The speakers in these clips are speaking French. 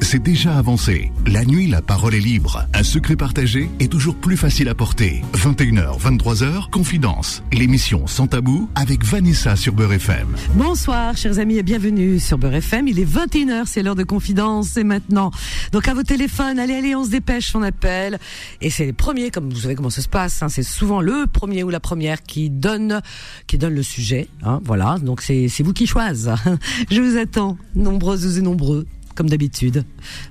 C'est déjà avancé. La nuit, la parole est libre. Un secret partagé est toujours plus facile à porter. 21h, 23h, Confidence. L'émission Sans Tabou avec Vanessa sur Beurre FM. Bonsoir, chers amis, et bienvenue sur Beurre FM. Il est 21h, c'est l'heure de Confidence, c'est maintenant. Donc à vos téléphones, allez, allez, on se dépêche, on appelle. Et c'est les premiers, comme vous savez comment ça se passe, hein, c'est souvent le premier ou la première qui donne, qui donne le sujet. Hein, voilà, donc c'est vous qui choisissez. Je vous attends, nombreuses et nombreux comme d'habitude.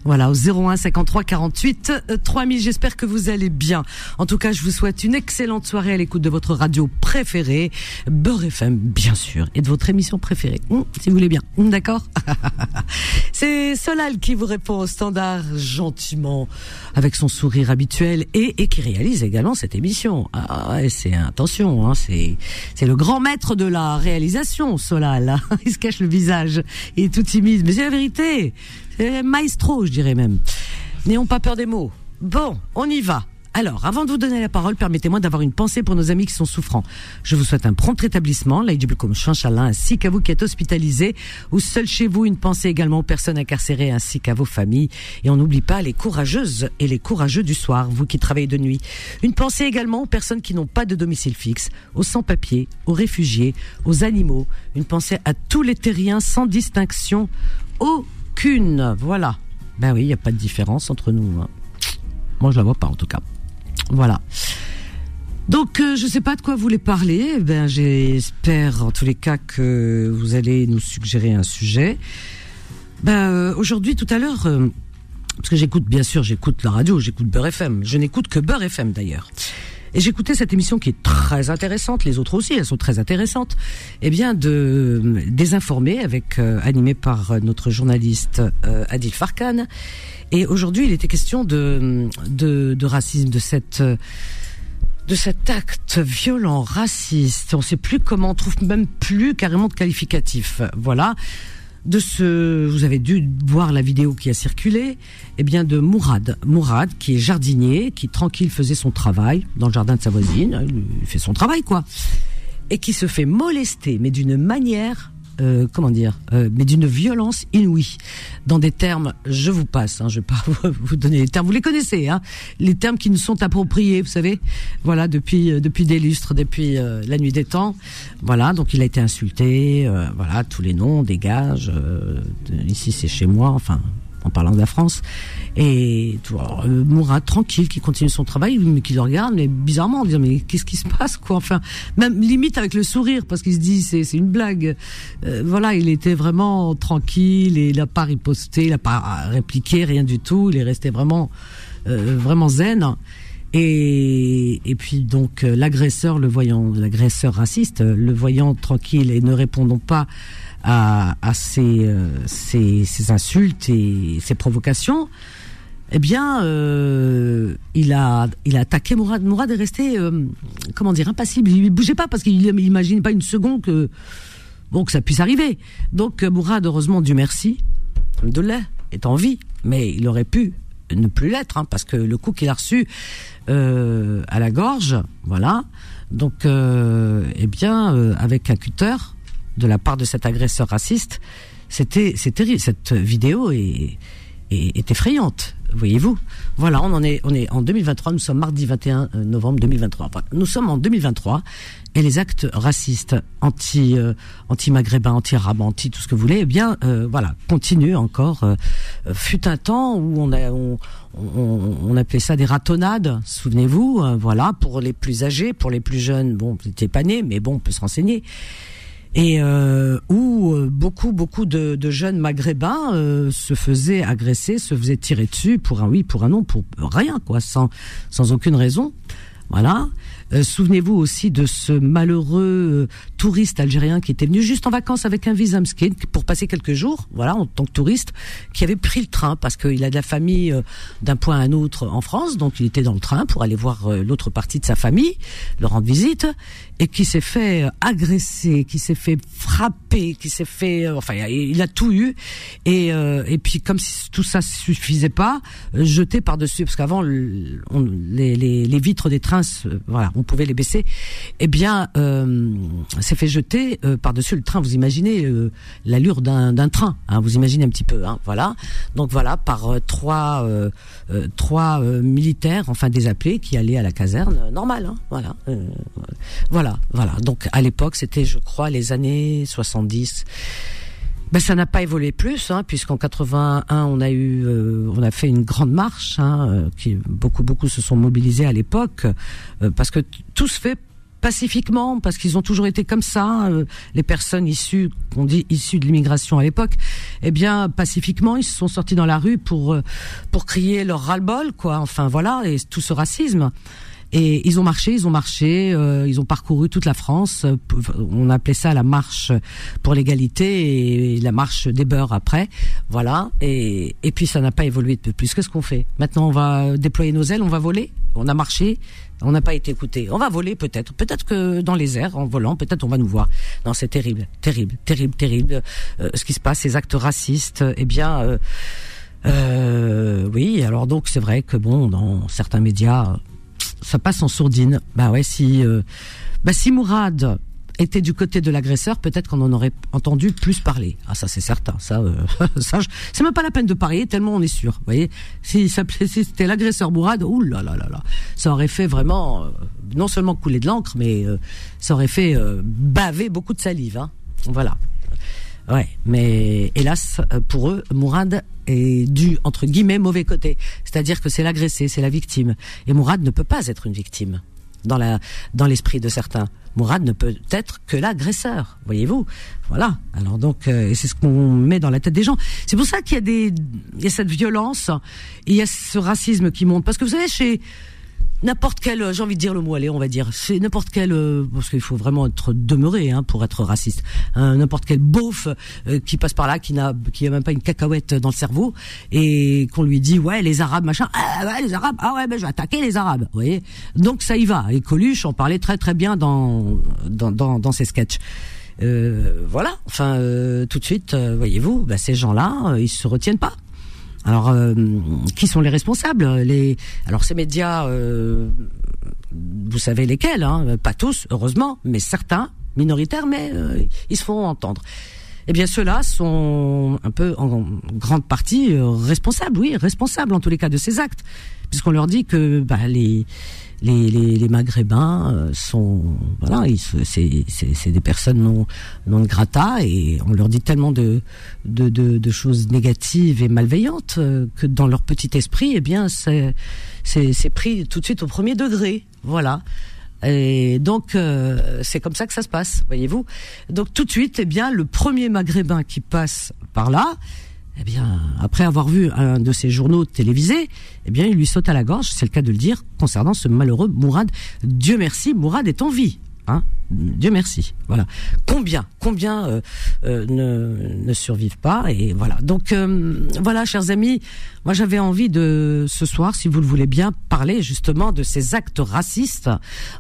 Voilà, au 01 53 48 3000. J'espère que vous allez bien. En tout cas, je vous souhaite une excellente soirée à l'écoute de votre radio préférée, Beurre FM, bien sûr, et de votre émission préférée, hum, si vous voulez bien. Hum, d'accord? C'est Solal qui vous répond au standard gentiment, avec son sourire habituel, et, et qui réalise également cette émission. Ah, c'est attention, hein, c'est c'est le grand maître de la réalisation, Solal. Hein. Il se cache le visage, il est tout timide, mais c'est la vérité. C'est maestro, je dirais même. N'ayons pas peur des mots. Bon, on y va. Alors, avant de vous donner la parole, permettez-moi d'avoir une pensée pour nos amis qui sont souffrants. Je vous souhaite un prompt rétablissement, comme Chanchalin, ainsi qu'à vous qui êtes hospitalisés ou seuls chez vous. Une pensée également aux personnes incarcérées ainsi qu'à vos familles. Et on n'oublie pas les courageuses et les courageux du soir, vous qui travaillez de nuit. Une pensée également aux personnes qui n'ont pas de domicile fixe, aux sans-papiers, aux réfugiés, aux animaux. Une pensée à tous les terriens sans distinction, Voilà. Ben oui, il n'y a pas de différence entre nous. Hein. Moi, je la vois pas en tout cas. Voilà. Donc, euh, je ne sais pas de quoi vous voulez parler. Eh ben, j'espère en tous les cas que vous allez nous suggérer un sujet. Ben, euh, aujourd'hui, tout à l'heure, euh, parce que j'écoute, bien sûr, j'écoute la radio, j'écoute Beurre FM. Je n'écoute que Beurre FM d'ailleurs. Et j'écoutais cette émission qui est très intéressante, les autres aussi, elles sont très intéressantes. Eh bien, de désinformer avec animé par notre journaliste Adil Farkan. Et aujourd'hui, il était question de, de, de racisme, de cette de cet acte violent, raciste. On ne sait plus comment, on trouve même plus carrément de qualificatif. Voilà. De ce, vous avez dû voir la vidéo qui a circulé, eh bien de Mourad, Mourad qui est jardinier, qui tranquille faisait son travail dans le jardin de sa voisine, il fait son travail quoi, et qui se fait molester, mais d'une manière euh, comment dire, euh, mais d'une violence inouïe. Dans des termes, je vous passe, hein, je vais pas vous donner les termes, vous les connaissez, hein, les termes qui nous sont appropriés, vous savez, voilà, depuis euh, depuis des lustres, depuis la nuit des temps, voilà, donc il a été insulté, voilà, tous les noms, dégage, ici c'est chez moi, enfin, en parlant de la France. Et vois, euh, Mourad tranquille, qui continue son travail, mais qui le regarde, mais bizarrement, en disant mais qu'est-ce qui se passe quoi? Enfin, même limite avec le sourire, parce qu'il se dit c'est c'est une blague. Euh, voilà, il était vraiment tranquille et il n'a pas riposté, il n'a pas répliqué rien du tout. Il est resté vraiment euh, vraiment zen. Et, et puis donc l'agresseur, le voyant, l'agresseur raciste, le voyant tranquille et ne répondant pas à, à euh, ces, ces, insultes et ces provocations, eh bien, euh, il a il a attaqué Mourad. Mourad est resté, euh, comment dire, impassible. Il bougeait pas parce qu'il n'imagine pas une seconde que bon ça puisse arriver. Donc Mourad, heureusement, du merci, de lait, est en vie, mais il aurait pu ne plus l'être, hein, parce que le coup qu'il a reçu à la gorge, voilà. Donc, eh bien, avec un cutter, de la part de cet agresseur raciste, c'était c'est terrible. Cette vidéo est, est, effrayante, voyez-vous. Voilà, on en est on est en 2023. Nous sommes mardi 21 euh, novembre 2023. Nous sommes en 2023 et les actes racistes, anti euh, anti maghrébins, anti arabes, anti tout ce que vous voulez, eh bien euh, voilà, continuent encore. fut un temps où on a on, on, appelait ça des ratonnades, souvenez-vous, voilà, pour les plus âgés, pour les plus jeunes, bon, c'était pas né, mais bon, on peut se renseigner et euh, où euh, beaucoup beaucoup de, de jeunes maghrébins euh, se faisaient agresser, se faisaient tirer dessus pour un oui, pour un non, pour rien quoi, sans sans aucune raison. Voilà. Euh, souvenez-vous aussi de ce malheureux euh, touriste algérien qui était venu juste en vacances avec un visa skin pour passer quelques jours, voilà, en tant que touriste, qui avait pris le train parce qu'il a de la famille euh, d'un point à un autre en France, donc il était dans le train pour aller voir l'autre partie de sa famille, leur rendre visite, et qui s'est fait agresser, qui s'est fait frapper, qui s'est fait, enfin, il a tout eu, et et puis comme si tout ça suffisait pas, jeté par dessus, parce qu'avant les, les, les vitres des trains, voilà on pouvait les baisser, eh bien, euh, s'est fait jeter euh, par-dessus le train. Vous imaginez euh, l'allure d'un train, hein, vous imaginez un petit peu, hein, voilà. Donc voilà, par trois trois militaires, enfin des appelés, qui allaient à la caserne normale, hein, voilà, voilà, voilà. Donc à l'époque, c'était, je crois, les années 70 ben ça n'a pas évolué plus, hein, puisqu'en 81 on a eu, euh, on a fait une grande marche, hein, euh, qui beaucoup beaucoup se sont mobilisés à l'époque, euh, parce que tout se fait pacifiquement, parce qu'ils ont toujours été comme ça. les personnes issues, on dit issues de l'immigration à l'époque, eh bien pacifiquement ils se sont sortis dans la rue pour pour crier leur ras-le-bol, quoi. Enfin voilà, et tout ce racisme. Et ils ont marché, ils ont marché, euh, ils ont parcouru toute la France. On appelait ça la marche pour l'égalité et la marche des beurs après. Voilà. Et, et puis ça n'a pas évolué de plus. Qu'est-ce qu'on fait Maintenant, on va déployer nos ailes, on va voler. On a marché, on n'a pas été écouté. On va voler peut-être. Peut-être que dans les airs, en volant, peut-être on va nous voir. Non, c'est terrible, terrible, terrible, terrible. Euh, ce qui se passe, ces actes racistes, eh bien. Euh, euh, oui, alors donc c'est vrai que bon, dans certains médias, ça passe en sourdine. Bah ouais, si, euh, bah si Mourad était du côté de l'agresseur, peut-être qu'on en aurait entendu plus parler. Ah ça c'est certain, ça, euh, ça c'est même pas la peine de parier tellement on est sûr. Vous voyez, si, c'était l'agresseur Mourad, ouh ça aurait fait vraiment euh, non seulement couler de l'encre, mais ça aurait fait baver beaucoup de salive. Hein. Voilà. Ouais, mais hélas pour eux, Mourad est du entre guillemets mauvais côté, c'est-à-dire que c'est l'agressé, c'est la victime. Et Mourad ne peut pas être une victime dans la dans l'esprit de certains. Mourad ne peut être que l'agresseur, voyez-vous. Voilà. Alors donc, euh, c'est ce qu'on met dans la tête des gens. C'est pour ça qu'il y a des, il y a cette violence, il y a ce racisme qui monte. Parce que vous savez, chez n'importe quel, j'ai envie de dire le mot, allez, on va dire, c'est n'importe quel, euh, parce qu'il faut vraiment être demeuré hein, pour être raciste. Hein, n'importe quel beauf euh, qui passe par là, qui n'a, qui a même pas une cacahuète dans le cerveau, et qu'on lui dit ouais les Arabes machin, ah ouais les Arabes, ah ouais ben je vais attaquer les Arabes, vous voyez. Donc ça y va. Et Coluche en parlait très très bien dans dans dans, dans ses sketchs. Euh, voilà. Enfin, tout de suite, voyez-vous, bah, ces gens-là, ils se retiennent pas. Alors, euh, qui sont les responsables Les alors ces médias, euh, vous savez lesquels hein Pas tous, heureusement, mais certains, minoritaires, mais euh, ils se font entendre. Eh bien, ceux-là sont un peu, en grande partie, responsables, oui, responsables en tous les cas de ces actes, puisqu'on leur dit que bah, les les, les, les Maghrébins euh, sont voilà, c'est des personnes non non grata et on leur dit tellement de de, de, de choses négatives et malveillantes euh, que dans leur petit esprit, eh bien, c'est c'est pris tout de suite au premier degré. Voilà. Et donc euh, c'est comme ça que ça se passe, voyez-vous. Donc tout de suite, eh bien, le premier Maghrébin qui passe par là, eh bien, après avoir vu un de ces journaux télévisés, eh bien, il lui saute à la gorge, c'est le cas de le dire, concernant ce malheureux Mourad. Dieu merci, Mourad est en vie. Hein Dieu merci. Voilà. Combien, combien euh, euh, ne, ne survivent pas et voilà. Donc euh, voilà, chers amis, moi j'avais envie de ce soir, si vous le voulez bien, parler justement de ces actes racistes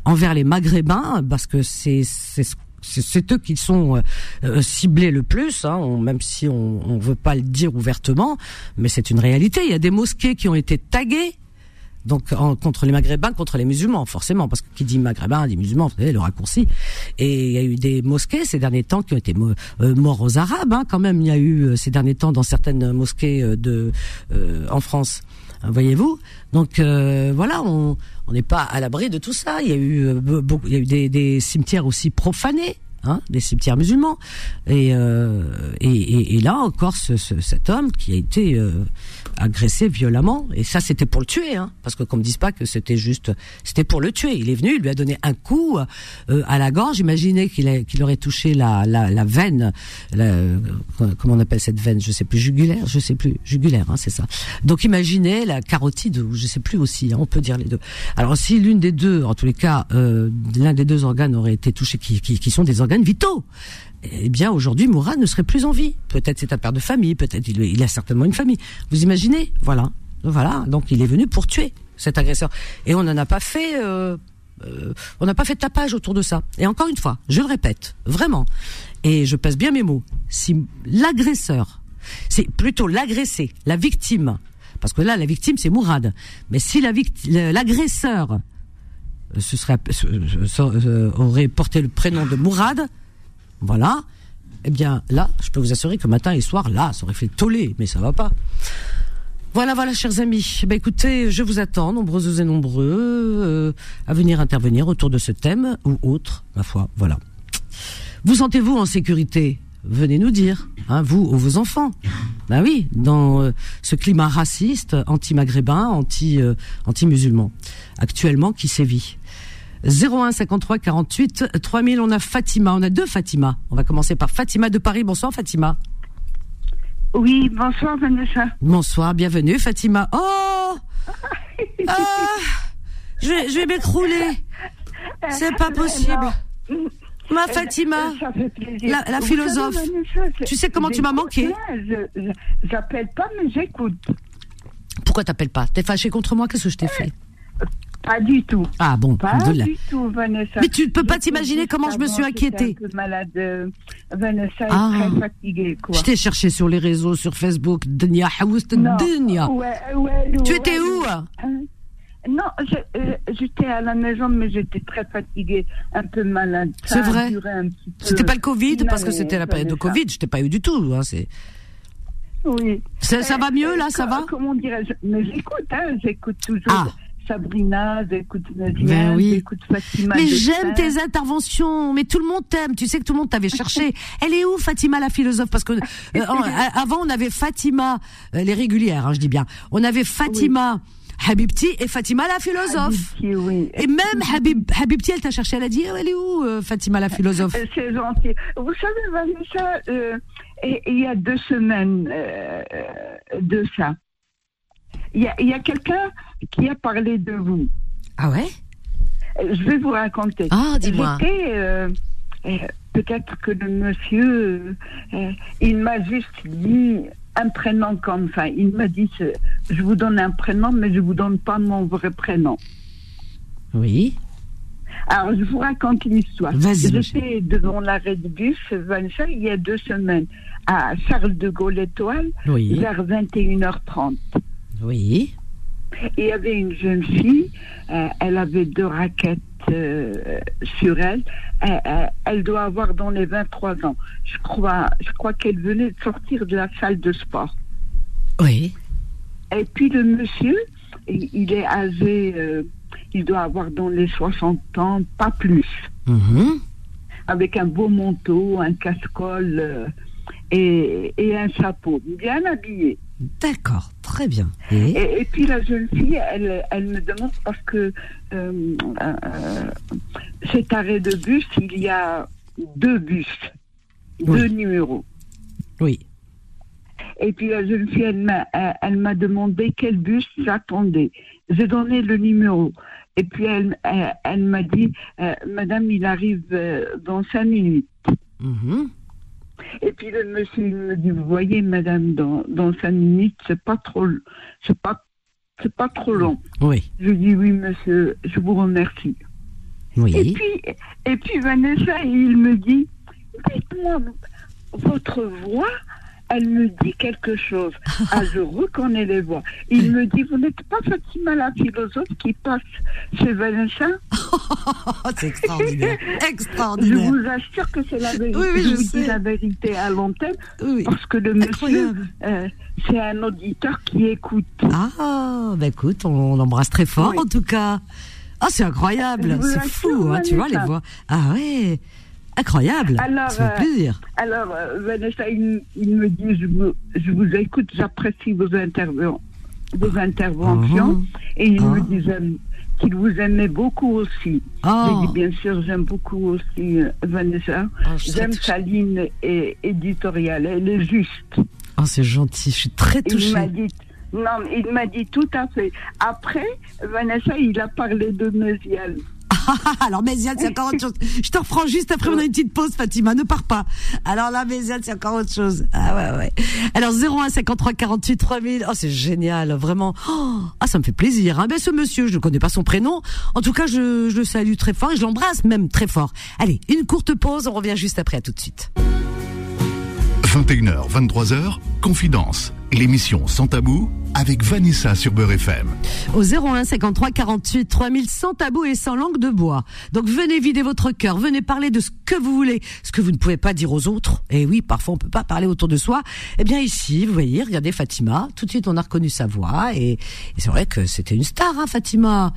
envers les Maghrébins, parce que c'est c'est ce c'est eux qui sont euh, euh, ciblés le plus, hein, même si on ne veut pas le dire ouvertement, mais c'est une réalité. Il y a des mosquées qui ont été taguées donc contre les maghrébins, contre les musulmans, forcément, parce que qui dit maghrébin dit musulman, vous savez, le raccourci. Et il y a eu des mosquées ces derniers temps qui ont été euh, morts aux Arabes, hein, quand même. Il y a eu ces derniers temps dans certaines mosquées de en France. Voyez-vous Donc voilà, on n'est pas à l'abri de tout ça. Il y a eu, euh, il y a eu des, cimetières aussi profanés. Hein, des cimetières musulmans et, euh, et, là encore ce, ce, cet homme qui a été euh, agressé violemment. Et ça, c'était pour le tuer, hein, parce que qu'on me dise pas que c'était juste, c'était pour le tuer. Il est venu, il lui a donné un coup euh, à la gorge. Imaginez qu'il qu'il aurait touché la, la, la veine, la, comment on appelle cette veine? Je sais plus, jugulaire, je sais plus, jugulaire, hein, c'est ça. Donc imaginez la carotide, ou je sais plus aussi. Hein, on peut dire les deux. Alors si l'une des deux, en tous les cas, euh, l'un des deux organes aurait été touché, qui, qui, qui sont des organes vitaux, eh bien aujourd'hui Mourad ne serait plus en vie. Peut-être c'est un père de famille, peut-être il, a certainement une famille. Vous imaginez Voilà, voilà. Donc il est venu pour tuer cet agresseur. Et on n'en a pas fait, euh, euh, on n'a pas fait tapage autour de ça. Et encore une fois, je le répète, vraiment. Et je passe bien mes mots. Si l'agresseur, c'est plutôt l'agressé, la victime, parce que là la victime c'est Mourad. Mais si l'agresseur aurait porté le prénom de Mourad, voilà, eh bien là, je peux vous assurer que matin et soir, là, ça aurait fait toller, mais ça va pas. Voilà, voilà, chers amis. Ben écoutez, je vous attends, nombreuses et nombreux, euh, à venir intervenir autour de ce thème ou autre, ma foi. Voilà. Vous sentez-vous en sécurité? Venez nous dire, hein, vous ou vos enfants. Ben oui, dans euh, ce climat raciste, anti-maghrébin, anti, euh, anti-musulman, actuellement qui sévit. 01 53 48 3000. On a Fatima. On a deux Fatima. On va commencer par Fatima de Paris. Bonsoir Fatima. Oui, bonsoir Vanessa. Bonsoir, bienvenue Fatima. Oh ah, Je vais, je vais m'écrouler. C'est pas possible. Ma euh, Fatima, la, la philosophe. tu sais comment tu m'as manqué J'appelle pas, mais j'écoute. Pourquoi t'appelles pas? T'es fâché contre moi? Qu'est-ce que je t'ai fait? Pas du tout. Ah bon, pas du tout, Vanessa. Mais tu ne peux pas t'imaginer comment je me suis inquiétée. Un peu malade. Euh, Vanessa est ah. très fatiguée, quoi. Je t'ai cherché sur les réseaux, sur Facebook. Dunia, Dunia. Ouais, ouais, tu étais où hein? Non, euh, j'étais à la maison, mais j'étais très fatiguée, un peu malade. C'est vrai. C'était pas le Covid, parce que c'était la période de Covid. Je t'ai pas eu du tout. Hein, c'est. Oui. Ça, ça va mieux là, ça va Comment dirais-je? Mais j'écoute, hein, j'écoute toujours. Ah. Sabrina, j'écoute Nadia, ben oui. j'écoute Fatima. Mais j'aime tes interventions, mais tout le monde t'aime. Tu sais que tout le monde t'avait cherché. Elle est où Fatima la philosophe? Parce que euh, avant on avait Fatima euh, les régulières, hein, je dis bien. On avait Fatima. Habibti et Fatima la philosophe. oui. Et même Habib, Habibti, elle t'a cherché, elle a dit, elle est où euh, Fatima la philosophe? C'est gentil. Vous savez, Vanessa, il y a deux semaines de ça, il y a, quelqu'un qui a parlé de vous. Ah ouais? Euh, Je vais vous raconter. Ah, dis-moi. Euh, euh, peut-être que le monsieur, il m'a juste dit un prénom comme ça. Il m'a dit, je vous donne un prénom, mais je vous donne pas mon vrai prénom. Oui. Alors, je vous raconte l'histoire. J'étais devant l'arrêt de bus, il y a deux semaines, à Charles de Gaulle Étoile, vers 21h30. Oui. Et il y avait une jeune fille, euh, elle avait deux raquettes euh, sur elle. Euh, elle doit avoir dans les 23 ans. Je crois, je crois qu'elle venait de sortir de la salle de sport. Oui. Et puis le monsieur, il est âgé, il doit avoir dans les 60 ans, pas plus. Mhm. Avec un beau manteau, un casse-col et, et un chapeau, bien habillé. D'accord, très bien. Et, puis la jeune fille, elle, elle me demande parce que euh, euh, cet arrêt de bus, il y a deux bus, deux numéros. Oui. Et puis la jeune fille, elle m'a, elle m'a demandé quel bus j'attendais. J'ai donné le numéro. Et puis elle, elle, m'a dit, euh, Madame, il arrive dans cinq minutes. Mhm. Et puis le monsieur me dit, vous voyez, madame, dans, dans cinq minutes, c'est pas trop, c'est pas, c'est pas trop long. Oui. Je dis oui, monsieur, je vous remercie. Oui. Et puis, et puis Vanessa, il me dit, dites-moi, votre voix, elle me dit quelque chose. Ah, je reconnais les voix. Il me dit, vous n'êtes pas Fatima la philosophe qui passe chez Vanessa C'est extraordinaire. extraordinaire. Je vous assure que c'est la vérité. Oui, oui, je, vous sais. dis la vérité à l'antenne. Parce que le monsieur, euh, c'est un auditeur qui écoute. Ah, bah écoute, on l'embrasse très fort en tout cas. Ah, c'est incroyable. C'est fou, hein, tu vois, les voix. Ah ouais. Incroyable. Alors, ça fait plaisir. Euh, alors, euh, Vanessa, il, me dit, je vous, je vous écoute, j'apprécie vos, interventions, vos interventions. Ah. Et il me ah. dit qu'il vous aimait beaucoup aussi. Ah. J'ai dit, bien sûr, j'aime beaucoup aussi euh, Vanessa. j'aime sa ligne éditoriale, elle est juste. Oh, c'est gentil, je suis très touchée. Il m'a dit, non, il m'a dit tout à fait. Après, Vanessa, il a parlé de Mézial. Alors Méziane, c'est encore autre chose. Je te reprends juste après, on a une petite pause, Fatima, ne pars pas. Alors là, Méziane, c'est encore autre chose. Ah ouais, ouais. Alors 01 53 48 3000. Oh, c'est génial, vraiment. Oh, ah, ça me fait plaisir. Hein. Ben, ce monsieur, je ne connais pas son prénom. En tout cas, je, je le salue très fort et je l'embrasse même très fort. Allez, une courte pause, on revient juste après, à tout de suite. 21h, 23h, Confidence l'émission Sans Tabou avec Vanessa sur Beurre FM. Au 01 53 48 3000 sans tabou et sans langue de bois. Donc venez vider votre cœur, venez parler de ce que vous voulez, ce que vous ne pouvez pas dire aux autres. Et oui, parfois on peut pas parler autour de soi. Eh bien ici, vous voyez, regardez Fatima, tout de suite on a reconnu sa voix et, et c'est vrai que c'était une star, hein, Fatima.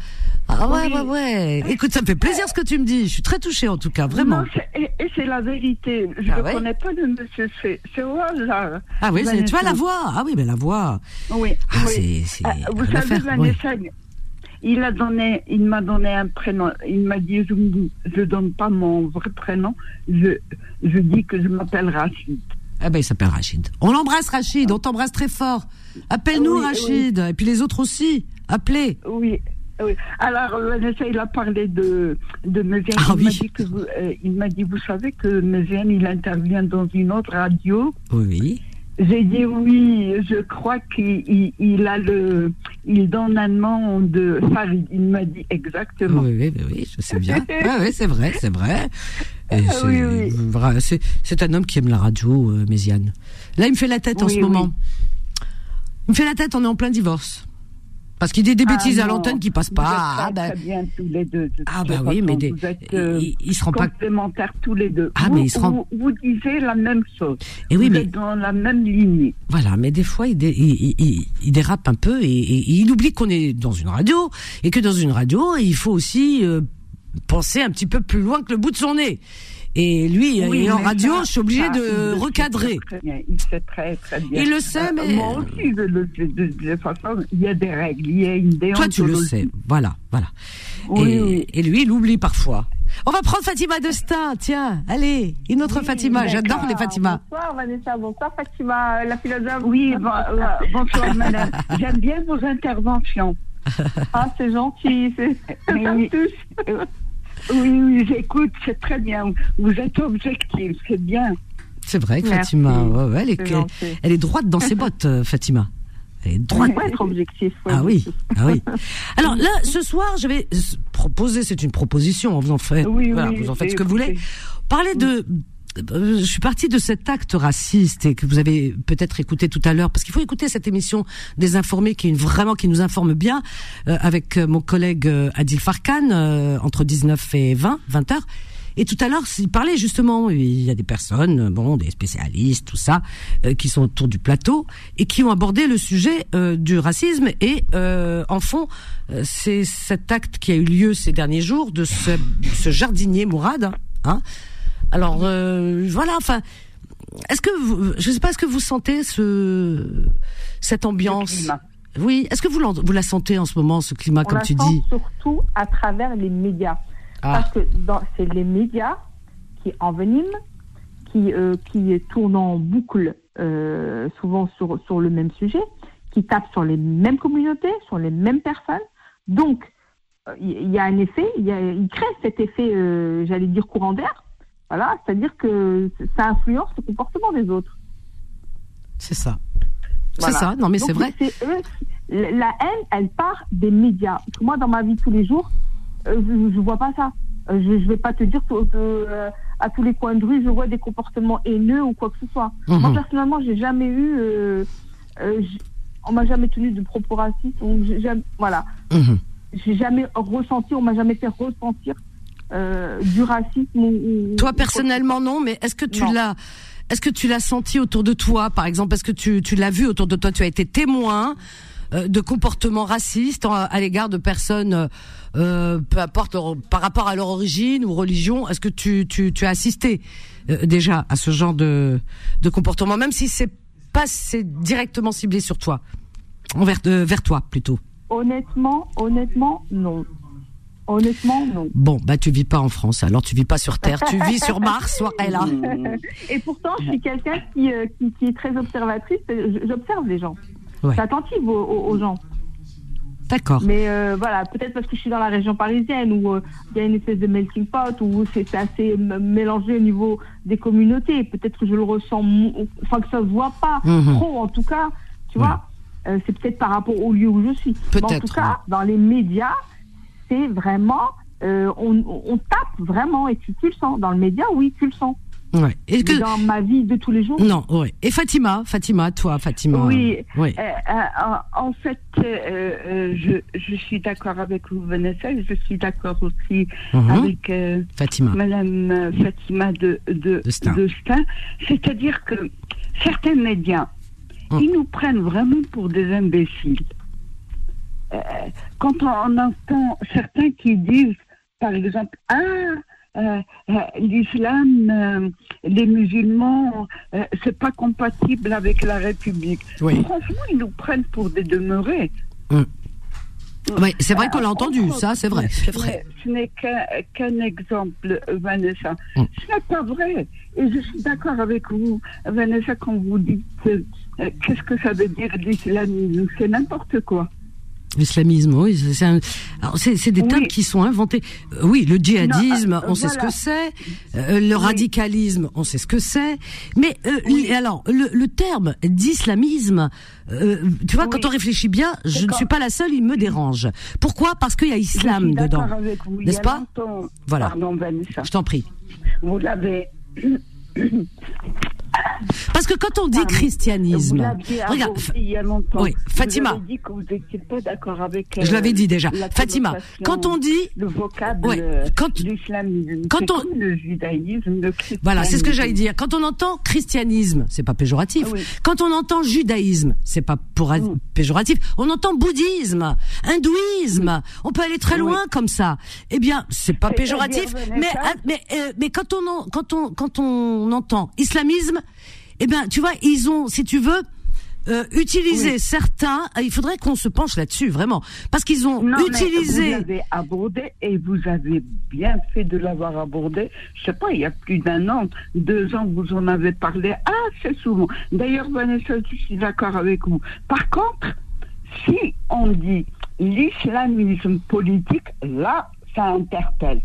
Ah ouais, Oui. ouais, ouais. Écoute, ça me fait plaisir ce que tu me dis. Je suis très touchée en tout cas, vraiment. Non, et, et c'est la vérité. Je Ah ne ouais connais pas le monsieur. C'est c'est là. Ah oui, tu vois la voix. Ah oui, mais la voix. Oui. Ah, oui. c'est- Ah, vous savez, faire, Vanessa, il a donné, il m'a donné un prénom. Il m'a dit, je ne donne pas mon vrai prénom. Je, je dis que je m'appelle Rachid. Ah ben il s'appelle Rachid. On l'embrasse Rachid, on t'embrasse très fort. Appelle-nous Oui, Rachid, et puis les autres aussi. Appelez. Oui. Oui. Alors, Vanessa, il a parlé de, de Méziane. Ah il m'a oui. dit que vous, euh, il m'a dit, vous savez que Méziane, il intervient dans une autre radio. Oui. J'ai dit oui, je crois qu'il il, il a le, il donne un nom de Farid. Il m'a dit exactement. Oui, oui, oui, je sais bien. Oui, oui, c'est vrai, c'est vrai. Et Ah c'est oui, oui. c'est- un homme qui aime la radio, euh, Méziane. Là, il me fait la tête en ce moment. Il me fait la tête, on est en plein divorce. Parce qu'il dit des Ah bêtises à l'antenne qui passent vous pas. Ah, très, ben, très bien tous les deux. de ah bah oui, mais des- vous êtes euh, il, il se rend pas. complémentaires tous les deux. Ah, vous, mais il se rend- vous, vous disiez la même chose. Et oui, vous mais êtes dans la même lignée. Voilà, mais des fois, il, dé- il, il- il- il dérape un peu et, et il oublie qu'on est dans une radio et que dans une radio, il faut aussi euh, penser un petit peu plus loin que le bout de son nez. Et lui, Oui, et en radio, ça- je suis obligée ça, il de recadrer. très, très bien. Il sait très très bien. Il le sait, mais- moi aussi, je le sais. De, de toute façon, il y a des règles, il y a une Toi, tu le déontologie. sais. Voilà, voilà. Oui, et, oui. et lui, il oublie parfois. On va prendre Fatima Destin, tiens. Allez, une autre Oui, Fatima. J'adore les Fatima. Bonsoir Vanessa, bonsoir Fatima, la philosophe. Oui, bon, euh, bonsoir madame. J'aime bien vos interventions. Ah, c'est gentil, c'est Mais ça me oui. Oui, j'écoute, c'est très bien. Vous êtes objectif, c'est bien. C'est vrai que Merci. Fatima, ouais, ouais, elle, est, elle est droite dans ses bottes, euh, Fatima. Elle est droite. Faut être objectif. Ah oui, ah oui. Alors là, ce soir, je vais proposer, c'est une proposition, vous en faites, Oui, voilà, oui, vous en faites ce que vous voulez. Parler de, je suis partie de cet acte raciste et que vous avez peut-être écouté tout à l'heure, parce qu'il faut écouter cette émission des informés qui est vraiment qui nous informe bien, euh, avec euh, mon collègue euh, Adil Farkan euh, entre 19 et 20, 20 heures. Et tout à l'heure, il parlait justement, il y a des personnes, bon, des spécialistes, tout ça, euh, qui sont autour du plateau et qui ont abordé le sujet du racisme. Et en fond, c'est cet acte qui a eu lieu ces derniers jours de ce, ce jardinier Mourad. hein, Hein Alors euh, voilà, enfin, est-ce que vous, je sais pas, est-ce que vous sentez ce cette ambiance. Oui, est-ce que vous, vous la sentez en ce moment, ce climat, On comme la tu sent dis surtout à travers les médias. Ah. Parce que c'est les médias qui enveniment, qui, euh, qui tournent en boucle, euh, souvent sur, sur le même sujet, qui tapent sur les mêmes communautés, sur les mêmes personnes. Donc, il y, a un effet, il y a- il crée cet effet, j'allais dire, courant d'air. Voilà, c'est-à-dire que ça influence le comportement des autres. C'est ça. C'est ça. Non, mais c'est vrai. eux- la haine, elle part des médias. Moi, dans ma vie tous les jours, euh, je ne vois pas ça. Euh, je ne vais pas te dire que euh, à tous les coins de rue, je vois des comportements haineux ou quoi que ce soit. Mhm. Moi, personnellement, j'ai jamais eu. On m'a jamais tenu de propos racistes. Jamais- voilà. Mhm. J'ai jamais ressenti, on m'a jamais fait ressentir euh, du racisme. Toi personnellement non, mais est-ce que tu l'as est-ce que tu l'as senti autour de toi par exemple? Est-ce que tu, tu l'as vu autour de toi? Tu as été témoin euh, de comportements racistes à l'égard de personnes euh, peu importe leur- par rapport à leur origine ou religion Est-ce que tu, tu, tu as assisté euh, déjà à ce genre de, de comportement même si c'est pas c'est directement ciblé sur toi envers euh, vers toi plutôt? Honnêtement, honnêtement, non. Honnêtement, non. Bon, bah tu vis pas en France, alors tu vis pas sur Terre, tu vis sur Mars, soit elle a. Et pourtant, je suis quelqu'un qui, euh, qui, qui est très observatrice. Je- J'observe les gens. Ouais. Je suis attentive aux, aux- aux gens. D'accord. Mais euh, voilà, peut-être parce que je suis dans la région parisienne où euh, il y a une espèce de melting pot, où c'est assez mélangé au niveau des communautés. Peut-être que je le ressens, enfin que ça se voit pas Mhm. trop en tout cas. Tu vois, Euh, c'est peut-être par rapport au lieu où je suis. Mais en tout cas, dans les médias, c'est vraiment, euh, on, on tape vraiment et tu, tu le sens. Dans le média, oui, tu le sens. Ouais. Que dans ma vie de tous les jours. non. Et Fatima, Fatima, toi, Fatima. Oui, Oui. Euh, euh, en- fait, euh, je, je suis d'accord avec vous, Vanessa, et je suis d'accord aussi Mhm. avec Fatima. Madame Fatima de, de, De Stein. C'est-à-dire que certains médias, Hum. ils nous prennent vraiment pour des imbéciles. Euh, quand on, on entend certains qui disent, par exemple, ah, euh, euh, l'islam, euh, les musulmans, euh, c'est pas compatible avec la République. Oui. Franchement, ils nous prennent pour des demeurés. Ouais, c'est vrai qu'on l'a entendu, ça, c'est vrai, vrai. n'est- Ce n'est qu'un exemple, Vanessa. Mm. Ce n'est pas vrai. Et je suis d'accord avec vous, Vanessa, quand vous dites euh, qu'est-ce que ça veut dire l'islamisme. C'est n'importe quoi. L'islamisme, oui, c'est un- alors, c'est des Oui. termes qui sont inventés. Euh, oui, le djihadisme, Non, euh, on sait ce que c'est. Euh, le radicalisme, on sait ce que c'est. Mais euh, Oui. alors, le, le terme d'islamisme, euh, tu vois, quand on réfléchit bien, je ne suis pas la seule, il me dérange. Pourquoi? Parce qu'il y a islam dedans. N'est-ce pas? Voilà. Pardon. Je t'en prie. Vous l'avez. Parce que quand on dit Pardon. Christianisme, regarde, abordé il y a longtemps. oui, Fatima. Vous avez dit que vous n'étiez pas d'accord avec. je euh, l'avais dit déjà. la Fatima, quand on dit le vocable Ouais, euh, quand- l'islamisme. quand on- comme le judaïsme, le christianisme. Voilà, c'est ce que j'allais dire. Quand on entend christianisme, c'est pas péjoratif. Ah oui. Quand on entend judaïsme, c'est pas pour Mm. péjoratif. On entend bouddhisme, hindouisme. On peut aller très Oui. loin comme ça. Eh bien, c'est pas péjoratif. Mais ah, mais euh, mais quand on en- quand on quand on entend islamisme, eh bien, tu vois, ils ont, si tu veux. Euh, utiliser Oui. certains, euh, il faudrait qu'on se penche là-dessus vraiment, parce qu'ils ont Non, utilisé. vous l'avez abordé et vous avez bien fait de l'avoir abordé. Je sais pas, il y a plus d'un an, deux ans, vous en avez parlé assez souvent. D'ailleurs, Vanessa, je suis d'accord avec vous. Par contre, si on dit l'islamisme politique, là, ça interpelle.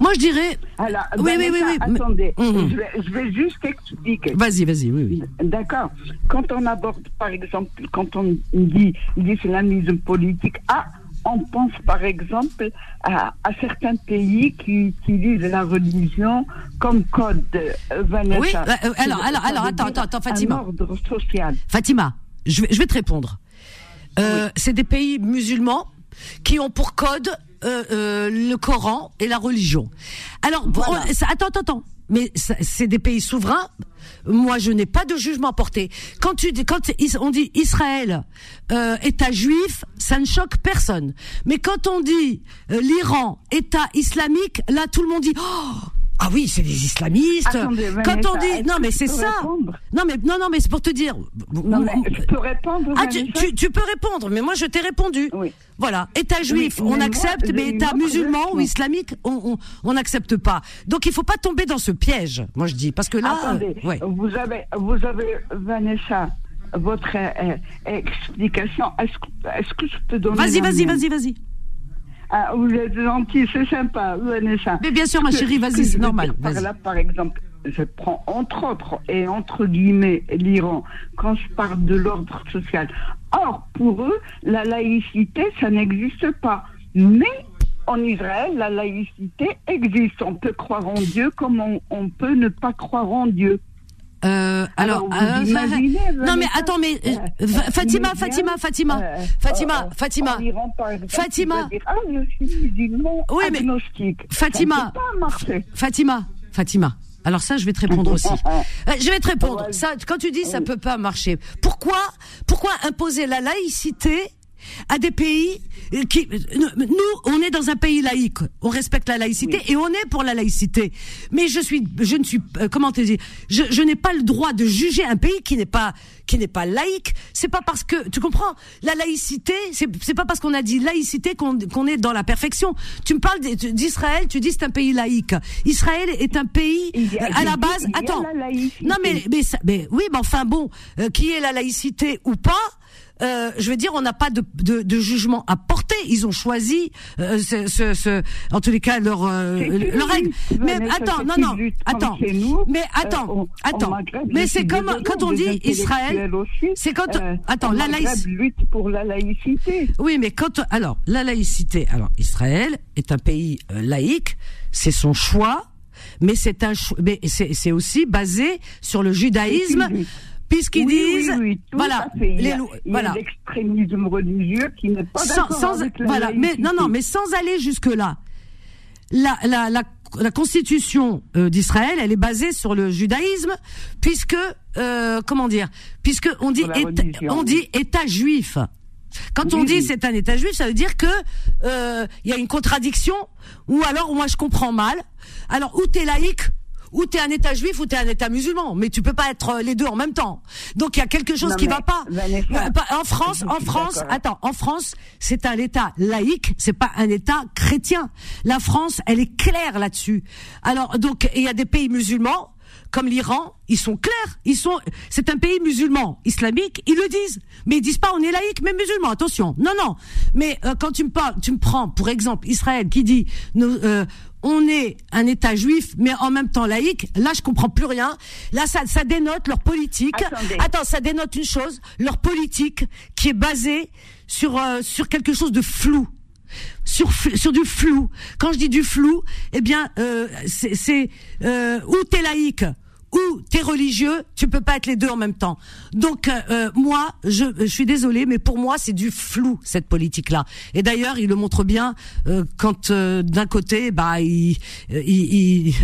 Moi, je dirais, Alors, Oui, oui, Vanessa, oui, oui, attendez, Mhm. je, vais, je vais juste expliquer. vas-y, vas-y, oui, oui. D'accord. Quand on aborde, par exemple, quand on dit l'islamisme politique, ah, on pense par exemple à, à certains pays qui utilisent la religion comme code, euh, Vanessa. Oui, euh, euh, alors, alors, alors, attends, attends, attends, Fatima. Un ordre social. Fatima, je vais, je vais te répondre. Euh, C'est des pays musulmans qui ont pour code euh, euh, le Coran et la religion. Alors, bon, Voilà. on- ça- attends, attends, attends. Mais c'est des pays souverains. Moi, je n'ai pas de jugement à porter. Quand tu dis, quand on dit Israël, euh, État juif, ça ne choque personne. Mais quand on dit l'Iran, État islamique, là, tout le monde dit. Oh, ah oui, c'est des islamistes. Attendez, Quand on dit non, mais c'est ça. répondre Non, mais non, non, mais c'est pour te dire. Non, mais je peux répondre, Ah, tu, tu, tu peux répondre, mais moi je t'ai répondu. Oui. Voilà, État juif, Oui, on moi, accepte, mais État musulman ou islamique, on on- on n'accepte pas. Donc il faut pas tomber dans ce piège, moi je dis, parce que là, Attendez, euh, ouais. vous avez, vous avez, Vanessa, votre euh, explication. Est-ce que, est-ce que je peux donner Vas-y, vas-y, vas-y, vas-y. Ah, vous êtes gentil, c'est sympa, Vanessa. Mais bien sûr, ma chérie, vas-y, c'est normal, Par là, par exemple, je prends entre autres et entre guillemets l'Iran quand je parle de l'ordre social. Or, pour eux, la laïcité, ça n'existe pas. Mais en Israël, la laïcité existe. On peut croire en Dieu comme on, on peut ne pas croire en Dieu. Euh, alors, euh, imaginez, non mais attends, mais euh, Fa- Fatima, Fatima, Fatima, euh, Fatima, Fatima. Fatima. dire, ah, je suis musulman Oui, mais- agnostique. Fatima. Fatima, Fatima. Alors ça, je vais te répondre aussi. Euh, Je vais te répondre. Ça, quand tu dis ça peut pas marcher, pourquoi, pourquoi imposer la laïcité à des pays qui, nous, on est dans un pays laïque, on respecte la laïcité et on est pour la laïcité. Mais je suis, je ne suis, euh, comment te dire, je, je n'ai pas le droit de juger un pays qui n'est pas, qui n'est pas laïque. C'est pas parce que, tu comprends, la laïcité, c'est, c'est pas parce qu'on a dit laïcité qu'on, qu'on est dans la perfection. Tu me parles d'Israël, tu dis c'est un pays laïque. Israël est un pays a- euh, à la base. Attends, la non mais mais, ça- mais oui, mais enfin bon, euh, qui est la laïcité ou pas euh, je veux dire, on n'a pas de, de, de jugement à porter. Ils ont choisi, euh, ce, ce, ce- en tous les cas, leur, euh, leur règle. Mais attends, non, non, attends. nous, Mais euh, attends, attends. Mais c'est comme quand on dit Israël. C'est quand, euh, attends, la laïcité. lutte pour la laïcité. Oui, mais quand alors la laïcité, alors Israël est un pays laïque, c'est son choix. mais c'est un, mais c'est aussi basé sur le judaïsme puisqu'ils disent voilà. les voilà. l'extrémisme religieux qui n'est pas sans, avec voilà. Mais non non mais sans aller jusque là la la la, la constitution euh, d'Israël elle est basée sur le judaïsme puisque euh, comment dire puisque on dit on dit état juif. Quand on dit c'est un État juif, ça veut dire que euh, il y a une contradiction, ou alors moi je comprends mal. Alors ou t'es laïque, ou t'es un État juif ou t'es un État musulman, mais tu peux pas être euh, les deux en même temps. Donc il y a quelque chose qui va pas. Euh, en France, en France, attends, en France, c'est un État laïque, c'est pas un État chrétien. La France, elle est claire là-dessus. Alors donc il y a des pays musulmans comme l'Iran, ils sont clairs, ils sont, c'est un pays musulman, islamique, ils le disent, mais ils disent pas on est laïque mais musulman, attention, non non, mais euh, quand tu me parles, tu me prends pour exemple Israël qui dit euh, on est un État juif, mais en même temps laïque. Là, je comprends plus rien. Là, ça, ça dénote leur politique. Attends, ça dénote une chose, leur politique qui est basée sur euh, sur quelque chose de flou sur sur du flou. Quand je dis du flou, eh bien euh, c'est euh, ou t'es laïque? Ou t'es religieux, tu peux pas être les deux en même temps. Donc euh, euh, moi, je, je, suis désolée, mais pour moi c'est du flou cette politique-là. Et d'ailleurs, il le montre bien quand d'un côté, bah, il, il,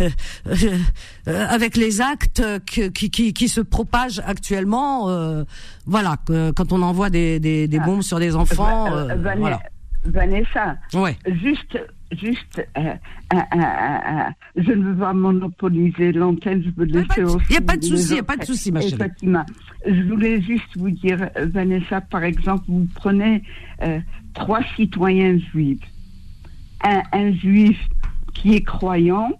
avec les actes qui, qui, qui, se propagent actuellement, voilà, quand on envoie des, des, des ah. bombes sur des enfants, voilà. Vanessa, juste, juste, euh, euh, euh, je ne veux pas monopoliser l'antenne, je veux laisser aussi. Il n'y a pas de souci, il n'y a pas de souci, ma chérie. Fatima, je voulais juste vous dire, Vanessa, par exemple, vous prenez trois citoyens juifs. Un, juif qui est croyant,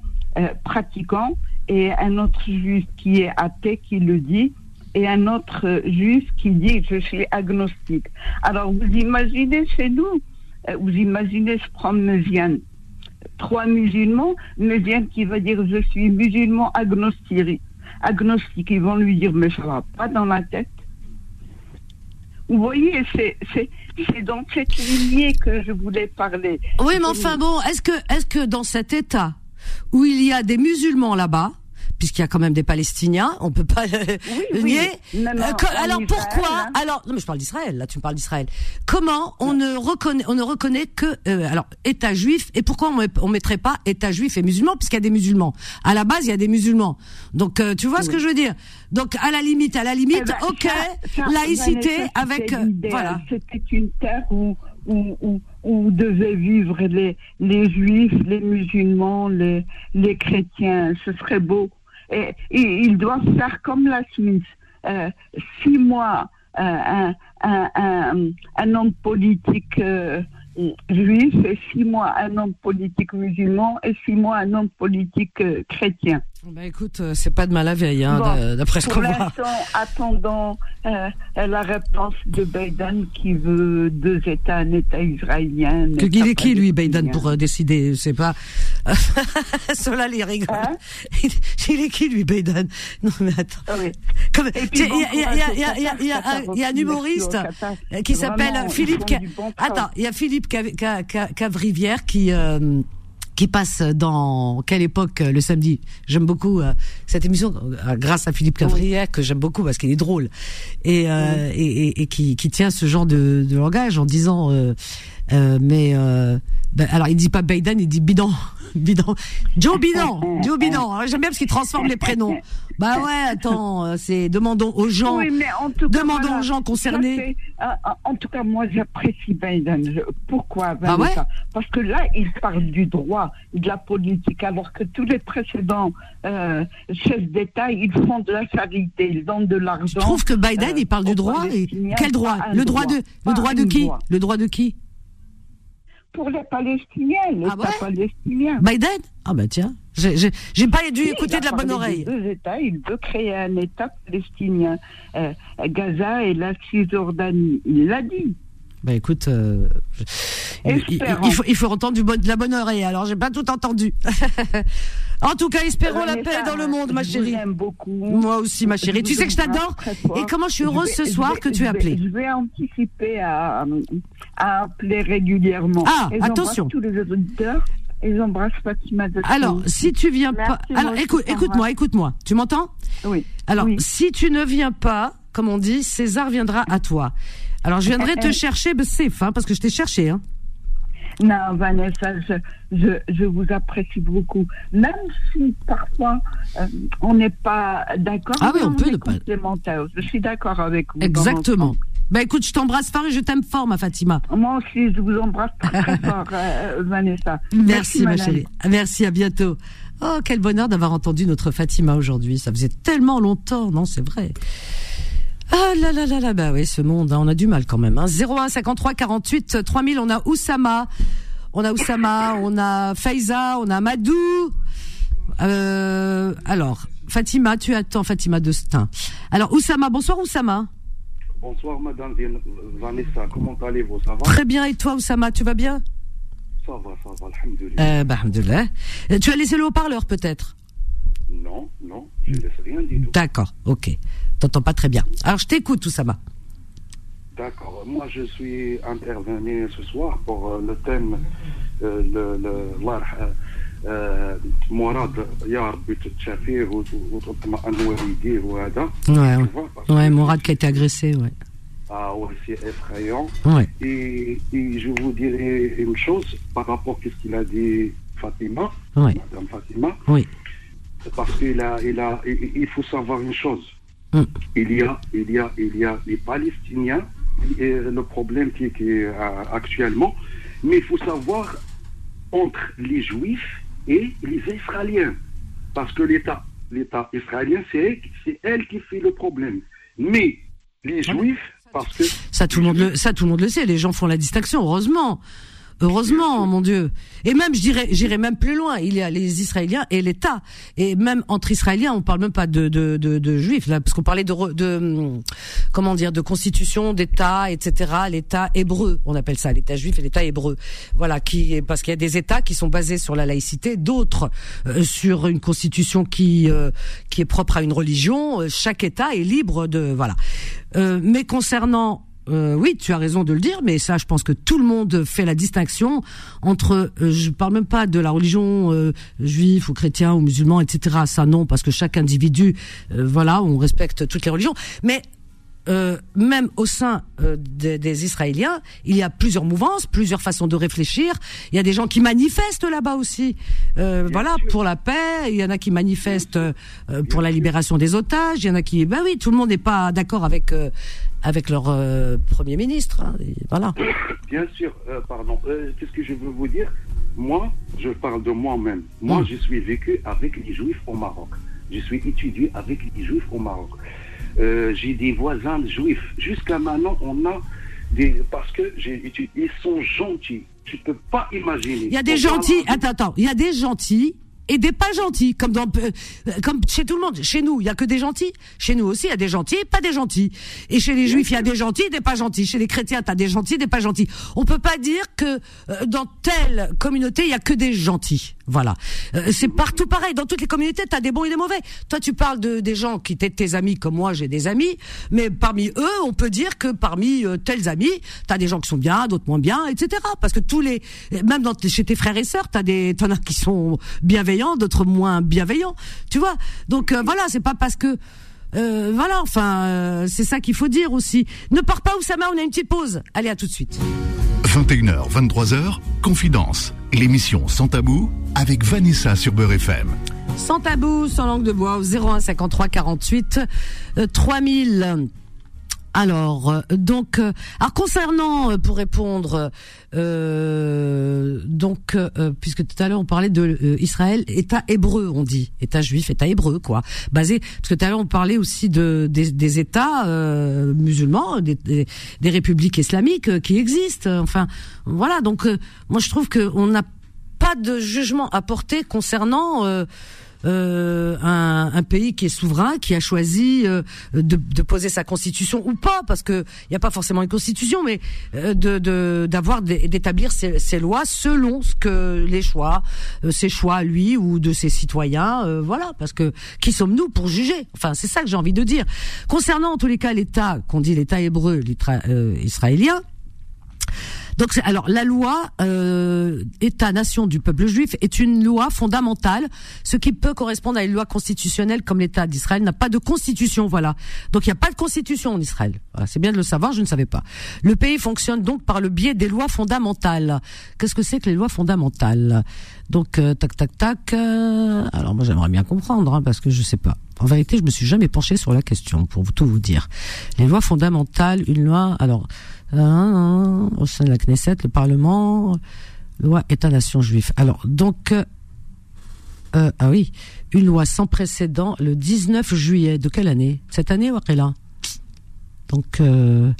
pratiquant, et un autre juif qui est athée, qui le dit, et un autre juif qui dit je suis agnostique. Alors vous imaginez chez nous, vous imaginez se prendre Méziane. Trois musulmans, Méziane qui va dire je suis musulman agnostique. Agnostique, ils vont lui dire mais ça va pas dans la tête. Vous voyez, c'est dans cette lignée que je voulais parler. Oui, mais enfin bon, est-ce que, est -ce que dans cet état où il y a des musulmans là-bas, puisqu'il y a quand même des Palestiniens, on peut pas oui, nier. Euh, alors pourquoi hein. Alors non, mais je parle d'Israël. Là, tu me parles d'Israël. Comment on ne reconnaît, on ne reconnaît que euh, alors État juif et pourquoi on, mettrait pas État juif et musulman puisqu'il y a des musulmans? À la base, il y a des musulmans. Donc euh, tu vois ce que je veux dire? Donc à la limite, à la limite, eh ben, ok, laïcité avec voilà. C'était une terre où où, où, où, devaient vivre les, les juifs, les musulmans, les, les chrétiens. Ce serait beau et, ils doivent faire comme la Smith. Euh, six mois, euh, un, un, un, un, homme politique euh, juif, et six mois un homme politique musulman, et six mois un homme politique euh, chrétien. Bah écoute, euh, c'est pas de mal à veille, hein, d'après ce qu'on voit. Pour l'instant, attendons euh, la réponse de Biden qui veut deux États, un État israélien. Que il est qui lui, Biden, pour euh, décider C'est pas. Cela les rigole. Hein il est qui lui, Biden? Non mais attends. Il y a un humoriste qui s'appelle Philippe. Attends, il y a Philippe Cavrivière qui qui passe dans quelle époque le samedi. J'aime beaucoup euh, cette émission euh, grâce à Philippe Cavrière que j'aime beaucoup parce qu'il est drôle et, euh, et, et, qui, qui, tient ce genre de, de langage en disant mais ben, alors il dit pas Biden, il dit bidon. Bidon. Joe Bidon. Joe Bidon. Hein, j'aime bien parce qu'il transforme les prénoms. Bah ouais, attends, euh, c'est demandons aux gens. Oui, mais en tout cas, demandons aux gens concernés. Euh, en tout cas, moi j'apprécie Biden. Pourquoi ah ouais Parce que là, il parle du droit, de la politique, alors que tous les précédents euh, chefs d'État, ils font de la charité, ils donnent de l'argent. Je trouve que Biden, il parle du droit. Et... Quel droit? Le droit, de le droit de qui? Le droit de qui? Pour les Palestiniens, l'État ah palestinien. Biden Ah ben tiens, j'ai pas dû écouter de la bonne oreille. Deux États, il veut créer un État palestinien, euh, Gaza et la Cisjordanie. Il l'a dit. Ben écoute, euh, il, faut, il faut entendre du bon, de la bonne oreille. Alors j'ai pas tout entendu. en tout cas, espérons la paix dans le monde, ma chérie. beaucoup. Moi aussi, ma chérie. Tu sais que je t'adore. Et comment je suis heureuse ce soir que tu as appelé. Je vais anticiper à, appeler régulièrement. Ah, attention. Tous les auditeurs Fatima de Alors, si tu viens pas, alors écoute, écoute-moi, écoute-moi. Tu m'entends? Oui. Alors, si tu ne viens pas, comme on dit, César viendra à toi. Alors, je viendrai te chercher, safe, hein, parce que je t'ai cherché. Hein. Non, Vanessa, je, je, je vous apprécie beaucoup. Même si parfois euh, on n'est pas d'accord, Ah oui, on peut ne pas-. Je suis d'accord avec vous. Exactement. Ben écoute, je t'embrasse fort et je t'aime fort, ma Fatima. Moi aussi, je vous embrasse très, fort, euh, Vanessa. Merci, ma chérie. Merci, à bientôt. Oh, quel bonheur d'avoir entendu notre Fatima aujourd'hui. Ça faisait tellement longtemps, non, c'est vrai. Ah là là là là, bah oui, ce monde, hein, on a du mal quand même. Hein. 01 53 48 3000, on a Oussama, on a Oussama, on a Faiza, on a Madou. Euh, alors, Fatima, tu attends Fatima de Stein. Alors, Oussama, bonsoir Oussama. Bonsoir Madame Vanessa, comment allez-vous? Ça va? Très bien, et toi Oussama, tu vas bien? Ça va, ça va, alhamdoulilah. euh, bah, alhamdoulilah. Euh, Tu as laissé le haut-parleur peut-être? Non, non, je ne laisse rien du tout. D'accord, ok. T'entends pas très bien. Alors je t'écoute, Oussama. D'accord, moi je suis intervenu ce soir pour euh, le thème, euh, le, le, الله يرح- آه، مراد يا ربي تتشافيه وت- وتطمئن والديه وهذا Ouais, Tu ouais. vois, parce Ouais, que- Mourad qui a été agressé, ouais. Ah ouais, c'est effrayant. Ouais. Et, et je vous dirai une chose par rapport à ce qu'il a dit Fatima, Ouais. Madame Fatima. Oui. parce qu'il a, il a, il il faut savoir une chose. Mm. Il y a, il y a, il y a les Palestiniens, et le problème qui, qui est euh, actuellement, mais il faut savoir entre les Juifs et les Israéliens, parce que l'État, l'État israélien, c'est, elle qui fait le problème. Mais les Ah Juifs, parce que Ça tout le monde le, ça tout le monde le sait. Les gens font la distinction. Heureusement. Heureusement, mon Dieu. Et même, je dirais, j'irais même plus loin. Il y a les Israéliens et l'État. Et même entre Israéliens, on parle même pas de de, de, de juifs là, parce qu'on parlait de, de comment dire, de constitution, d'État, etc. L'État hébreu, on appelle ça l'État juif et l'État hébreu. Voilà, qui parce qu'il y a des États qui sont basés sur la laïcité, d'autres euh, sur une constitution qui euh, qui est propre à une religion. Euh, Chaque État est libre de voilà. Euh, mais concernant euh, oui, tu as raison de le dire, mais ça, je pense que tout le monde fait la distinction entre. euh, je parle même pas de la religion euh, juif ou chrétien ou musulman, etc. Ça non, parce que chaque individu, euh, voilà, on respecte toutes les religions. Mais euh, même au sein euh, des, des Israéliens, il y a plusieurs mouvances, plusieurs façons de réfléchir. Il y a des gens qui manifestent là-bas aussi, euh, voilà, sûr. pour la paix. Il y en a qui manifestent euh, pour la libération des otages. Il y en a qui, ben oui, tout le monde n'est pas d'accord avec euh, avec leur euh, premier ministre. hein, voilà. Bien sûr, euh, pardon. Euh, Qu'est-ce que je veux vous dire? Moi, je parle de moi-même. Moi, Mm. je suis vécu avec les Juifs au Maroc. Je suis étudié avec les Juifs au Maroc. J'ai des voisins juifs. Jusqu'à maintenant, on a des... Parce que j'ai étudié... Ils sont gentils. Tu peux pas imaginer. Il y a des gentils. Attends, attends. Il y a des gentils et des pas gentils, comme dans, euh, comme chez tout le monde. Chez nous, il y a que des gentils. Chez nous aussi, il y a des gentils et pas des gentils. Et chez les juifs, il y a des gentils et des pas gentils. Chez les chrétiens, t'as des gentils et des pas gentils. On peut pas dire que euh, dans telle communauté, il y a que des gentils. Voilà. Euh, c'est partout pareil. Dans toutes les communautés, t'as des bons et des mauvais. Toi, tu parles de des gens qui étaient tes amis, comme moi, j'ai des amis. Mais parmi eux, on peut dire que parmi euh, tels amis, t'as des gens qui sont bien, d'autres moins bien, etc. Parce que tous les, même dans, chez tes frères et sœurs, t'as des, t'en as qui sont bienveillants, d'autres moins bienveillants. Tu vois? Donc euh, voilà, c'est pas parce que euh, voilà, enfin, euh, c'est ça qu'il faut dire aussi. Ne pars pas, Oussama, on a une petite pause. Allez, à tout de suite. 21h, 23h, Confidence. L'émission Sans Tabou avec Vanessa sur Beurre FM. Sans tabou, sans langue de bois, au 01 53 48 euh, 3000. Alors, euh, donc, euh, alors concernant, euh, pour répondre, donc, puisque tout à l'heure on parlait de Israël, État hébreu, on dit, État juif, État hébreu, quoi, basé, parce que tout à l'heure on parlait aussi de des, États musulmans, des, des, des républiques islamiques qui existent. Enfin, voilà. Donc, moi je trouve que on n'a pas de jugement à porter concernant. Euh, un, un pays qui est souverain, qui a choisi euh, de, de poser sa constitution ou pas, parce que il n'y a pas forcément une constitution, mais euh, de de- d'avoir des- d'établir ses, ses lois selon ce que les choix, euh, ses choix lui ou de ses citoyens, euh, voilà, parce que qui sommes-nous pour juger? Enfin, c'est ça que j'ai envie de dire. Concernant en tous les cas l'État, qu'on dit l'État hébreu, l'État israélien. Donc, alors, la loi euh, État-nation du peuple juif est une loi fondamentale, ce qui peut correspondre à une loi constitutionnelle comme l'État d'Israël n'a pas de constitution, voilà. Donc, il n'y a pas de constitution en Israël. Voilà, c'est bien de le savoir, je ne savais pas. Le pays fonctionne donc par le biais des lois fondamentales. Qu'est-ce que c'est que les lois fondamentales? Donc, euh, tac, tac, tac. euh, alors, moi, j'aimerais bien comprendre, hein, parce que je sais pas. En vérité, je me suis jamais penché sur la question, pour tout vous dire. Les lois fondamentales, une loi, alors, au sein de la Knesset, le Parlement, loi État-nation juif. Alors, donc, euh, euh, ah oui, une loi sans précédent le 19 juillet de quelle année? Cette année là? Donc, euh,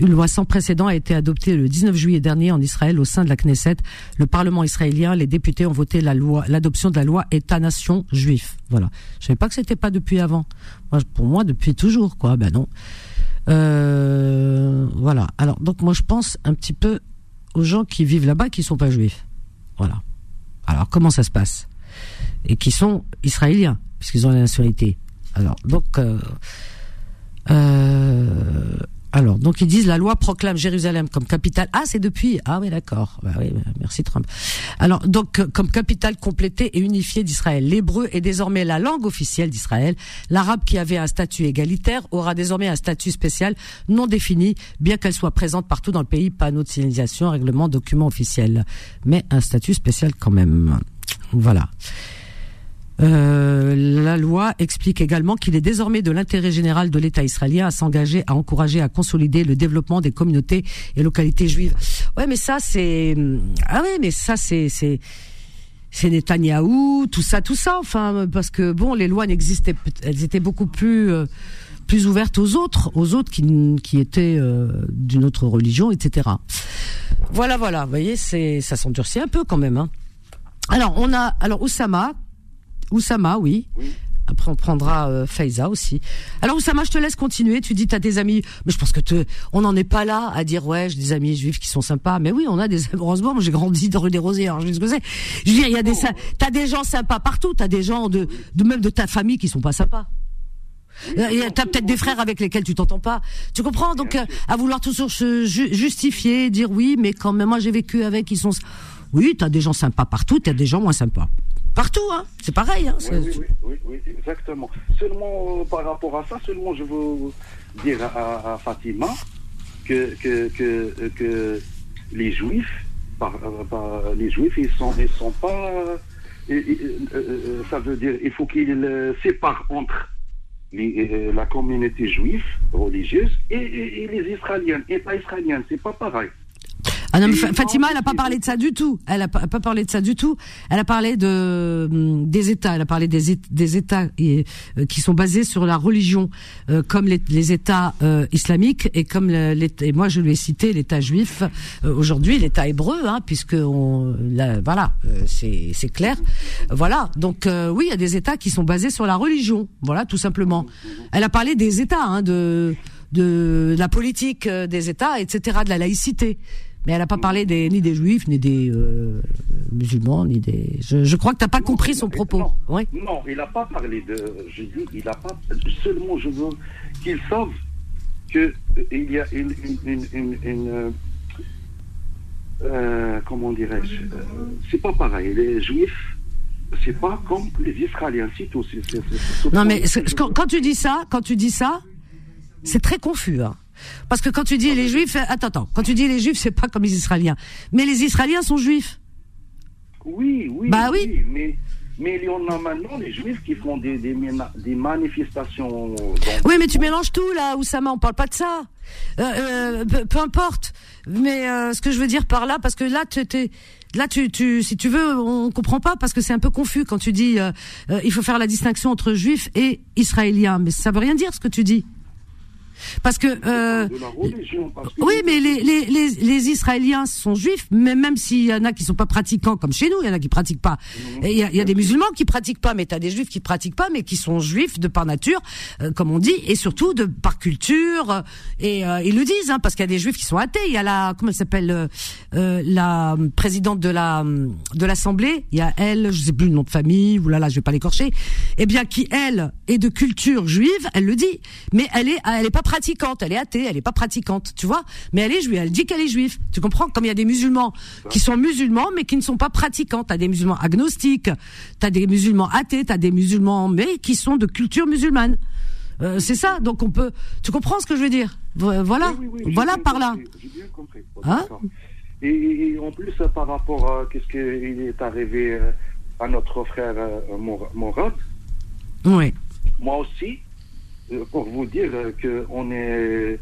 une loi sans précédent a été adoptée le 19 juillet dernier en Israël au sein de la Knesset. Le Parlement israélien, les députés ont voté la loi, l'adoption de la loi État-nation juif. Voilà. Je savais pas que c'était pas depuis avant. Pour moi, depuis toujours, quoi. Ben non. Euh, voilà. Alors, donc moi, je pense un petit peu aux gens qui vivent là-bas qui sont pas juifs. Voilà. Alors, comment ça se passe? Et qui sont israéliens, puisqu'ils ont la nationalité. Alors, donc, euh, euh, alors, donc ils disent la loi proclame Jérusalem comme capitale. Ah, c'est depuis. Ah oui, d'accord. Bah oui, merci Trump. Alors, donc euh, comme capitale complétée et unifiée d'Israël. L'hébreu est désormais la langue officielle d'Israël. L'arabe qui avait un statut égalitaire aura désormais un statut spécial non défini, bien qu'elle soit présente partout dans le pays, panneau de signalisation, règlement, document officiel, mais un statut spécial quand même. Voilà. Euh, la loi explique également qu'il est désormais de l'intérêt général de l'État israélien à s'engager, à encourager, à consolider le développement des communautés et localités juives. Ouais, mais ça c'est ah ouais, mais ça c'est c'est c'est Netanyahou, tout ça, tout ça. Enfin, parce que bon, les lois n'existaient, elles étaient beaucoup plus euh, plus ouvertes aux autres, aux autres qui qui étaient euh, d'une autre religion, etc. Voilà, voilà. Vous voyez, c'est ça s'endurcit un peu quand même. Hein. Alors on a alors Oussama Oussama, oui. Après, on prendra euh, Faiza aussi. Alors, Oussama, je te laisse continuer. Tu dis, t'as des amis. Mais je pense que te, on n'en est pas là à dire, ouais, j'ai des amis juifs qui sont sympas. Mais oui, on a des, heureusement, j'ai grandi dans rue des Rosiers. Alors, je sais ce que c'est. Je veux dire, il y a des, t'as des gens sympas partout. T'as des gens de, de même de ta famille qui sont pas sympas. Euh, T'as peut-être des frères avec lesquels tu t'entends pas. Tu comprends? Donc, euh, à vouloir toujours se ju- justifier, dire oui, mais quand même, moi, j'ai vécu avec, ils sont. Oui, t'as des gens sympas partout, t'as des gens moins sympas. Partout, hein. C'est pareil, hein. Oui, oui, oui, oui, exactement. Seulement, euh, par rapport à ça, seulement je veux dire à, Fatima que, que, que, que les Juifs, par, euh, les Juifs, ils sont, ils sont pas. euh, ça veut dire il faut qu'ils séparent entre la communauté juive religieuse et les Israéliens et pas Israéliens. C'est pas pareil. Ah non, mais Fatima, elle a pas parlé de ça du tout. Elle a pas, pas parlé de ça du tout. Elle a parlé de hum, des États. Elle a parlé des, des États et, euh, qui sont basés sur la religion, euh, comme les, les États euh, islamiques et comme le- l'État- et moi je lui ai cité l'État juif aujourd'hui, l'État hébreu, hein, puisque on, là, voilà, c'est c'est clair. Voilà. Donc oui, il y a des États qui sont basés sur la religion. Voilà, tout simplement. Elle a parlé des États, hein, de de la politique des États, etc., de la laïcité. Mais elle n'a pas parlé des, ni des juifs, ni des euh, musulmans, ni des. Je, je crois que t'as pas compris son propos. Non, il n'a pas parlé de. Je dis, il n'a pas. Seulement, je veux qu'ils savent que euh, il y a une. une, une, euh, comment dirais-je C'est pas pareil. Les Juifs, c'est pas comme les Israéliens, c'est tout. Non, mais quand, quand tu dis ça, quand tu dis ça, c'est très confus. Hein. Parce que quand tu dis les juifs, attends, attends, quand tu dis les juifs, c'est pas comme les Israéliens. Mais les Israéliens sont juifs. Oui, oui. Bah oui. mais, mais il y en a maintenant les Juifs qui font des, des, mena- des manifestations. Oui, mais tu mélanges tout là, Oussama, on parle pas de ça. Euh, euh, peu, peu importe. Mais euh, ce que je veux dire par là, parce que là, tu là, tu, tu, si tu veux, on comprend pas parce que c'est un peu confus quand tu dis il faut faire la distinction entre juifs et israéliens. Mais ça veut rien dire ce que tu dis. Parce que euh, de la religion. Parce que oui, mais les, les, les, les Israéliens sont juifs, mais même s'il y en a qui sont pas pratiquants comme chez nous, il y en a qui pratiquent pas. Et il y a, y a des musulmans qui pratiquent pas, mais tu as des juifs qui pratiquent pas, mais qui sont juifs de par nature, euh, comme on dit, et surtout de par culture. euh, et euh, ils le disent, hein, parce qu'il y a des juifs qui sont athées. Il y a la, comment elle s'appelle, euh, euh, la présidente de la de l'Assemblée. Il y a elle, je sais plus le nom de famille, ou là là, je vais pas l'écorcher. Eh bien, qui elle est de culture juive, elle le dit, mais elle est elle est pas pratiquante, elle est athée, elle est pas pratiquante, tu vois. Mais elle est juive, elle dit qu'elle est juive. Tu comprends? Comme il y a des musulmans qui sont musulmans mais qui ne sont pas pratiquants. T'as des musulmans agnostiques, t'as des musulmans athées, t'as des musulmans mais qui sont de culture musulmane. Euh, c'est ça. Donc on peut. Tu comprends ce que je veux dire? Voilà, Oui, oui, oui, j'ai voilà par là. bien compris. Hein? et, et en plus, euh, par rapport à qu'est-ce qui est arrivé euh, à notre frère Mour- Mourad, Oui. moi aussi, pour vous dire euh, que on est,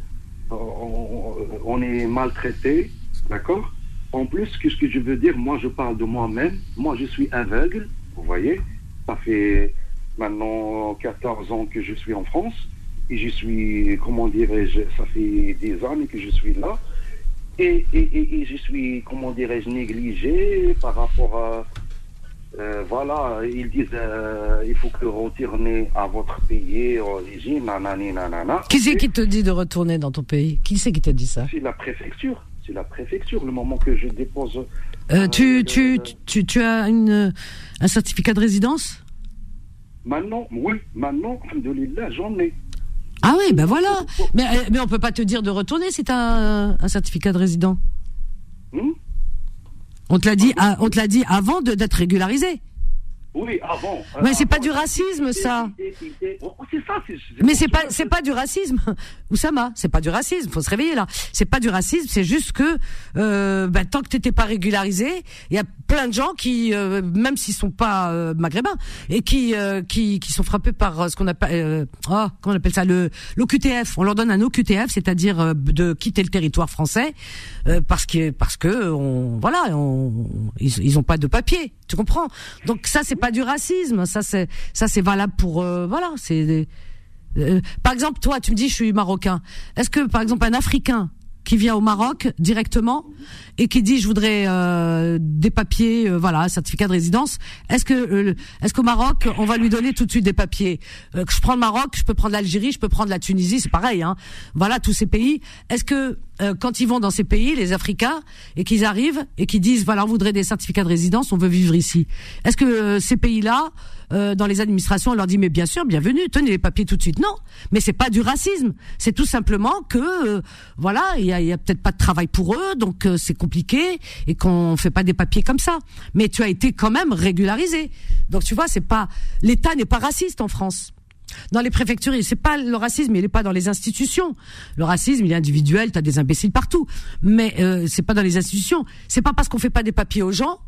on, est maltraité, d'accord? En plus, qu'est-ce que je veux dire? Moi, je parle de moi-même. Moi, je suis aveugle, vous voyez? Ça fait maintenant 14 ans que je suis en France. Et je suis, comment dirais-je, ça fait des années que je suis là. Et je suis, comment dirais-je, négligé par rapport à... euh, voilà, ils disent euh, il faut que retourner à votre pays d'origine, nanani, nanana. Qui c'est qui te dit de retourner dans ton pays? Qui c'est qui te dit ça? C'est la préfecture. C'est la préfecture, le moment que je dépose. Euh, euh, tu, tu, tu, tu as une, un certificat de résidence? Maintenant, oui, maintenant, alhamdoulilah, j'en ai. Ah oui, ben voilà. Mais, euh, mais on peut pas te dire de retourner si tu as un, un certificat de résident. Hmm? On te l'a dit, ah, on te l'a dit avant d'être régularisé. Oui, avant. Mais c'est pas Avant, du racisme, ça. Mais c'est pas, c'est pas du racisme, Oussama. C'est pas du racisme. Faut se réveiller là. C'est pas du racisme. C'est juste que euh, bah, tant que t'étais pas régularisé, il y a plein de gens qui, euh, même s'ils sont pas euh, maghrébins, et qui, euh, qui, qui sont frappés par euh, ce qu'on appelle, euh, oh, comment on appelle ça, le l'OQTF. On leur donne un OQTF, c'est-à-dire euh, de quitter le territoire français euh, parce que parce que on, voilà, on, ils, ils ont pas de papier. Tu comprends? Donc ça, c'est pas du racisme. Ça, c'est ça, c'est valable pour euh, voilà, c'est euh, par exemple, toi, tu me dis, je suis marocain. Est-ce que, par exemple, un Africain qui vient au Maroc directement et qui dit, je voudrais euh, des papiers, euh, voilà, certificat de résidence, est-ce que, euh, est-ce qu'au Maroc, on va lui donner tout de suite des papiers? Euh, je prends le Maroc, je peux prendre l'Algérie, je peux prendre la Tunisie, c'est pareil, hein. Voilà, tous ces pays. Est-ce que euh, quand ils vont dans ces pays, les Africains, et qu'ils arrivent et qu'ils disent, voilà, on voudrait des certificats de résidence, on veut vivre ici. Est-ce que euh, ces pays-là, dans les administrations, on leur dit mais bien sûr, bienvenue, tenez les papiers tout de suite. Non, mais c'est pas du racisme. C'est tout simplement que voilà, il y a, y a peut-être pas de travail pour eux, donc c'est et qu'on fait pas des papiers comme ça. Mais tu as été quand même régularisé. Donc tu vois, c'est pas l'État n'est pas raciste en France. Dans les préfectures, c'est pas le racisme, il est pas dans les institutions. Le racisme, il est individuel, t'as des imbéciles partout. Mais euh, c'est pas dans les institutions. C'est pas parce qu'on fait pas des papiers aux gens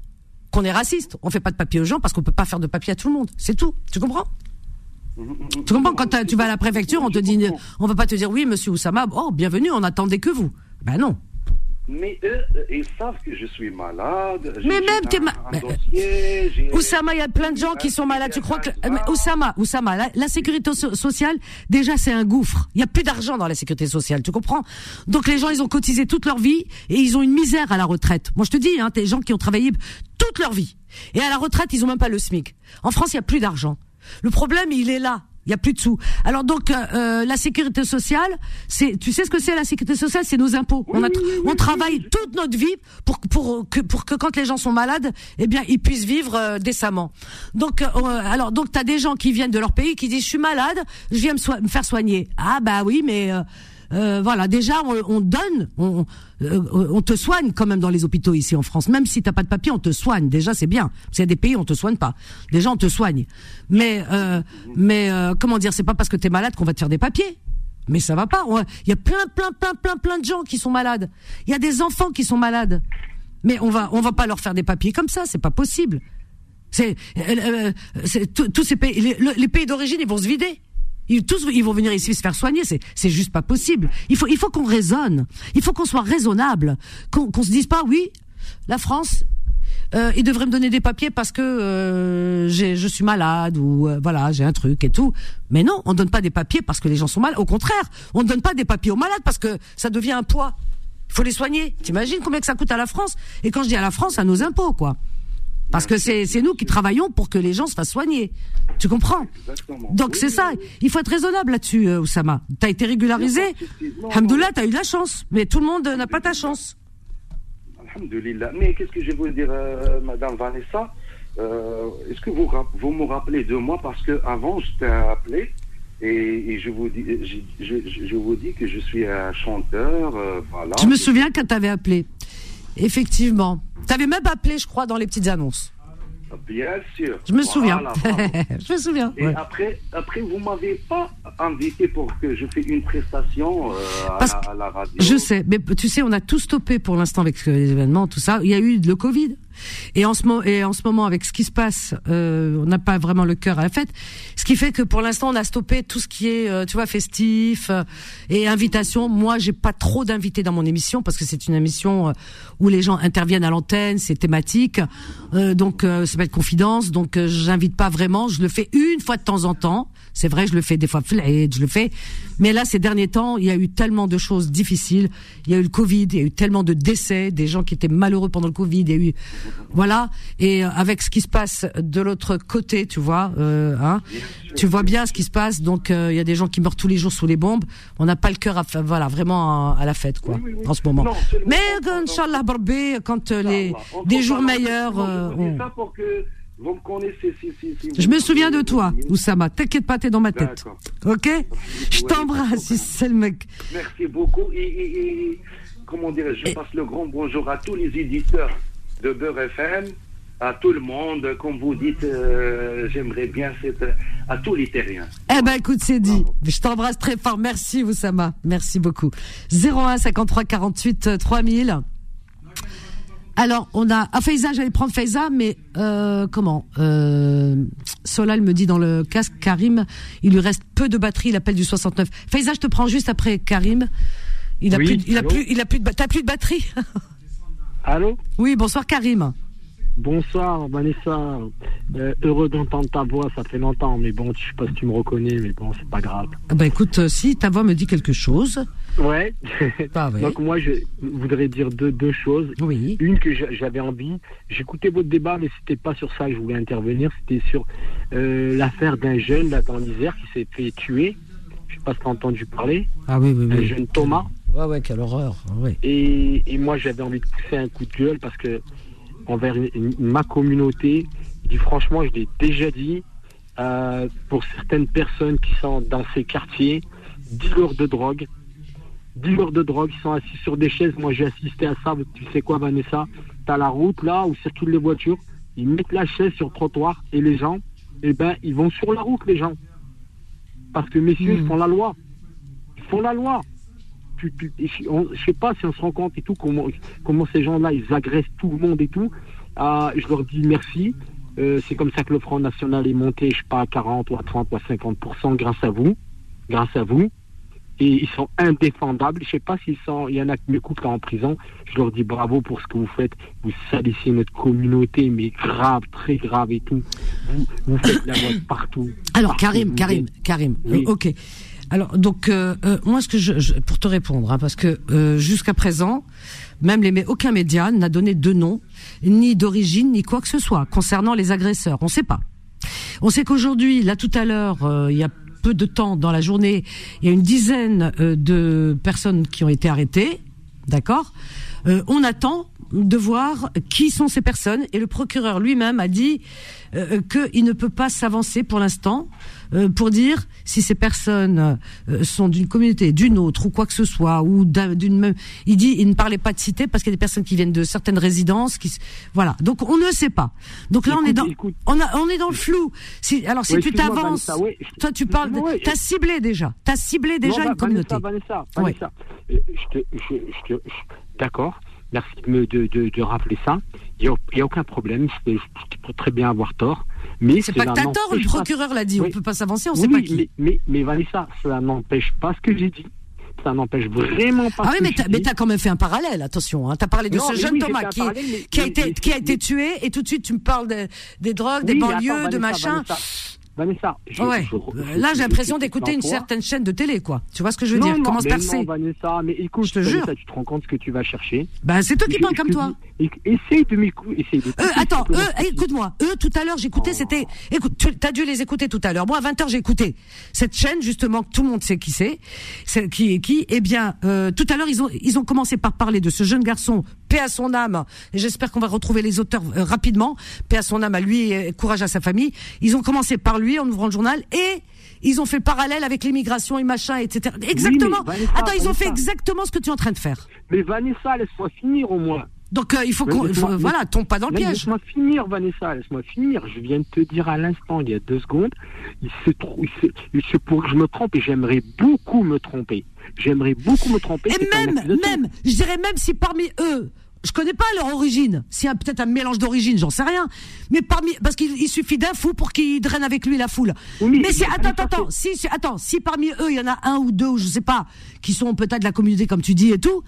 qu'on est raciste. On fait pas de papiers aux gens parce qu'on peut pas faire de papiers à tout le monde. C'est tout. Tu comprends? Tu comprends? Quand tu vas à la préfecture, on te dit, on va pas te dire oui, monsieur Oussama, oh bienvenue, on attendait que vous. Ben non. Mais eux, euh, ils savent que je suis malade. Mais même t'es Oussama, il y a plein de gens qui sont malades. Tu crois que euh, Oussama, Oussama, la, la sécurité so- sociale, déjà c'est un gouffre. Il y a plus d'argent dans la sécurité sociale, tu comprends? Donc les gens, ils ont cotisé toute leur vie et ils ont une misère à la retraite. Moi, je te dis, hein, des gens qui ont travaillé toute leur vie et à la retraite, ils ont même pas le SMIC. En France, il y a plus d'argent. Le problème, il est là. Il y a plus de sous. Alors donc euh, euh, la sécurité sociale, c'est tu sais ce que c'est la sécurité sociale, c'est nos impôts. on a on travaille toute notre vie pour pour que pour que quand les gens sont malades, eh bien ils puissent vivre euh, décemment. Donc euh, alors donc tu as des gens qui viennent de leur pays qui disent je suis malade, je viens me, me faire soigner. Ah bah oui, mais euh, voilà, déjà on, on donne, on, euh, on te soigne quand même dans les hôpitaux ici en France. Même si t'as pas de papier, on te soigne. Déjà c'est bien. Parce y a des pays où on te soigne pas. Déjà on te soigne. Mais euh, mais euh, comment dire, c'est pas parce que t'es malade qu'on va te faire des papiers. Mais ça va pas. Il y a plein plein plein plein plein de gens qui sont malades. Il y a des enfants qui sont malades. Mais on va on va pas leur faire des papiers comme ça. C'est pas possible. C'est euh, tous ces pays, les, le- les pays d'origine, ils vont se vider. Ils, tous, ils vont venir ici se faire soigner. C'est, c'est juste pas possible. Il faut, il faut qu'on raisonne. Il faut qu'on soit raisonnable. Qu'on, qu'on se dise pas, oui, la France, euh, il devrait me donner des papiers parce que euh, j'ai, je suis malade ou euh, voilà, j'ai un truc et tout. Mais non, on donne pas des papiers parce que les gens sont malades. Au contraire, on ne donne pas des papiers aux malades parce que ça devient un poids. Il faut les soigner. T'imagines combien que ça coûte à la France? Et quand je dis à la France, à nos impôts, quoi. Parce que c'est, nous qui travaillons pour que les gens se fassent soigner. Tu comprends? Exactement. donc Oui, c'est oui, ça. Il faut être raisonnable là-dessus, euh, Oussama. T'as été régularisé. Hamdoullah, t'as eu de la chance. Mais tout le monde n'a pas ta chance. Alhamdulillah. Mais qu'est-ce que je veux dire, euh, Madame Vanessa Euh, Est-ce que vous, vous me rappelez de moi Parce que avant je t'ai appelé Et, je vous dis, je, je, je, vous dis que je suis un chanteur, euh, voilà. Je me souviens quand tu avais appelé. Effectivement. Tu avais même appelé, je crois, dans les petites annonces. Bien sûr. Je me souviens. je me souviens. Et après, après, vous m'avez pas invité pour que je fasse une prestation euh, à, la, radio. Je sais, mais tu sais, on a tout stoppé pour l'instant avec les événements, tout ça. Il y a eu le Covid. Et en ce, moment, avec ce qui se passe, euh, on n'a pas vraiment le cœur à la fête. Ce qui fait que pour l'instant, on a stoppé tout ce qui est, euh, tu vois, festif euh, et invitation. Moi, j'ai pas trop d'invités dans mon émission parce que c'est une émission où les gens interviennent à l'antenne, c'est thématique, donc ça s'appelle confidence. Donc, j'invite pas vraiment. Je le fais une fois de temps en temps. C'est vrai, je le fais des fois, je le fais. Mais là, ces derniers temps, il y a eu tellement de choses difficiles. Il y a eu le Covid, il y a eu tellement de décès, des gens qui étaient malheureux pendant le Covid. Il y a eu, voilà. Et euh, avec ce qui se passe de l'autre côté, tu vois, euh, hein, tu vois bien ce qui se passe. Donc, euh, il y a des gens qui meurent tous les jours sous les bombes. On n'a pas le cœur, à, voilà, vraiment à, la fête, quoi, en ce moment. Mais, Inch'Allah, quand les, des jours meilleurs. Vous me connaissez, si, si, si, Je me souviens de toi, Oussama. T'inquiète pas, t'es dans ma tête. Ok Je t'embrasse, c'est le mec. Merci beaucoup. Et, comment dire, je passe le grand bonjour à tous les éditeurs de Beurre FM, à tout le monde. Comme vous dites, euh, j'aimerais bien cette, à tous les terriens. Eh ben, écoute, c'est dit. Je t'embrasse très fort. Merci, Oussama. Merci beaucoup. 01 53 48 3000. Alors, on a. Ah, Faiza, j'allais prendre Faiza, mais euh, comment euh, Solal me dit dans le casque, Karim, il lui reste peu de batterie, il appelle du 69. Faiza, je te prends juste après Karim. Il a plus, il a plus, il a plus de, t'as plus de batterie? allô? Oui, bonsoir Karim. Bonsoir Vanessa, euh, heureux d'entendre ta voix, ça fait longtemps, mais bon, je sais pas si tu me reconnais, mais bon, c'est pas grave. Ah bah écoute, euh, si ta voix me dit quelque chose. Ouais. Ah Donc moi, je voudrais dire deux, deux choses. Oui. Une que j'avais envie, j'écoutais votre débat, mais c'était pas sur ça que je voulais intervenir, c'était sur euh, l'affaire d'un jeune là dans l'Isère qui s'est fait tuer. Je sais pas si tu as entendu parler. Ah oui, oui, oui. Un jeune Thomas. Ouais, ouais, quelle horreur. Ouais. Et, et moi, j'avais envie de pousser un coup de gueule parce que envers ma communauté. Je franchement, je l'ai déjà dit, euh, pour certaines personnes qui sont dans ces quartiers, dealers de drogue, dealers de drogue, qui sont assis sur des chaises. Moi, j'ai assisté à ça. Tu sais quoi, Vanessa? Tu as la route là où circulent les voitures. Ils mettent la chaise sur le trottoir et les gens, eh ben, ils vont sur la route, les gens. Parce que messieurs, ils hmm. font la loi. Ils font la loi je sais pas si on se rend compte et tout comment, comment ces gens-là ils agressent tout le monde et tout. Ah, je leur dis merci. Euh, c'est comme ça que le Front National est monté, je sais pas, à 40 ou à 30 ou à 50 grâce à vous, grâce à vous. Et ils sont indéfendables. Je sais pas s'ils sont, il y en a qui m'écoutent là en prison. Je leur dis bravo pour ce que vous faites. Vous salissez notre communauté, mais grave, très grave et tout. Vous, vous faites la loi partout. Alors, Karim, Karim, Karim, euh, ok. Alors donc euh, euh, moi ce que je, pour te répondre hein, parce que euh, jusqu'à présent même les aucun média n'a donné de nom ni d'origine ni quoi que ce soit concernant les agresseurs. On sait pas. On sait qu'aujourd'hui là tout à l'heure il y a peu de temps dans la journée il y a une dizaine de personnes qui ont été arrêtées d'accord? On attend de voir qui sont ces personnes et le procureur lui-même a dit qu'il ne peut pas s'avancer pour l'instant euh, pour dire si ces personnes euh, sont d'une communauté, d'une autre ou quoi que ce soit, ou d'une même. Il dit, il ne parlait pas de cité parce qu'il y a des personnes qui viennent de certaines résidences, qui voilà. Donc on ne sait pas. Donc là on est dans, on, a, on est dans le flou. Si, alors si tu t'avances, toi tu parles, t'as ciblé déjà, t'as ciblé déjà une communauté. Vanessa, Vanessa, euh, je je, je, d'accord. Merci de, me, de, de, de rappeler ça. Il n'y a, aucun problème. Je peux très bien avoir tort. Mais c'est pas que t'as tort, le procureur l'a dit. On peut pas s'avancer, on sait pas qui. Mais, mais, mais Vanessa, cela n'empêche pas ce que j'ai dit ça n'empêche vraiment pas. Ah oui, mais t'as quand même fait un parallèle, attention. Hein. T'as parlé de ce jeune Thomas qui, qui, a été, qui a été tué, et tout de suite tu me parles des drogues, des banlieues, de machin. Vanessa. Ouais. Là, j'ai l'impression d'écouter une certaine chaîne de télé, quoi. Tu vois ce que je veux dire? Comment se percer? Non, Vanessa, mais écoute, je te jure. tu te rends compte ce que tu vas chercher? Ben, c'est toi qui parles comme toi. essaye de m'écouter. Euh, attends, eux, écoute-moi. Eux, tout à l'heure, j'écoutais, oh. c'était. Écoute, tu as dû les écouter tout à l'heure. Moi, à 20h, j'ai écouté cette chaîne, justement, que tout le monde sait qui c'est. Qui est qui Eh bien, euh, tout à l'heure, ils ont, ils ont commencé par parler de ce jeune garçon, paix à son âme. Et j'espère qu'on va retrouver les auteurs euh, rapidement. Paix à son âme à lui et courage à sa famille. Ils ont commencé par lui en ouvrant le journal et ils ont fait le parallèle avec l'immigration et machin, etc. Exactement. Vanessa, Attends, ils ont fait exactement ce que tu es en train de faire. Mais Vanessa, laisse-moi finir au moins. Donc euh, il faut qu'on, voilà, tombe pas dans le piège. Laisse-moi finir, Vanessa, laisse-moi finir. Je viens de te dire à l'instant, il y a deux secondes, il se trouve, il se, il se pourrait que je me trompe et j'aimerais beaucoup me tromper. J'aimerais beaucoup me tromper. Et c'est même, même, je dirais même si parmi eux, je connais pas leur origine, s'il y a peut-être un mélange d'origine, j'en sais rien. Mais parmi, parce qu'il il suffit d'un fou pour qu'il draine avec lui la foule. Oui, mais c'est, mais attends, attends, attends, si, si- attends, si parmi eux il y en a un ou deux, ou je sais pas, qui sont peut-être de la communauté comme tu dis et tout,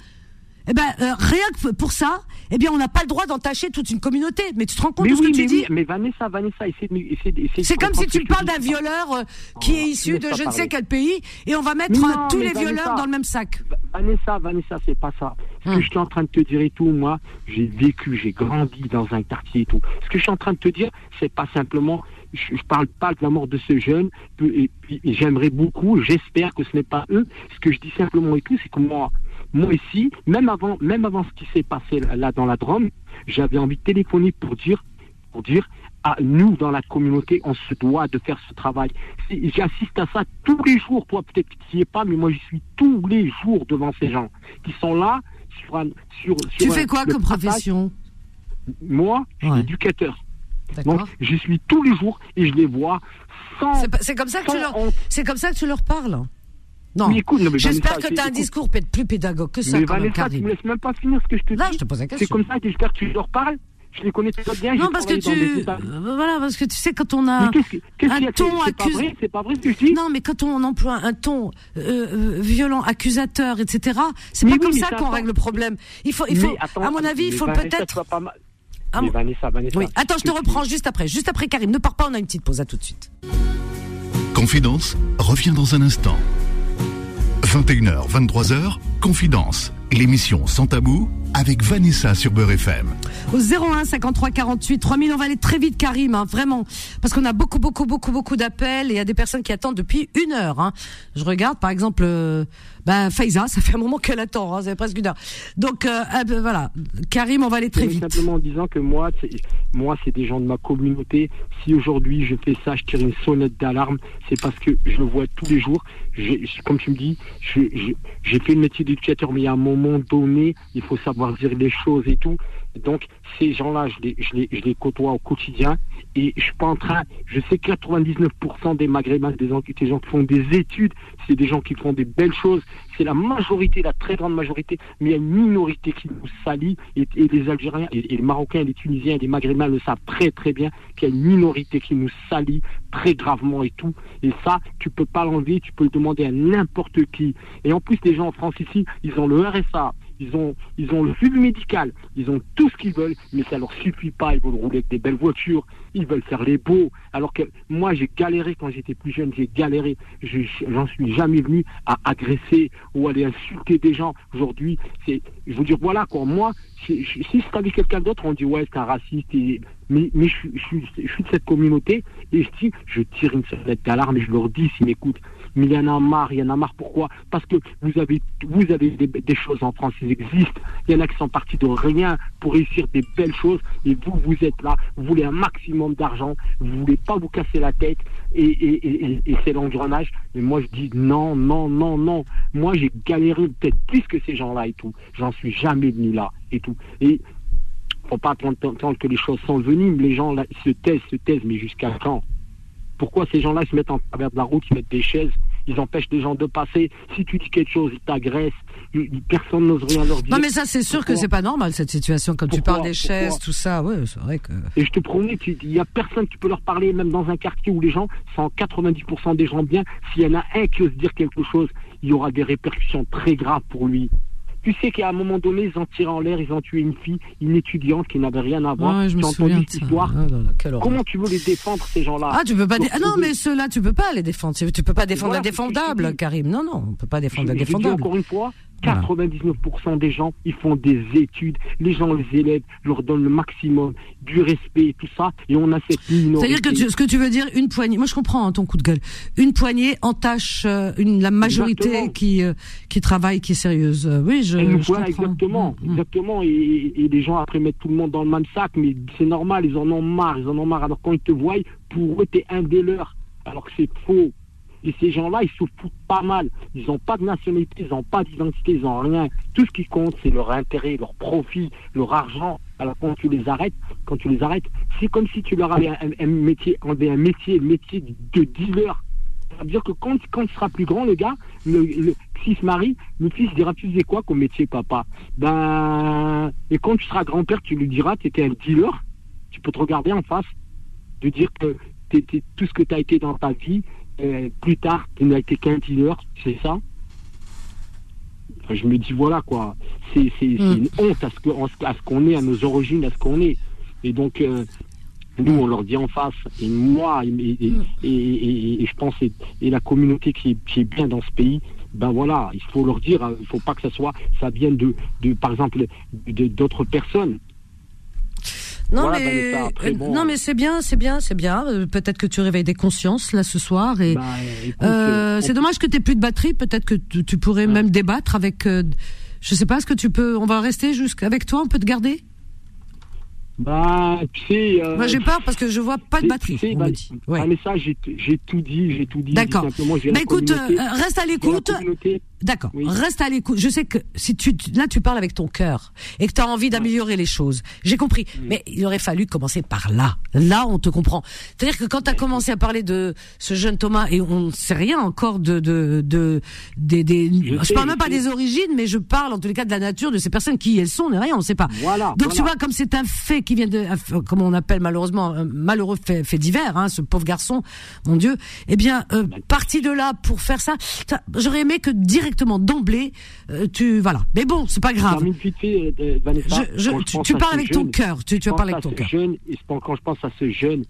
eh ben euh, rien que pour ça, eh bien on n'a pas le droit d'entacher toute une communauté. Mais tu te rends compte Mais de ce oui, que tu mais, dis oui, mais Vanessa, Vanessa, essaie de, essaie de- essaie de C'est comme si tu me parles d'un violeur euh, qui est issu de je ne sais quel pays et on va mettre euh, non, tous les Vanessa, violeurs dans le même sac. Vanessa, Vanessa, c'est pas ça. Ce Hum. que je suis en train de te dire et tout, moi, j'ai vécu, j'ai grandi dans un quartier et tout. Ce que je suis en train de te dire, c'est pas simplement, je, je parle pas de la mort de ce jeune, et j'aimerais beaucoup, j'espère que ce n'est pas eux. Ce que je dis simplement et tout, c'est que moi, moi ici, même avant, même avant ce qui s'est passé là, dans la Drôme, j'avais envie de téléphoner pour dire, pour dire, à nous dans la communauté, on se doit de faire ce travail. J'assiste à ça tous les jours. Toi, peut-être que tu n'y es pas, mais moi, je suis tous les jours devant ces gens qui sont là sur un. Sur, Tu fais quoi comme profession Moi, je suis Ouais. éducateur. Donc, je suis tous les jours et je les vois sans. C'est comme ça que tu leur, honte. c'est comme ça que tu leur parles. Non. J'espère que tu as un discours peut-être plus pédagogue que ça Mais quand même, tu Karim. me laisses même pas finir ce que je te Là, dis. je te pose la C'est question. comme ça que j'espère que tu leur parles. Je les connais très bien. Non, parce que tu, euh, voilà, parce que tu sais quand on a, un ton C'est vrai, c'est pas vrai ce que je dis. non, mais quand on emploie un ton euh, euh, violent, accusateur, etc., c'est pas oui, comme ça c'est qu'on règle le problème. Il faut, il faut, attends, à mon avis, il faut peut-être. tu Ah, Mais mon- Vanessa, Vanessa. Oui, attends, je te tu- reprends juste après. Juste après, Karim. Ne pars pas, on a une petite pause. À tout de suite. Confidence revient dans un instant. 21h, 23h, Confidence, l'émission sans tabou avec Vanessa sur Beurre FM. Au 01 53 48 3000, on va aller très vite, Karim, hein, vraiment, parce qu'on a beaucoup, beaucoup, beaucoup, beaucoup d'appels et il y a des personnes qui attendent depuis une heure. Hein. Je regarde, par exemple, euh, ben Faiza, ça fait un moment qu'elle attend, hein, ça fait presque une heure. Donc euh, ah, ben, voilà, Karim, on va aller très vite. Simplement en disant que moi, c'est, moi, c'est des gens de ma communauté. Si aujourd'hui je fais ça, je tire une sonnette d'alarme, c'est parce que je le vois tous les jours. Je- comme tu me dis, j'ai fait le métier d'éducateur, mais à un moment donné, il faut savoir dire les choses et tout. Donc, ces gens-là, je les, côtoie au quotidien et je suis pas en train, je sais que 99% des maghrébins, des des gens qui font des études, c'est des gens qui font des belles choses. C'est la majorité, la très grande majorité, mais il y a une minorité qui nous salit et, les Algériens, et, et les Marocains, les Tunisiens, les Maghrébins le savent très très bien qu'il y a une minorité qui nous salit très gravement et tout. Et ça, tu peux pas l'enlever, tu peux le demander à n'importe qui. Et en plus, les gens en France ici, ils ont le RSA, ils ont, ils ont le médical, ils ont tout ce qu'ils veulent, mais ça leur suffit pas. Ils veulent rouler avec des belles voitures, ils veulent faire les beaux. Alors que moi, j'ai galéré quand j'étais plus jeune, j'ai galéré. Je- J'en suis jamais venu à agresser ou aller insulter des gens. Aujourd'hui, c'est, je veux dire, voilà quoi. Moi, si, c'était avec quelqu'un d'autre, on dit ouais, c'est un raciste. Mais je, je, je suis de cette communauté et je dis, je tire une sonnette d'alarme et je leur dis s'ils m'écoutent. Mais il y en a marre, il y en a marre. Pourquoi? Parce que vous avez, vous avez des, choses en France qui existent. Il y en a qui sont partis de rien pour réussir des belles choses. Et vous, vous êtes là, vous voulez un maximum d'argent, vous voulez pas vous casser la tête. Et, et, et, c'est l'engrenage. Mais moi, je dis non, non, non, non. Moi, j'ai galéré peut-être plus que ces gens-là et tout. J'en suis jamais venu là et tout. Et faut pas attendre que les choses s'enveniment. Les gens ils se taisent, se taisent, mais jusqu'à quand? Pourquoi ces gens-là se mettent en travers de la route, ils mettent des chaises, ils empêchent les gens de passer Si tu dis quelque chose, ils t'agressent, personne n'ose rien leur dire. Non mais ça c'est sûr que Pourquoi c'est pas normal cette situation quand tu parles des Pourquoi chaises tout ça ouais c'est vrai que Et je te promets qu'il n'y a personne qui peut leur parler, même dans un quartier où les gens sont 90% des gens bien. S'il y en a un qui ose dire quelque chose, il y aura des répercussions très graves pour lui. Tu sais qu'à un moment donné, ils ont tiré en l'air, ils ont tué une fille, une étudiante qui n'avait rien à voir. ouais, je me tu as souviens entendu de cette ça. histoire Ah. Comment tu veux les défendre, ces gens-là? Ah, tu peux pas. dé- Ah non, mais ceux-là, tu peux pas les défendre. Tu peux pas défendre Voilà, l'indéfendable. Karim. Non, non, on peut pas défendre l'indéfendable. encore une fois. 99% des gens, ils font des études. Les gens les élèvent, leur donnent le maximum, du respect et tout ça. Et on a cette minorité. C'est-à-dire que tu- ce que tu veux dire, une poignée. Moi, je comprends hein, ton coup de gueule. Une poignée entache euh, une, la majorité Exactement. qui euh, qui travaille, qui est sérieuse. Euh, Oui, je. Je voilà comprends. exactement, Mm, mm. exactement. Et, et les gens après mettent tout le monde dans le même sac, mais c'est normal, ils en ont marre, ils en ont marre. Alors quand ils te voient, pour eux t'es un des leurs, alors que c'est faux. Et ces gens-là, ils se foutent pas mal. Ils n'ont pas de nationalité, ils n'ont pas d'identité, ils n'ont rien. Tout ce qui compte, c'est leur intérêt, leur profit, leur argent. Alors quand tu les arrêtes, quand tu les arrêtes, c'est comme si tu leur avais un, métier, un métier, métier de dealer. Ça veut dire que quand, quand il sera plus grand, le gars, le, le, s'il marie, le fils dira, tu sais quoi comme métier, papa? Ben, et quand tu seras grand-père, tu lui diras, tu étais un dealer, tu peux te regarder en face, de dire que t'es- tout ce que tu as été dans ta vie, euh, plus tard, tu n'as été qu'un dealer, c'est ça Enfin, Je me dis, voilà quoi, c'est c'est- c'est Mm. une honte à ce qu'on est, à nos origines, à ce qu'on est. Et donc, euh, nous, on leur dit en face, et moi, et, et- et- et- et je pense, et, et la communauté qui est, qui est bien dans ce pays, ben voilà, il faut leur dire, hein, il faut pas que ça soit, ça vienne de, de par exemple, de- d'autres personnes. Non Voilà, mais après, euh, bon, non mais c'est bien, c'est bien, c'est bien. Euh, Peut-être que tu réveilles des consciences là ce soir et écoute, euh, c'est dommage que tu plus de batterie. Peut-être que tu, tu pourrais même débattre avec. euh, je sais pas, est-ce que tu peux. On va rester jusqu'avec toi. On peut te garder? Bah, tu sais. euh, Moi j'ai peur parce que je vois pas de tu batterie. sais, on bah. Ouais. Ah, mais ça, j'ai tout dit, j'ai tout dit. D'accord. Bah écoute, reste à l'écoute. D'accord. Oui. Reste à l'écoute. Je sais que si tu là tu parles avec ton cœur et que tu as envie d'améliorer les choses. J'ai compris. Mais il aurait fallu commencer par là. Là, on te comprend. C'est-à-dire que quand tu as commencé à parler de ce jeune Thomas et on ne sait rien encore de de de des des je, sais, parle je même pas sais. des origines mais je parle en tous les cas de la nature de ces personnes qui elles sont, on rien, on sait pas. Voilà. Donc tu vois, comme c'est un fait qui vient de, comme on appelle malheureusement un malheureux fait, fait divers, hein, ce pauvre garçon, mon Dieu. Eh bien, euh, parti de là pour faire ça, j'aurais aimé que directement d'emblée, euh, tu voilà. Mais bon, c'est pas grave. euh, Vanessa. Je, je- Quand tu, parles avec ton cœur. Tu, tu vas parler avec ton cœur. jeune, et c'est quand je pense à ce jeune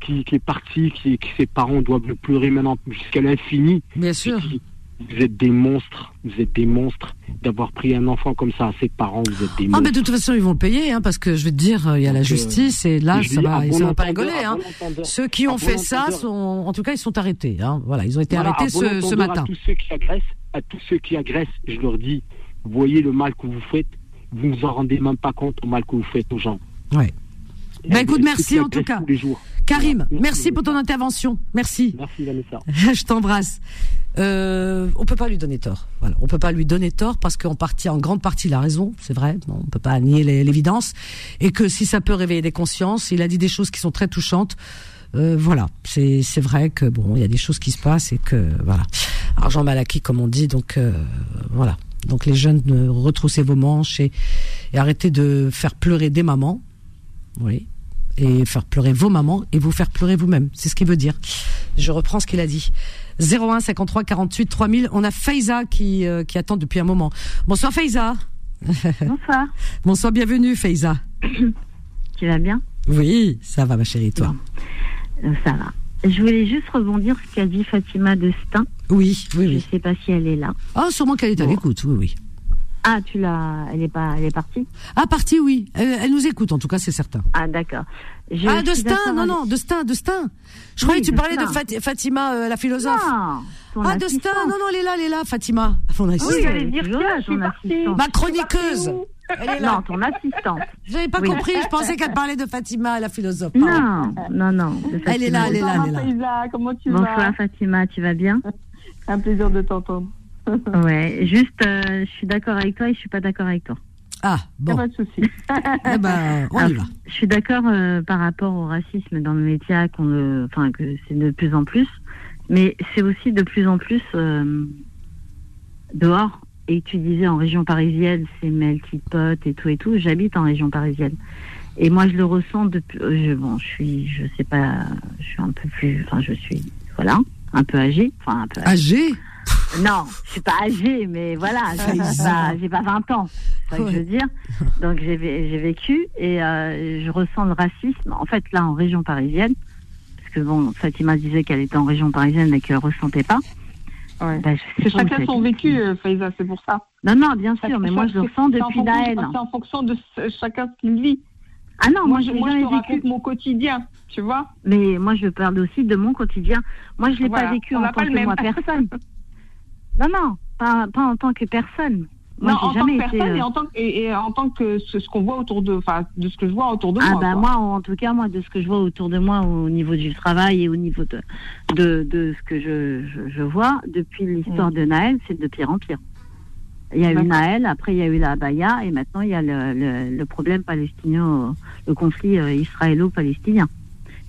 qui, qui est parti, qui, qui ses parents doivent le pleurer maintenant jusqu'à l'infini. Bien sûr. Qui- Vous êtes des monstres, vous êtes des monstres d'avoir pris un enfant comme ça à ses parents, vous êtes des Ah, monstres. mais de toute façon, ils vont le payer, hein, parce que je vais te dire, euh, il y a la euh, justice et là, ça dis, va, ça va pas rigoler. Hein. bon Ceux qui ont bon fait ça sont, en tout cas, ils sont arrêtés. Hein. Voilà, ils ont été Voilà, arrêtés ce, matin. À tous ceux qui agressent, à tous ceux qui agressent, je leur dis, voyez le mal que vous faites, vous vous en rendez même pas compte au mal que vous faites aux gens. Ouais. Bah, écoute, merci, en tout cas. tous les jours. Karim, Voilà. merci pour ton intervention. Merci. Merci Vanessa. je t'embrasse. Euh, on peut pas lui donner tort. Voilà, on peut pas lui donner tort parce qu'en partie, en grande partie, il a raison, c'est vrai. On peut pas nier l'évidence et que si ça peut réveiller des consciences, il a dit des choses qui sont très touchantes. Euh, voilà, c'est c'est vrai que bon, il y a des choses qui se passent et que voilà. Argent mal acquis, comme on dit, donc euh, voilà. Donc les jeunes, retroussez vos manches et, et arrêtez de faire pleurer des mamans. Oui. Et faire pleurer vos mamans et vous faire pleurer vous-même. C'est ce qu'il veut dire. Je reprends ce qu'il a dit. 01 53 48 3000. On a Faiza qui, euh, qui attend depuis un moment. Bonsoir Faiza. Bonsoir. Bonsoir, bienvenue Faiza. Tu vas bien? Oui, ça va ma chérie, toi. Euh, Ça va. Je voulais juste rebondir sur ce qu'a dit Fatima de Stein. Oui, oui, Je oui. sais pas si elle est là. Ah, sûrement qu'elle est à Bon. l'écoute, oui, oui. Ah, tu l'as. Elle est pas. Elle est partie. Ah, partie, oui. Elle, elle nous écoute, en tout cas, c'est certain. Ah, d'accord. Je ah, de suis Stein, d'accord non, avec- non, de Stein, de Stein. Je Oui, croyais que tu parlais de Fatima, euh, la philosophe. Non. ton ah, de assistante. Stein, non, non, elle est là, elle est là, Fatima. Oui, j'allais dire, ça, je suis partie. Ma chroniqueuse. Elle est là. Non, ton assistante. J'avais pas Oui. compris, je pensais qu'elle parlait de Fatima, la philosophe. pardon. Non, non, non. Elle est là, elle est là, elle est là. Faïza, comment tu Bonsoir vas Fatima, tu vas bien? Un plaisir de t'entendre. Ouais, juste, euh, je suis d'accord avec toi et je suis pas d'accord avec toi. Ah, bon. pas de souci. Eh ben, on y va. Je suis d'accord euh, par rapport au racisme dans le média, qu'on le, enfin que c'est de plus en plus, mais c'est aussi de plus en plus euh, dehors. Et tu disais en région parisienne, c'est melting pot et tout et tout. J'habite en région parisienne, et moi je le ressens depuis. euh, Je, bon, je suis, je sais pas, je suis un peu plus, enfin je suis, voilà, un peu âgée, enfin un peu. âgée? Âgé Non, je suis pas âgée, mais voilà, j'ai pas, pas 20 ans. C'est ça que je veux dire. Donc j'ai vé- j'ai vécu et euh, je ressens le racisme. En fait, là, en région parisienne, parce que bon, Fatima disait qu'elle était en région parisienne et qu'elle ressentait pas. Ouais. Ben, C'est chacun son vécu, euh, Faïza, c'est pour ça. Non, non, bien sûr, mais moi je le ressens depuis la haine. C'est en fonction de chacun ce qu'il vit. Ah non, moi, moi, je moi, je raconte mon quotidien, tu vois. Mais moi, je parle aussi de mon quotidien. Moi, je l'ai Voilà, pas vécu on en tant pas que moi personne. non, non, pas, pas en tant que personne. Moi, non, j'ai en tant jamais que été, personne euh, et en tant que, et, et en tant que ce, ce qu'on voit autour de, enfin, de ce que je vois autour de Ah moi. bah quoi. moi, en tout cas, moi, de ce que je vois autour de moi, au niveau du travail et au niveau de de, de ce que je, je, je vois, depuis l'histoire de Naël, c'est de pire en pire. Il y a eu. Naël, après il y a eu la Abaya, et maintenant il y a le, le, le problème palestinien, le conflit euh, israélo-palestinien.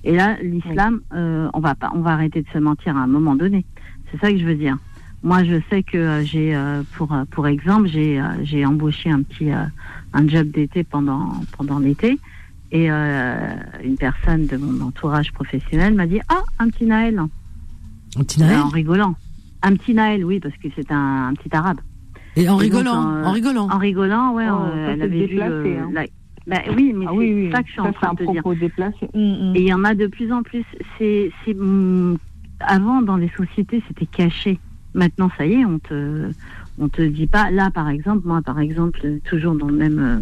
Et là, l'islam, euh, on va pas, on va arrêter de se mentir à un moment donné. C'est ça que je veux dire. Moi, je sais que euh, j'ai, euh, pour euh, pour exemple, j'ai euh, j'ai embauché un petit euh, un job d'été pendant pendant l'été, et euh, une personne de mon entourage professionnel m'a dit ah un petit Naël, Un petit Naël en rigolant. Un petit Naël, oui, parce que c'est un, un petit arabe. Et en Et donc, rigolant, euh, en rigolant. En rigolant, ouais, Oh, euh, ça, elle c'est avait vu. déplacé, euh, hein. la- Bah oui, mais Ah c'est oui, oui. ça que je suis Ça, en train de dire. propos déplacé. Hum. Et il y en a de plus en plus. C'est, c'est, hum, avant dans les sociétés, c'était caché. Maintenant, ça y est, on te, on te dit pas. Là, par exemple, moi, par exemple, euh, toujours dans le même, euh,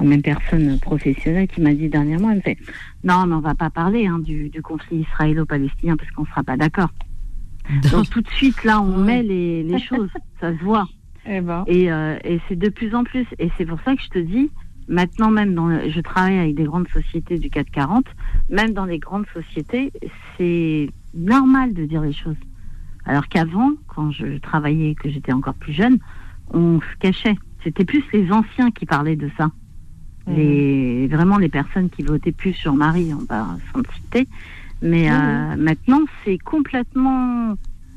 la même personne professionnelle qui m'a dit dernièrement, elle me fait, non, mais on va pas parler hein, du, du conflit israélo-palestinien parce qu'on sera pas d'accord. Donc tout de suite, là, on met les, les choses, ça se voit. Eh ben. Et, euh, et c'est de plus en plus. Et c'est pour ça que je te dis, maintenant même, dans le- je travaille avec des grandes sociétés du 440, même dans les grandes sociétés, c'est normal de dire les choses. Alors qu'avant, quand je travaillais, que j'étais encore plus jeune, on se cachait. C'était plus les anciens qui parlaient de ça. Mhm. Les, vraiment les personnes qui votaient plus sur Marie, on va s'en citer. Mais euh, maintenant, c'est complètement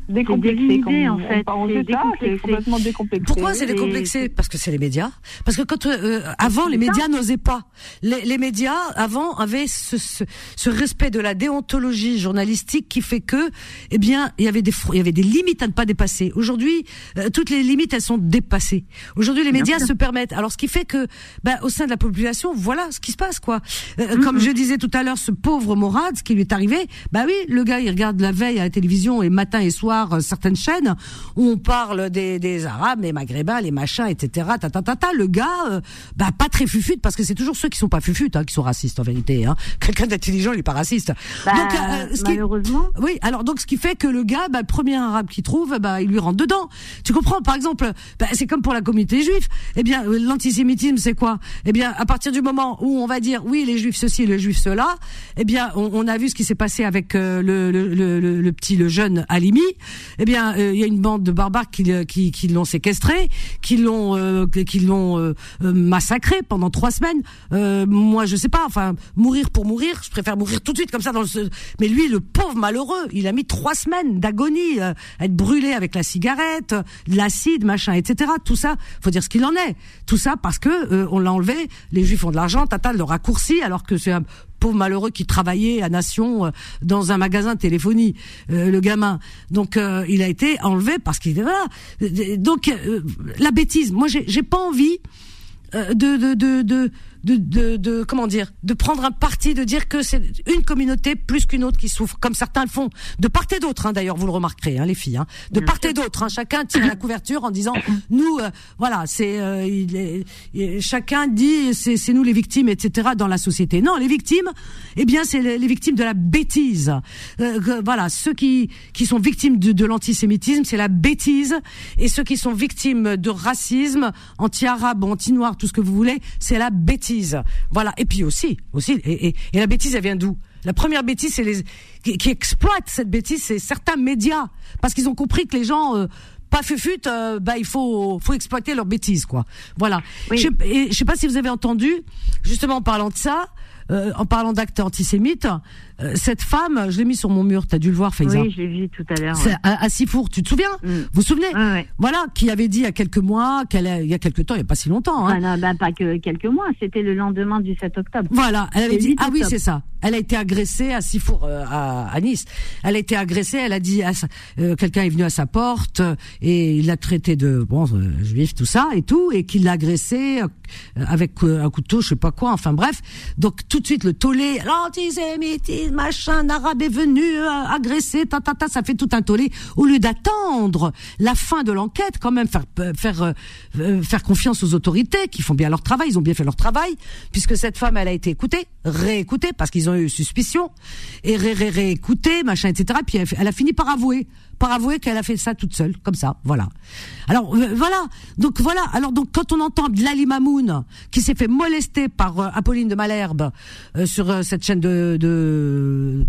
Décomplexé, en fait. C'est décomplexé. complètement décomplexé. Pourquoi c'est décomplexé Parce que c'est les médias. Parce que quand euh, avant les médias n'osaient pas. Les, les médias avant avaient ce, ce, ce respect de la déontologie journalistique qui fait que, eh bien, il y avait des il y avait des limites à ne pas dépasser. Aujourd'hui, euh, toutes les limites elles sont dépassées. Aujourd'hui, les médias se permettent. Alors, ce qui fait que, bah, au sein de la population, voilà ce qui se passe, quoi. Euh, Comme je disais tout à l'heure, ce pauvre Morad, ce qui lui est arrivé, bah oui, le gars, il regarde la veille à la télévision et matin et soir euh, certaines chaînes où on parle des, des Arabes, des Maghrébins, les machins, etc. Ta, ta, ta, ta. Le gars, euh, bah pas très fufute parce que c'est toujours ceux qui sont pas fufutes hein, qui sont racistes en vérité. Hein. Quelqu'un d'intelligent, il est pas raciste. Bah, donc, euh, ce qui- malheureusement. oui, alors donc ce qui fait que le gars, bah, le premier arabe qu'il trouve, bah, il lui rentre dedans. Tu comprends? Par exemple, bah, c'est comme pour la communauté juive. Eh bien, euh, l'antisémitisme, c'est quoi? Eh bien, à partir du moment où on va dire oui, les juifs ceci, les juifs cela, eh bien, on, on a vu ce qui s'est passé avec euh, le, le, le, le- petit, le jeune Halimi. Eh bien, euh, il y a une bande de barbares qui, qui l'ont séquestré, qui l'ont, euh, euh, euh, massacré pendant trois semaines. Euh, moi, je sais pas. Enfin, mourir pour mourir, je préfère mourir tout de suite comme ça dans le. Mais lui, le pauvre malheureux, il a mis trois semaines d'agonie, euh, être brûlé avec la cigarette, euh, l'acide, machin, etc. Tout ça, faut dire ce qu'il en est. Tout ça parce que euh, on l'a enlevé. Les Juifs ont de l'argent, tata le raccourci, alors que c'est un pauvre malheureux qui travaillait à Nation euh, dans un magasin de téléphonie, euh, le gamin. Donc euh, il a été enlevé parce qu'il voilà. Euh, Donc la bêtise. Moi, j'ai pas envie de, de, de, de, de, de- comment dire, de prendre un parti, de dire que c'est une communauté plus qu'une autre qui souffre, comme certains le font, de part et d'autre. Hein, D'ailleurs, vous le remarquerez, hein, les filles, hein, de part et d'autre. Hein, chacun tire la couverture en disant, nous, euh, voilà, c'est, euh, il est- il- chacun dit, c'est c'est nous les victimes, etc. Dans la société. Non, les victimes, eh bien, c'est les, les victimes de la bêtise. Euh, voilà, ceux qui qui sont victimes de, de l'antisémitisme, c'est la bêtise, et ceux qui sont victimes de racisme, anti-arabe, anti-noir, tout ce que vous voulez, c'est la bêtise. Voilà. Et puis aussi, aussi, et, et- et la bêtise, elle vient d'où? La première bêtise, c'est les qui, qui exploitent cette bêtise, c'est certains médias, parce qu'ils ont compris que les gens euh, pas fufutes, euh, bah il faut faut exploiter leur bêtise, quoi. Voilà. Oui. Je, et je sais pas si vous avez entendu, justement en parlant de ça, euh, en parlant d'actes antisémites, cette femme, je l'ai mis sur mon mur, t'as dû le voir, Faiza. Oui, je l'ai vu tout à l'heure. Ouais. à, à Sifour, tu te souviens Mm. Vous vous souvenez Ouais, ouais. Voilà, qui avait dit il y a quelques mois, qu'elle il y a quelques temps, il y a pas si longtemps. Hein, Ah non, bah, pas que quelques mois, c'était le lendemain du 7 octobre. Voilà, elle avait dit ah oui c'est ça. Elle a été agressée à Sifour euh, à, à Nice. Elle a été agressée. Elle a dit euh, quelqu'un est venu à sa porte euh, et il l'a traité de bon euh, juif tout ça et tout et qu'il l'a agressée euh, avec euh, un couteau je sais pas quoi. Enfin bref. Donc tout de suite le tollé, l'antisémitisme machin, arabe est venu euh, agresser, ta ça fait tout un tollé au lieu d'attendre la fin de l'enquête quand même faire euh, euh, faire confiance aux autorités qui font bien leur travail. Ils ont bien fait leur travail puisque cette femme elle a été écoutée, réécoutée parce qu'ils ont eu suspicion et ré, ré, réécoutée, machin, etc. Puis elle a fini par avouer par avouer qu'elle a fait ça toute seule, comme ça, voilà. Alors euh, voilà, donc voilà. Alors donc quand on entend Lali Mamoun qui s'est fait molester par euh, Apolline de Malherbe euh, sur cette chaîne de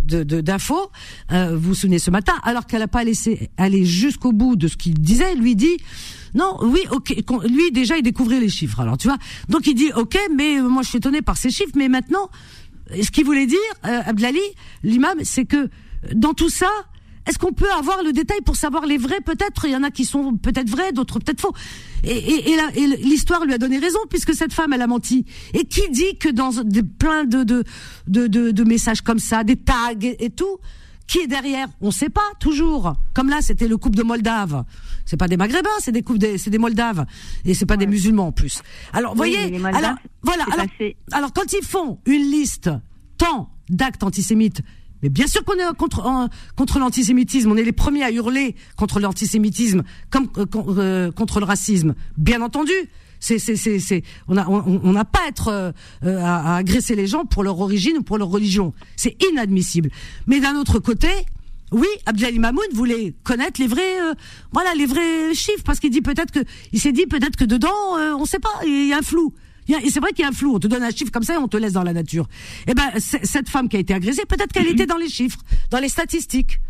d'infos, vous vous souvenez ce matin, alors qu'elle n'a pas laissé aller jusqu'au bout de ce qu'il disait, lui dit non, oui, ok. Lui déjà il découvrait les chiffres. Alors tu vois, donc il dit ok, mais moi je suis étonné par ces chiffres, mais maintenant, ce qu'il voulait dire, Abdlali, l'imam, c'est que dans tout ça, est-ce qu'on peut avoir le détail pour savoir les vrais Peut-être, il y en a qui sont peut-être vrais, d'autres peut-être faux. Et, et, l'histoire lui a donné raison puisque cette femme, elle a menti. Et qui dit que dans plein de de, de, de, messages comme ça, des tags et, tout, qui est derrière? On ne sait pas toujours. Comme là, c'était le couple de Moldave. C'est pas des Maghrébins, c'est des couples, c'est des Moldaves, et c'est pas des musulmans en plus. Alors, voyez, alors voilà, alors, alors quand ils font une liste tant d'actes antisémites mais bien sûr qu'on est contre contre l'antisémitisme. On est les premiers à hurler contre l'antisémitisme, comme euh, euh, contre le racisme. Bien entendu. C'est c'est c'est c'est on n'a pas à être euh, à, agresser les gens pour leur origine ou pour leur religion. C'est inadmissible. Mais d'un autre côté, oui, Abdel Mamoun voulait connaître les vrais, voilà, les vrais chiffres parce qu'il dit peut-être que, il s'est dit peut-être que dedans, on ne sait pas, il y a un flou c'est vrai qu'il y a un flou. On te donne un chiffre comme ça et on te laisse dans la nature. Eh ben, cette femme qui a été agressée, peut-être qu'elle était dans les chiffres, dans les statistiques.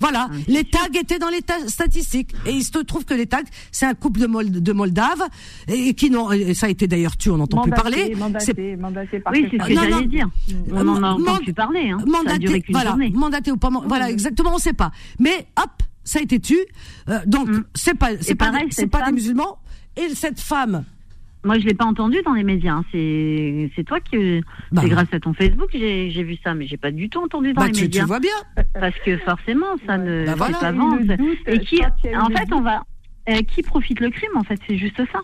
Voilà, ah, les tags étaient dans les statistiques et il se trouve que les tags, c'est un couple de, Mold de Moldaves et, qui n'ont, ça a été d'ailleurs tué, on n'entend plus parler. Mandaté, mandaté par oui, c'est ce que j'allais dire. On n'en a entendu plus parler. Hein. Mandaté, voilà, mandaté ou pas, voilà, exactement, on ne sait pas. Mais hop, ça a été tué. Euh, donc mm. c'est pas, c'est pas, c'est pas des musulmans. Et cette femme moi, je l'ai pas entendu dans les médias. Hein. C'est c'est toi qui bah. c'est grâce à ton Facebook j'ai j'ai vu ça, mais j'ai pas du tout entendu dans bah, les médias. Tu vois bien. Parce que forcément, ça ne bah voilà. pas Et qui, en fait, on va euh, qui profite le crime En fait, c'est juste ça.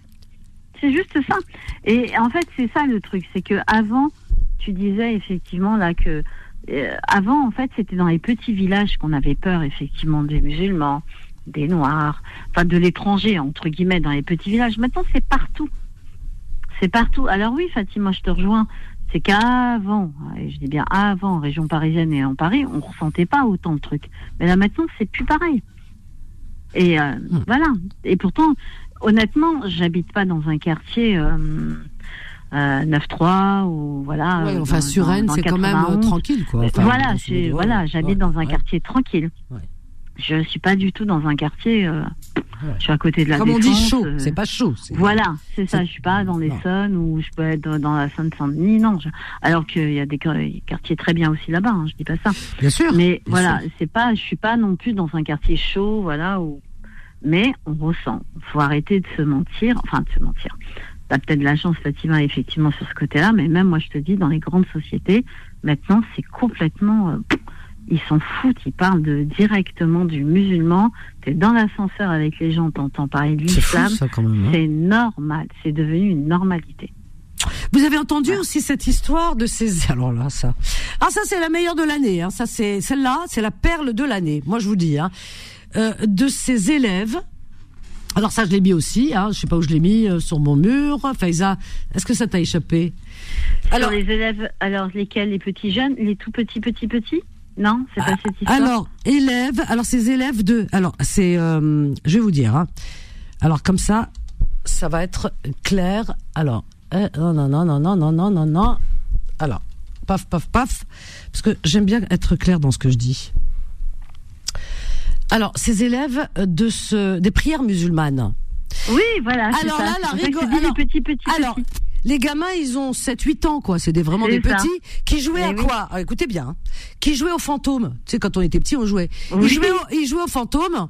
C'est juste ça. Et en fait, c'est ça le truc, c'est que avant, tu disais effectivement là que euh, avant, en fait, c'était dans les petits villages qu'on avait peur effectivement des musulmans, des noirs, enfin de l'étranger entre guillemets dans les petits villages. Maintenant, c'est partout. C'est partout. Alors oui, Fatima, je te rejoins. C'est qu'avant, et je dis bien avant, en région parisienne et en Paris, on ressentait pas autant de trucs. Mais là maintenant, c'est plus pareil. Et euh, hmm. voilà. Et pourtant, honnêtement, j'habite pas dans un quartier euh, euh, 9-3 ou voilà. Ouais, enfin, sur Rennes, c'est quand même euh, tranquille, quoi. voilà, voilà, j'habite dans un quartier tranquille. Je suis pas du tout dans un quartier. Euh, je suis à côté de la Comme on dit chaud, euh, c'est pas chaud. Voilà, c'est ça. Je suis pas dans les Sonnes ou je peux être dans la Seine-Saint-Denis, non. Alors qu'il y a des quartiers très bien aussi là-bas. Hein, je dis pas ça. Bien sûr. Mais voilà, c'est pas. Je suis pas non plus dans un quartier chaud, voilà. Où... Mais on ressent. Faut arrêter de se mentir. Enfin, de se mentir. T'as peut-être de la chance, Fatima, effectivement, sur ce côté-là. Mais même moi, je te dis, dans les grandes sociétés, maintenant, c'est complètement. Euh, ils s'en foutent, ils parlent de, directement du musulman. Tu es dans l'ascenseur avec les gens, t'entends parler de l'islam. Hein. C'est normal, c'est devenu une normalité. Vous avez entendu aussi cette histoire de ces alors là ça ah ça c'est la meilleure de l'année hein. ça c'est celle-là c'est la perle de l'année moi je vous dis hein. Euh, de ces élèves alors ça je l'ai mis aussi hein. je sais pas où je l'ai mis euh, sur mon mur Faiza est-ce que ça t'a échappé? Alors les élèves alors lesquels? Les petits jeunes? Les tout petits petits petits? Non, c'est pas ah, cette histoire. Alors, élèves, alors ces élèves de, alors c'est, euh, je vais vous dire, hein. alors comme ça, ça va être clair. Alors, euh, non, non, non, non, non, non, non, non, non. Alors, paf, paf, paf, parce que j'aime bien être clair dans ce que je dis. Alors, ces élèves de ce, des prières musulmanes. Oui, voilà. Alors là, la rigole. Alors, petit, petit, alors, les gamins, ils ont 7-8 ans, quoi. C'est des, vraiment des petits qui jouaient à quoi? Ah, Écoutez bien, hein. qui jouaient au fantôme. Tu sais, quand on était petit, on jouait. Ils, jouaient au, ils jouaient au fantôme.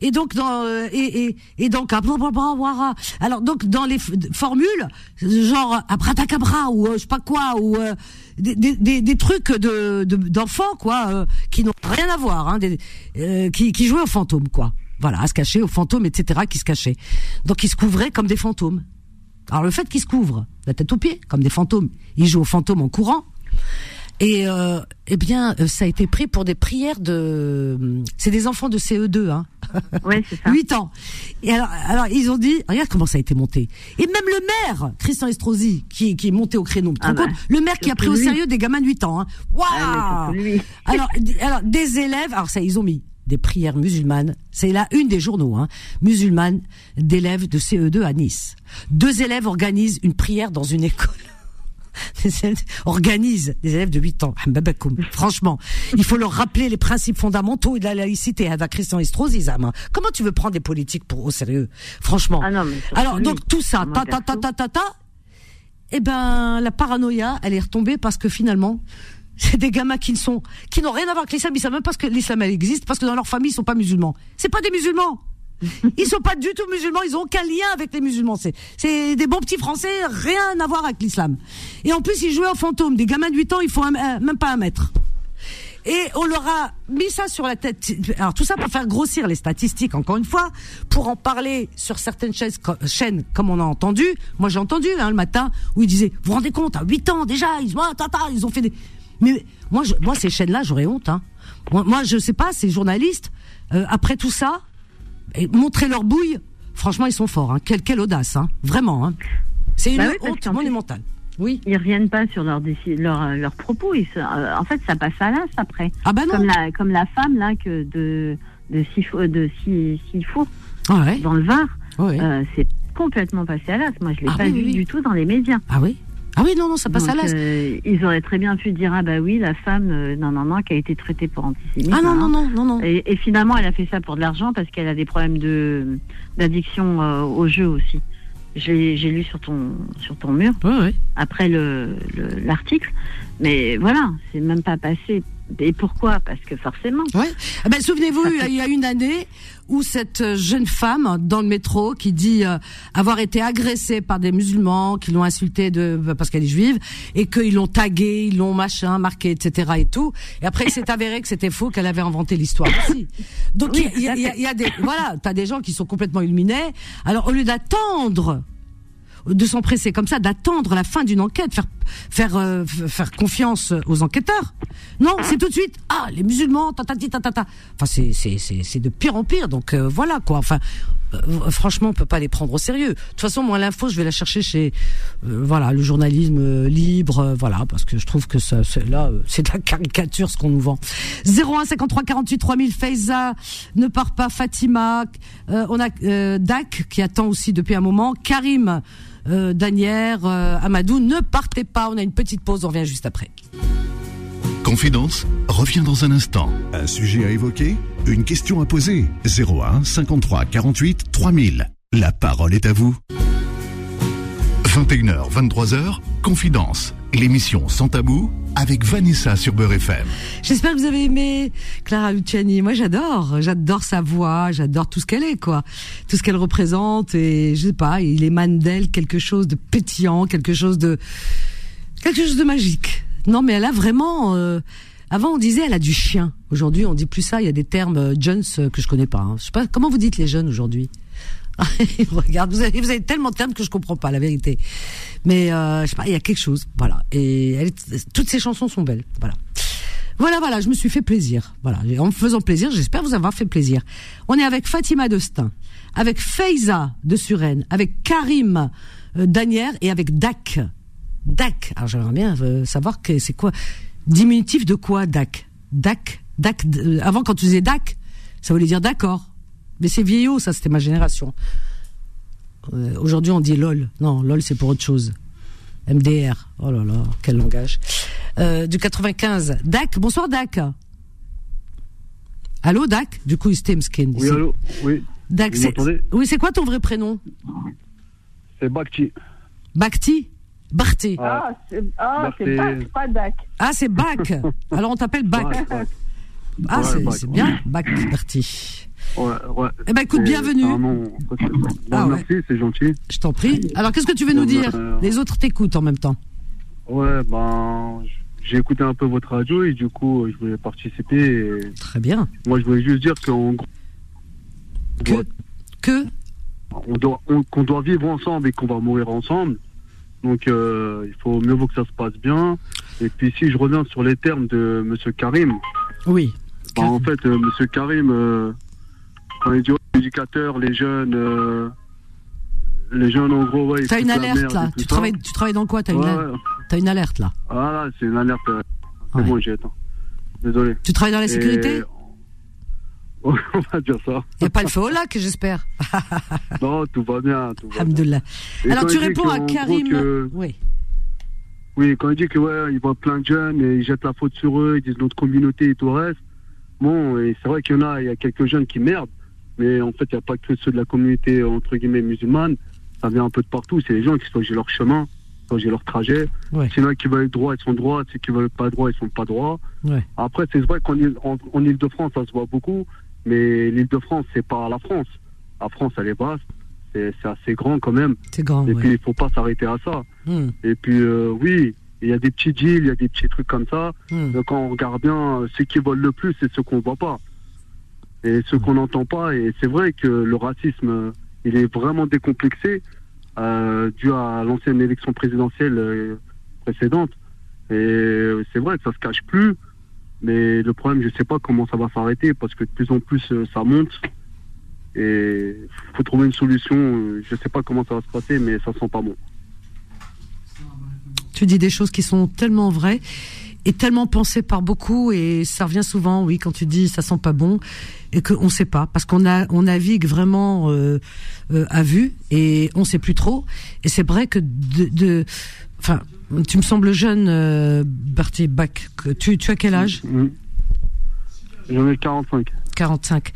Et donc dans euh, et, et, et donc alors donc dans les formules genre abracadabra ou euh, je sais pas quoi ou euh, des, des, des, trucs de d'enfants quoi qui n'ont rien à voir hein, des, qui qui jouaient au fantôme quoi voilà à se cacher au fantôme etc qui se cachaient donc ils se couvraient comme des fantômes alors le fait qu'ils se couvrent la tête aux pieds comme des fantômes, ils jouent aux fantômes en courant. Et euh, eh bien, euh, ça a été pris pour des prières de. C'est des enfants de CE2, hein. Ouais, c'est ça. 8 ans. Et alors, alors, ils ont dit, regarde comment ça a été monté. Et même le maire, Christian Estrosi, qui, qui est monté au créneau. Ah bah, le maire qui a pris au sérieux des gamins de 8 ans. Hein. Waouh alors, alors, des élèves, alors ça, ils ont mis des prières musulmanes. C'est la une des journaux, hein, musulmanes d'élèves de CE2 à Nice. Deux élèves organisent une prière dans une école. organisent des élèves de 8 ans. Franchement, il faut leur rappeler les principes fondamentaux de la laïcité. Avec Christian Estrosi, Comment tu veux prendre des politiques pour au sérieux? Franchement. Ah non, Alors donc tout ça, ta ta ta ta ta ta. Eh ben la paranoïa, elle est retombée parce que finalement, c'est des gamins qui ne sont, qui n'ont rien à voir avec l'islam. Ils savent même pas que l'islam existe parce que dans leur famille ils sont pas musulmans. C'est pas des musulmans. Ils sont pas du tout musulmans, ils ont aucun lien avec les musulmans. C'est, c'est des bons petits français, rien à voir avec l'islam. Et en plus, ils jouaient au fantôme. Des gamins de 8 ans, ils font même pas un mètre. Et on leur a mis ça sur la tête. Alors tout ça pour faire grossir les statistiques, encore une fois, pour en parler sur certaines chaînes, comme on a entendu. Moi j'ai entendu hein, le matin où ils disaient, vous vous rendez compte, à 8 ans déjà, ils, ah, tata, ils ont fait des... Mais moi, je, moi ces chaînes-là, j'aurais honte. Hein. Moi, moi, je sais pas, ces journalistes, euh, après tout ça, et montrer leur bouille, franchement, ils sont forts. Hein. Quelle, quelle audace, hein. vraiment. Hein. C'est une bah honte monumentale. Oui. Ils reviennent pas sur leurs leur, leur propos. Ils euh, en fait, ça passe à l'as après. Ah bah non. Comme la, comme la femme là que de de Sifo, de Sifo ah ouais. dans le Var. Euh, c'est complètement passé à l'as. Moi, je l'ai ah pas vu du tout dans les médias. Ah oui. Ah oui, non, non, ça passe à l'as. Euh, ils auraient très bien pu dire, ah bah oui, la femme, euh, non, non, non, qui a été traitée pour antisémitisme. Ah non, non, non, non, non. Et, et, finalement, elle a fait ça pour de l'argent parce qu'elle a des problèmes de d'addiction euh, au jeu aussi. J'ai lu sur ton sur ton mur. Ouais, ouais. Après le l'article, mais voilà, c'est même pas passé et pourquoi? Parce que forcément. Ouais. Eh ben, souvenez-vous, il y a une année où cette jeune femme dans le métro qui dit euh, avoir été agressée par des musulmans qui l'ont insultée de parce qu'elle est juive et qu'ils l'ont taguée, ils l'ont machin marqué, etc. et tout. Et après, il s'est avéré que c'était faux, qu'elle avait inventé l'histoire aussi. Donc il y, a, y, y, a des voilà, t'as des gens qui sont complètement illuminés. Alors au lieu d'attendre de s'empresser comme ça, d'attendre la fin d'une enquête, faire faire euh, faire confiance aux enquêteurs. Non, c'est tout de suite ah les musulmans, ta ta ta ta. Enfin c'est c'est c'est de pire en pire. Donc euh, voilà quoi. Enfin euh, franchement on peut pas les prendre au sérieux. De toute façon moi l'info je vais la chercher chez voilà le journalisme libre voilà parce que je trouve que ça là c'est de la caricature ce qu'on nous vend. 01 53 48 3000 Faiza ne part pas Fatima on a Dak qui attend aussi depuis un moment Karim euh, Danière, euh, Amadou, ne partez pas, on a une petite pause, on revient juste après. Confidence revient dans un instant. Un sujet à évoquer Une question à poser 01 53 48 3000. La parole est à vous. 21h, 23h, Confidence, l'émission sans tabou avec Vanessa sur Beurre FM. J'espère que vous avez aimé Clara Luciani. Moi, j'adore, j'adore sa voix, j'adore tout ce qu'elle est, quoi, tout ce qu'elle représente et je sais pas, il émane d'elle quelque chose de pétillant, quelque chose de quelque chose de magique. Non, mais elle a vraiment. Euh, avant, on disait elle a du chien. Aujourd'hui, on dit plus ça. Il y a des termes jeunes euh, que je connais pas. Hein. Je sais pas comment vous dites les jeunes aujourd'hui? Regarde, vous avez, vous avez tellement de termes que je comprends pas la vérité. Mais euh, je sais pas, il y a quelque chose, voilà. Et toutes ces chansons sont belles, voilà. Voilà, voilà, je me suis fait plaisir. Voilà, en me faisant plaisir, j'espère vous avoir fait plaisir. On est avec Fatima Destin, avec Feiza de Suresnes, avec Karim euh, Danière et avec Dak. Dak. Alors j'aimerais bien euh, savoir que c'est quoi diminutif de quoi Dak? Dak, Dak. Euh, avant quand tu disais Dak, ça voulait dire d'accord. Mais c'est vieillot, ça, c'était ma génération. Euh, aujourd'hui, on dit LOL. Non, LOL, c'est pour autre chose. MDR. Oh là là, quel langage. Euh, du 95. Dak, bonsoir Dak. Allô Dak? Du coup, Skin. Oui, allô? Oui. Dak, c'est... Oui, c'est quoi ton vrai prénom? C'est Bakti. Bakti? Barti. Ah, c'est, ah, c'est Bak, pas Dak. Ah, c'est Bak. Alors on t'appelle Bak. Ah, c'est, bien, Bak, Barti. Ouais, ouais. Eh ben écoute, bienvenue. Ah, merci, c'est gentil. Je t'en prie. Alors qu'est-ce que tu veux nous dire? Euh, Les autres t'écoutent en même temps. Ouais, ben j'ai écouté un peu votre radio et du coup je voulais participer. Très bien. Moi je voulais juste dire qu'en gros. Que Que on doit, qu'on doit vivre ensemble et qu'on va mourir ensemble. Donc euh, il faut mieux vaut que ça se passe bien. Et puis si je reviens sur les termes de Monsieur Karim. Oui. Ben, en fait, euh, Monsieur Karim, les éducateurs, les jeunes, euh, les jeunes en gros, ouais. T'as une alerte là. Tu travailles, tu travailles dans quoi? T'as une, as une alerte là? Ah là, c'est une alerte. Euh, bon, j'ai Désolé. Tu travailles dans la sécurité? On va dire ça. Il n'y a pas le feu au lac, j'espère. Non, tout va bien. Tout va bien. Alors quand tu réponds à Karim. que- Oui. Oui, quand il dit que ouais, il voit plein de jeunes et ils jettent la faute sur eux, ils disent notre communauté et tout le reste. Bon, et c'est vrai qu'il y en a, il y a quelques jeunes qui merdent, mais en fait, il n'y a pas que ceux de la communauté entre guillemets musulmane. Ça vient un peu de partout. C'est les gens qui choisissent leur chemin, choisissent leur trajet. Ouais. A qui veulent être droit, ils sont droits. Ceux qui veulent pas droit, ils sont pas droits. Ouais. Après, c'est vrai qu'en Ile- en, en Ile-de-France, ça se voit beaucoup, mais l'Île-de-France, c'est pas la France. La France, elle est vaste, c'est assez grand quand même. C'est grand. Et ouais. puis, il faut pas s'arrêter à ça. Hmm, Et puis, euh, oui, il y a des petits deals, il y a des petits trucs comme ça. hmm. Donc, quand on regarde bien, euh, ceux qui volent le plus, c'est ceux qu'on voit pas. Et ceux qu'on n'entend pas. Et c'est vrai que le racisme, il est vraiment décomplexé, euh, dû à l'ancienne élection présidentielle euh, précédente. Et c'est vrai que ça se cache plus. Mais le problème, je sais pas comment ça va s'arrêter parce que de plus en plus, euh, ça monte. Et faut trouver une solution. euh, Je sais pas comment ça va se passer, mais ça sent pas bon. Tu dis des choses qui sont tellement vraies et tellement pensées par beaucoup et ça revient souvent, oui, quand tu dis ça sent pas bon et qu'on ne sait pas parce qu'on a on navigue vraiment euh, euh, à vue et on sait plus trop. Et c'est vrai que de, de enfin, tu me sembles jeune, euh, Berthier Bach. que Tu, tu as quel âge? Mhm. J'en ai 45. 45.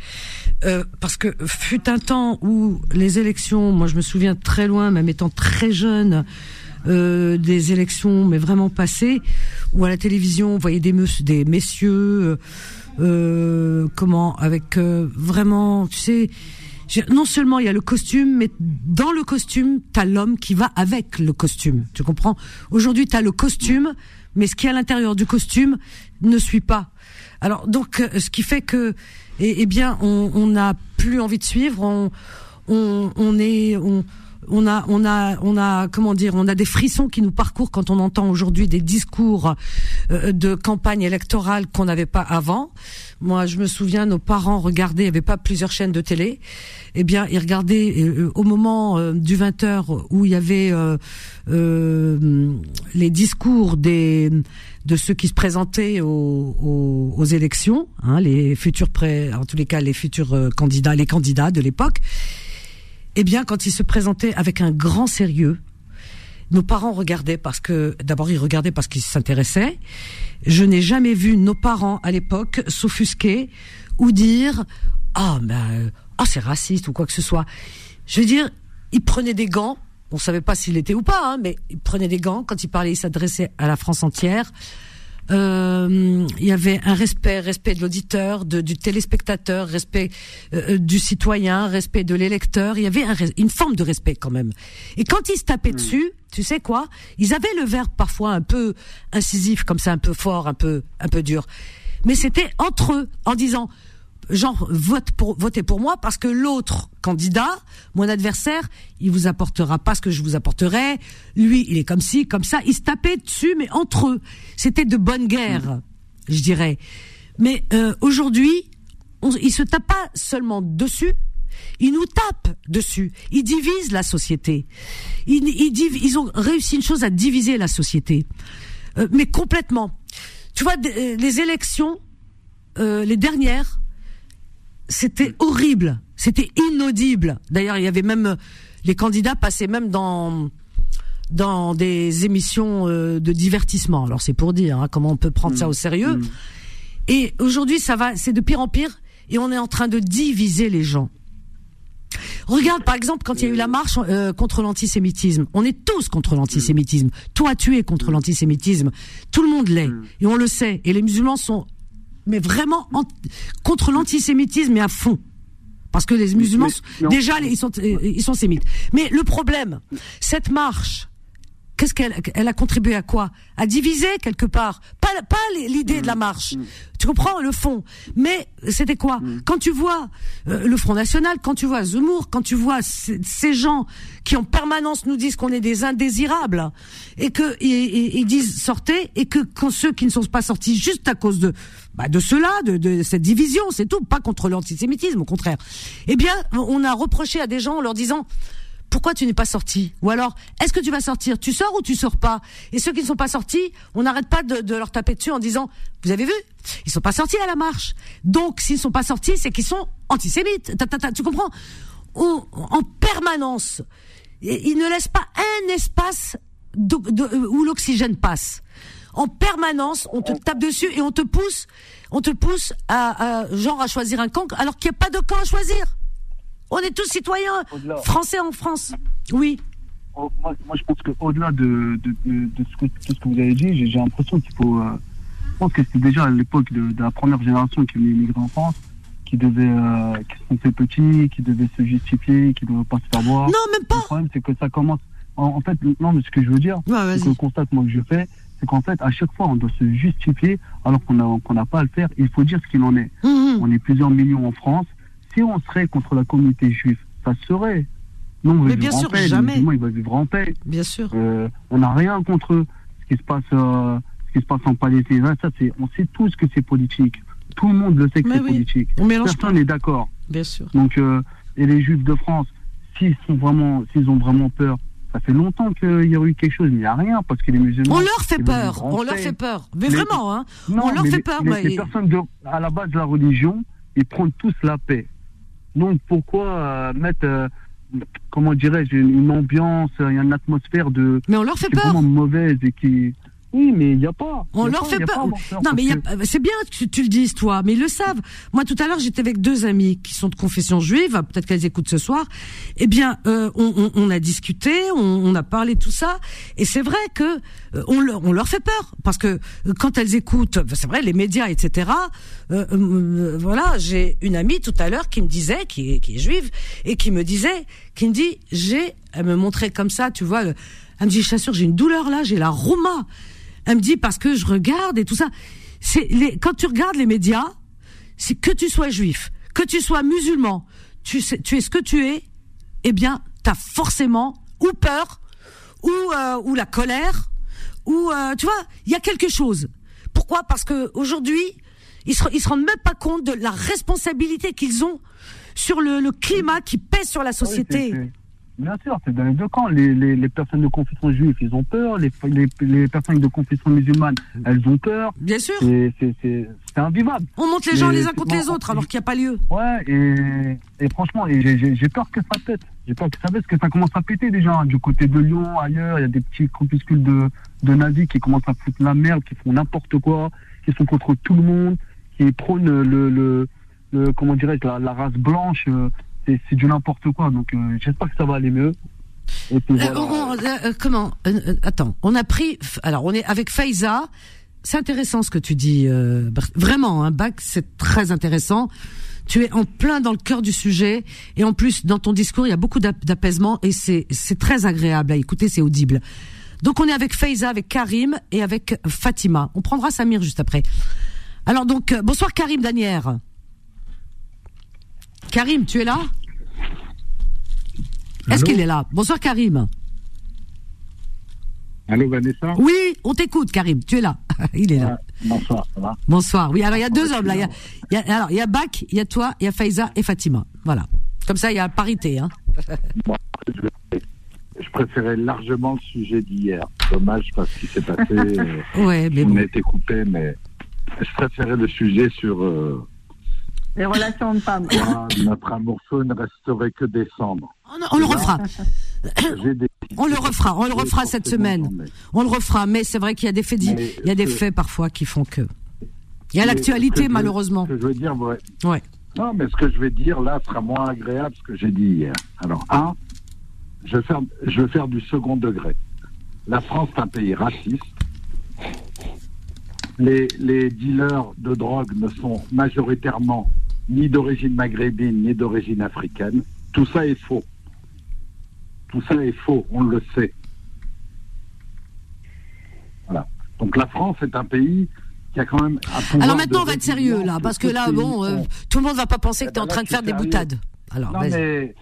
Euh, parce que fut un temps où les élections, moi je me souviens très loin, même étant très jeune, euh, des élections, mais vraiment passées, où à la télévision on voyait des, des messieurs, euh, euh, comment, avec euh, vraiment, tu sais, non seulement il y a le costume, mais dans le costume, t'as l'homme qui va avec le costume. Tu comprends? Aujourd'hui, t'as le costume, mais ce qui est à l'intérieur du costume ne suit pas. Alors donc, euh, ce qui fait que, eh, eh bien, on on n'a plus envie de suivre. On, on, on est, on, on a, on a, on a, comment dire, on a des frissons qui nous parcourent quand on entend aujourd'hui des discours euh, de campagne électorale qu'on n'avait pas avant. Moi, je me souviens, nos parents regardaient, il n'y avait pas plusieurs chaînes de télé. Eh bien, ils regardaient euh, au moment euh, du 20 h où il y avait euh, euh, les discours des de ceux qui se présentaient aux, aux, aux élections, hein, les futurs pré, en tous les cas les futurs euh, candidats, les candidats de l'époque. Eh bien, quand ils se présentaient avec un grand sérieux, nos parents regardaient parce que d'abord ils regardaient parce qu'ils s'intéressaient. Je n'ai jamais vu nos parents à l'époque s'offusquer ou dire ah ben ah c'est raciste ou quoi que ce soit. Je veux dire, ils prenaient des gants. On savait pas s'il était ou pas, hein, mais ils prenaient des gants quand ils parlaient, ils s'adressaient à la France entière. Euh, il y avait un respect, respect de l'auditeur, du téléspectateur, respect euh, du citoyen, respect de l'électeur. Il y avait un une forme de respect quand même. Et quand ils se tapaient dessus, tu sais quoi Ils avaient le verbe parfois un peu incisif, comme ça, un peu fort, un peu, un peu dur. Mais c'était entre eux, en disant genre vote pour votez pour moi parce que l'autre candidat, mon adversaire, il vous apportera pas ce que je vous apporterai. Lui, il est comme ci, comme ça. Ils se tapaient dessus, mais entre eux, c'était de bonne guerre, je dirais. Mais euh, aujourd'hui, ils se tapent pas seulement dessus. Ils nous tapent dessus. Ils divisent la société. Ils, ils, ont réussi une chose à diviser la société, Euh, mais complètement. Tu vois, euh, les élections, euh, les dernières, c'était horrible, c'était inaudible. D'ailleurs, il y avait même les candidats passaient même dans dans des émissions euh, de divertissement. Alors c'est pour dire hein, comment on peut prendre ça au sérieux. Et aujourd'hui, ça va, c'est de pire en pire, et on est en train de diviser les gens. Regarde, par exemple, quand il y a eu la marche euh, contre l'antisémitisme, on est tous contre l'antisémitisme. Toi, tu es contre l'antisémitisme. Tout le monde l'est, et on le sait. Et les musulmans sont, mais vraiment en- contre l'antisémitisme et à fond. Parce que les musulmans, mais déjà, ils sont, euh, ils sont sémites. Mais le problème, cette marche, qu'est-ce qu'elle elle a contribué à quoi? À diviser quelque part. Pas, pas l'idée de la marche. Tu comprends le fond? Mais c'était quoi? Quand tu vois euh, le Front National, quand tu vois Zemmour, quand tu vois ces gens qui en permanence nous disent qu'on est des indésirables et que et- et- ils disent sortez et que quand ceux qui ne sont pas sortis juste à cause de bah, de cela, de, de cette division, c'est tout, pas contre l'antisémitisme, au contraire. Eh bien, on a reproché à des gens en leur disant pourquoi tu n'es pas sorti? Ou alors, est-ce que tu vas sortir? Tu sors ou tu sors pas? Et ceux qui ne sont pas sortis, on n'arrête pas de, leur taper dessus en disant, vous avez vu? Ils sont pas sortis à la marche. Donc, s'ils sont pas sortis, c'est qu'ils sont antisémites. Ta, ta, ta, tu comprends? En permanence, ils ne laissent pas un espace où l'oxygène passe. En permanence, on te tape dessus et on te pousse, on te pousse à genre à choisir un camp alors qu'il n'y a pas de camp à choisir. On est tous citoyens français en France. Oui. Oh, moi, moi, je pense qu'au-delà de, de, de, de, ce que, de, ce que, vous avez dit, j'ai l'impression qu'il faut. Euh, je pense que c'était déjà à l'époque de, la première génération qui venait immigrer en France, qui devait, euh, qui sont fait petits, qui devaient se justifier, qui ne devaient pas se faire voir. Non, même pas. Le problème, c'est que ça commence. En, en, fait, non, mais ce que je veux dire, ouais, c'est que le constat que moi que je fais, c'est qu'en fait, à chaque fois, on doit se justifier alors qu'on n'a pas à le faire. Il faut dire ce qu'il en est. Mmh. On est plusieurs millions en France si on serait contre la communauté juive, ça serait. Non, on Mais bien sûr, paix, jamais. Il va vivre en paix. Bien sûr. Euh, on n'a rien contre ce qui se passe, euh, ce qui se passe en Palestine. Ça, c'est, on sait tous que c'est politique. Tout le monde le sait que c'est oui. politique. On mélange Personne n'est d'accord. Bien sûr. Donc, euh, et les Juifs de France, s'ils sont vraiment, s'ils ont vraiment peur, ça fait longtemps qu'il y aurait eu quelque chose, mais il n'y a rien parce que les musulmans. On leur fait ils veulent peur. On leur fait peur. Mais Les- vraiment, hein. Non, on leur mais fait les- peur. Les, mais- les personnes de, à la base de la religion, ils prennent tous la paix. Donc pourquoi euh, mettre, euh, comment dirais-je, une, une ambiance, euh, une atmosphère de Mais on leur fait peur. vraiment mauvaise et qui. Oui, mais il n'y a pas. On leur pas- fait peur. Non, mais c'est bien que tu, le dises, toi, mais ils le savent. Moi, tout à l'heure, j'étais avec deux amis qui sont de confession juive, peut-être qu'elles écoutent ce soir. Eh bien, euh, on, on- on a discuté, on, on a parlé tout ça, et c'est vrai que euh, on, leur, on leur fait peur, parce que euh, quand elles écoutent, ben, c'est vrai, les médias, etc. euh, euh, voilà, j'ai une amie tout à l'heure qui me disait, qui est, qui est juive, et qui me disait, qui me dit, j'ai, elle me montrait comme ça, tu vois, le- elle me dit, chasseur, j'ai une douleur là, j'ai la roma. Elle me dit parce que je regarde et tout ça. C'est les quand tu regardes les médias, c'est que tu sois juif, que tu sois musulman, tu sais, tu es ce que tu es, eh bien, t'as forcément ou peur ou euh, ou la colère ou euh, tu vois, il y a quelque chose. Pourquoi? Parce que aujourd'hui, ils se, ils se rendent même pas compte de la responsabilité qu'ils ont sur le, le climat qui pèse sur la oui, société. Bien sûr, c'est dans les deux camps. Les, les, les personnes de confession juive, ils ont peur. Les, les, les personnes de confession musulmane, elles ont peur. Bien sûr. C'est- invivable. On monte les gens les uns contre les autres alors qu'il n'y a pas lieu. Ouais, et, et franchement, et j'ai- j'ai j'ai peur que ça pète. J'ai peur que ça pète, parce que ça commence à péter déjà. hein. Du côté de Lyon, ailleurs, il y a des petits groupuscules de, de nazis qui commencent à foutre la merde, qui font n'importe quoi, qui sont contre tout le monde, qui prônent le, le, le comment dirais-je, la, la race blanche. euh, C'est du n'importe quoi. Donc, euh, j'espère que ça va aller mieux. Et puis, voilà. on- on- comment Attends, on a pris. Alors, on est avec Faiza. C'est intéressant ce que tu dis. euh, vraiment, un bac, c'est très intéressant. Tu es en plein dans le cœur du sujet et en plus dans ton discours il y a beaucoup d'ap- d'apaisement et c'est c'est très agréable à écouter, c'est audible. Donc on est avec Faiza, avec Karim et avec Fatima. On prendra Samir juste après. Alors donc euh, bonsoir Karim Danière. Karim, tu es là? Est-ce qu'il est là? Bonsoir Karim. Allô Vanessa? Oui, on t'écoute, Karim. Tu es là. Il est là. Bonsoir, ça va? Bonsoir. Oui, alors il y a deux hommes là. Il y a, il y a- alors il y a Bach, il y a toi, il y a Faiza et Fatima. Voilà. Comme ça, il y a parité. Hein. Bon, je, je préférais largement le sujet d'hier. Dommage parce qu'il s'est passé. euh, Ouais, mais on bon. a été coupé, mais je préférais le sujet sur euh, Les relations de femmes. quoi, notre amour feu ne resterait que décembre. On, on le refera. Des- On le refera. On le refera cette semaine. On le refera. Mais c'est vrai qu'il y a des faits, Mais il y a des faits parfois qui font que. Il y a l'actualité malheureusement. Ce que je veux dire, ouais. Ouais. Non, mais ce que je vais dire là sera moins agréable ce que j'ai dit hier. Alors, un, je vais faire, je vais faire du second degré. La France est un pays raciste. Les, les dealers de drogue ne sont majoritairement ni d'origine maghrébine ni d'origine africaine. Tout ça est faux. Tout ça est faux, on le sait. Voilà. Donc la France est un pays qui a quand même un Alors maintenant, on va être sérieux là, parce que là, bon, euh, ont. tout le monde va pas penser que Eh tu es en ben là, train de faire des boutades. Alors, Non, mais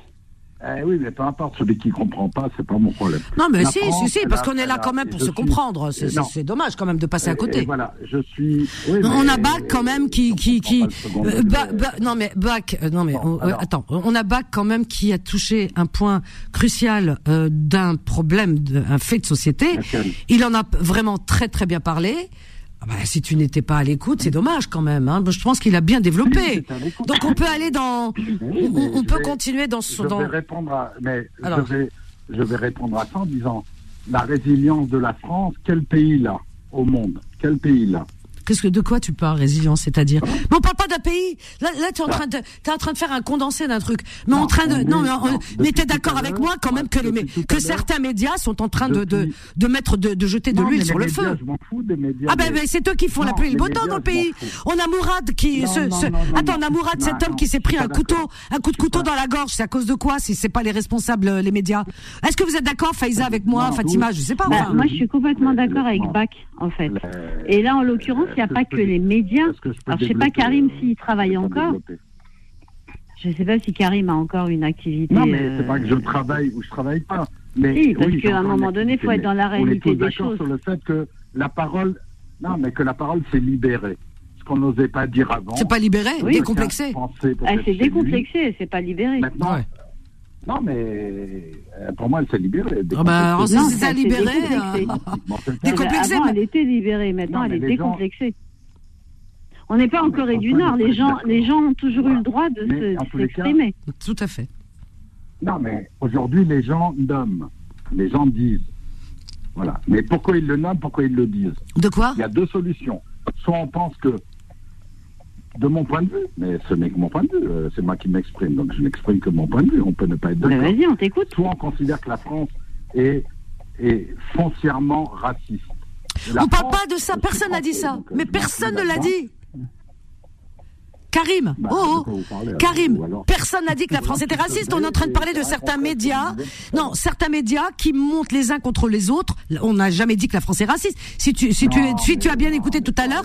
Eh oui, mais peu importe, celui qui comprend pas, c'est pas mon problème. Non, mais La si, France, si, si, parce qu'on est là quand même pour se suis- comprendre. C'est- Non. C'est dommage quand même de passer à Et- côté. et voilà, je suis. oui, on mais- a Bach quand même qui qui qui euh, non mais Bach euh, non mais Bon, on- euh, alors. attends on a Bach quand même qui a touché un point crucial euh, d'un problème d'un fait de société il en a vraiment très très bien parlé Ah bah, si tu n'étais pas à l'écoute c'est dommage quand même hein. je pense qu'il a bien développé. Donc on peut aller dans Oui, on, je peut vais- continuer dans Je son dans vais répondre à, mais Alors. je vais, je vais répondre à ça en disant la résilience de la France, quel pays là? Au monde. Quel pays là? Qu'est-ce que de quoi tu parles résilience c'est-à-dire Mais on parle pas d'un pays. Là là tu es en train de t'es en train de faire un condensé d'un truc. Mais Non, en train de on non mais, t'es d'accord avec moi quand même que les que certains médias sont en train de de, de mettre de, de jeter de l'huile sur les le médias, feu. Je m'en fous des médias. Ah ben, mais- ben, c'est eux qui font la pluie et le beau temps dans le pays. On a Mourad qui Non, ce, ce- non, non, attends on a Mourad cet homme qui s'est pris un couteau un coup de couteau dans la gorge. C'est à cause de quoi si c'est pas les responsables euh, les médias? Est-ce que vous êtes d'accord Faïza avec moi Fatima? Je sais pas. Bah, moi, je suis complètement d'accord avec. Bach, en fait. Et là, en l'occurrence, n'y a pas que les médias. que je Alors, je sais pas Karim euh, s'il travaille encore. Je sais pas si Karim a encore une activité. Non, mais euh, c'est pas que je travaille ou je travaille pas. Mais Si, parce oui, qu'à un moment donné, activité, faut être dans la on est réalité tous des choses. sur le fait que la parole, non, mais que la parole s'est libérée. Ce qu'on n'osait pas dire avant. C'est pas libéré, Oui. décomplexé. Chez lui. décomplexée, c'est pas libéré. Maintenant, Ouais. Non, mais euh, pour moi, elle s'est libérée. Ah bah, alors, si Non, c'est s'est libérer. décomplexée. Avant, mais- elle était libérée, maintenant, Non, elle est gens- décomplexée. On n'est pas en Corée du Nord. Les gens, les gens ont toujours eu le droit de Mais se- s'exprimer. Tout à fait. Non, mais aujourd'hui, les gens nomment. Les gens disent. Voilà. Mais pourquoi ils le nomment? Pourquoi ils le disent? De quoi? Il y a deux solutions. Soit on pense que, de mon point de vue, mais ce n'est que mon point de vue, euh, c'est moi qui m'exprime, donc je n'exprime que mon point de vue, on peut ne pas être d'accord. Vas-y, on t'écoute. Soit on considère que la France est, est foncièrement raciste. La On parle France- pas de ça, personne n'a dit ça. donc, Mais personne ne l'a dit. Karim, Bah, oh, oh. parlez, Karim, alors- personne n'a dit que la France était raciste. On est en train de parler de certains médias. Non, certains médias qui montent les uns contre les autres. On n'a jamais dit que la France est raciste. Si tu, si tu, Non, si tu as bien écouté tout à l'heure,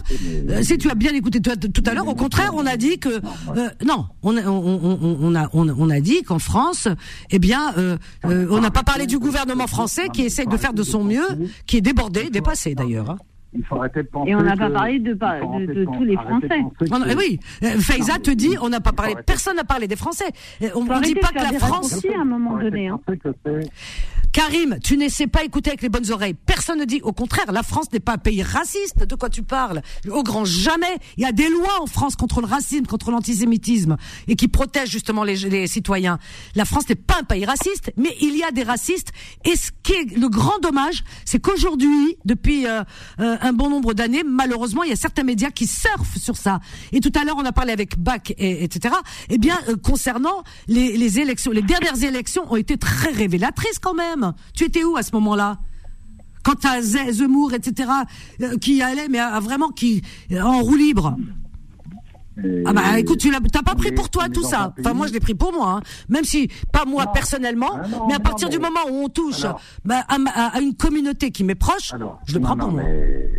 euh, si tu as bien écouté tout, à l'heure, au contraire, on a dit que euh, non, on a, on, on- on a, on, a dit qu'en France, eh bien, euh, euh, on n'a pas parlé du gouvernement français qui essaye de faire de son mieux, qui est débordé, dépassé d'ailleurs. hein. Il faut arrêter de penser Et on n'a pas parlé de, pas- tous les Français. penser On- que- oui, euh, Faiza te dit, on n'a pas parlé, personne n'a parlé des Français. Euh, On ne dit pas que la France. à un moment donné. hein. Karim, tu n'essaies pas écouter avec les bonnes oreilles. Personne ne dit, au contraire, la France n'est pas un pays raciste. De quoi tu parles? Au grand jamais. Il y a des lois en France contre le racisme, contre l'antisémitisme, et qui protègent justement les, citoyens. La France n'est pas un pays raciste, mais il y a des racistes. Et ce qui est le grand dommage, c'est qu'aujourd'hui, depuis euh, euh, un bon nombre d'années, malheureusement, il y a certains médias qui surfent sur ça. Et tout à l'heure, on a parlé avec Bach, et, etc. Eh bien, euh, concernant les élections, les dernières élections ont été très révélatrices quand même. Tu étais où à ce moment-là? Quant à Ze- Zemmour, etc., euh, qui allait, mais à- à vraiment qui euh, en roue libre? Et- Ah bah écoute, tu t'as pas pris pour toi tout ça. Enfin moi je l'ai pris pour moi, hein. même si pas moi Non. personnellement, Ah non, mais à non, partir mais- du moment où on touche Alors- bah, à, ma- à- à une communauté qui m'est proche, Alors, je le prends pour moi. mais...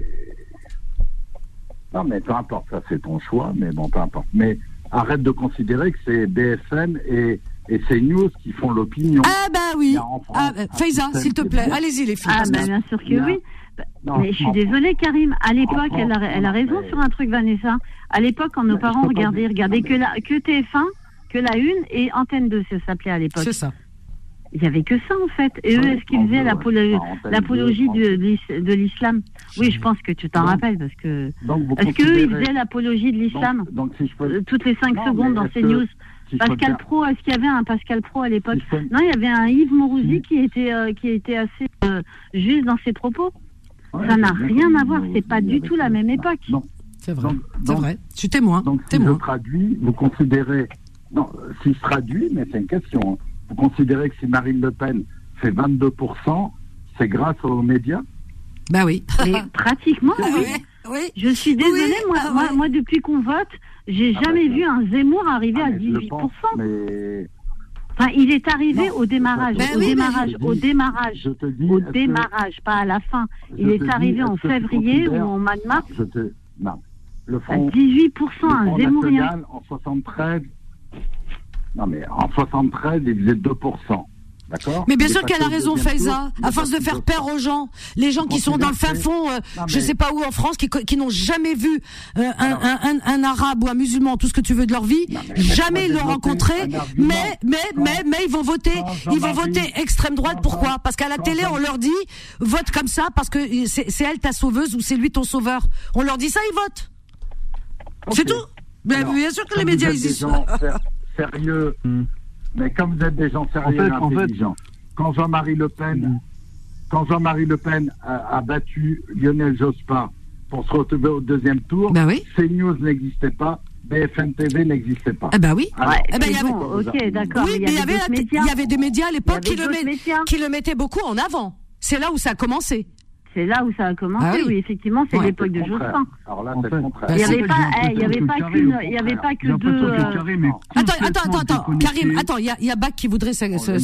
Non, mais peu importe, ça c'est ton choix, mais bon, peu importe. Mais arrête de considérer que c'est BFM et, et CNews qui font l'opinion. Ah bah oui. Ah, Faiza, système s'il te plaît, allez-y les filles. Ah, bah, bien sûr que oui. Non, mais je suis désolée, Karim. À l'époque, elle a, elle a raison mais- sur un truc, Vanessa. À l'époque, quand nos Mais parents regardaient, regardaient que, la, que TF1, que la Une et Antenne 2, ça s'appelait à l'époque. C'est ça. Il y avait que ça, en fait. Et eux, est-ce qu'ils faisaient l'apologie de, l'is- de l'islam? Oui, je pense que tu t'en rappelles, parce que. Est-ce qu'eux, ils faisaient l'apologie de l'islam? euh, toutes les 5 Non, secondes dans ces que- news Pascal Pro, est-ce qu'il y avait un Pascal Pro à l'époque Non, il y avait un Yves Mourouzi qui était, euh, qui était assez euh, juste dans ses propos. Ouais, Ça n'a rien à voir, c'est pas du tout la même époque. Non, C'est vrai. C'est vrai. Je suis témoin. Donc, si témoin. je traduis, vous considérez. Non, si je traduis, mais c'est une question. hein. Vous considérez que si Marine Le Pen fait 22%, c'est grâce aux médias? Bah oui. Mais pratiquement, Ah oui. oui. Oui. Je suis désolée, Oui, moi, ah moi, depuis qu'on vote, j'ai Ah jamais vu un Zemmour arriver Ah, à mais je le 18%. pense, mais Enfin, il est arrivé Non, au démarrage, Ben au oui, démarrage, au démarrage, je te dis. au démarrage, pas à la fin. Il est dis, arrivé en février ou en mois de mars Je te. Non. Le à Front, 18%, le un Front Zemmourien. En 73. Non, mais en 73, il faisait 2%. D'accord Mais bien sûr qu'elle a raison, Faiza. À force de faire peur aux gens, les gens qui sont dans le fin fond, euh, Non, je sais pas où en France, qui, qui n'ont jamais vu euh, un, un, un, un arabe ou un musulman, tout ce que tu veux de leur vie, Non, jamais ils l'ont développer rencontré, un argument. mais mais mais mais ils vont voter, ils vont voter extrême droite. Pourquoi? Parce qu'à la télé, on leur dit vote comme ça parce que c'est elle ta sauveuse ou c'est lui ton sauveur. On leur dit ça, ils votent. C'est tout. Alors, bien sûr que les médias ser- sérieux, mais comme vous êtes des gens sérieux fait, et en fait- intelligents, quand Jean-Marie Le Pen, quand Jean-Marie Le Pen a, a battu Lionel Jospin pour se retrouver au deuxième tour, Bah oui. CNews n'existait pas, BFM TV n'existait pas. Ah bah oui. Alors, Ouais, Eh ben, il y mais avait- bon, ok, d'accord. Oui, mais il y avait, d'autres la- médias. il y avait des médias à l'époque qui qui le mettaient beaucoup en avant. C'est là où ça a commencé. C'est là où ça a commencé, Ah oui. oui. effectivement, c'est Ouais, l'époque de. Jospin. Alors là, En c'est fait, le contraire. bah, Il n'y c'est- avait pas, eh, il y avait que pas Karim, qu'une, il y avait pas que deux. euh, Attends, attends, attends. Karim, attends, il y a, il y a Bach qui voudrait, qui voudrait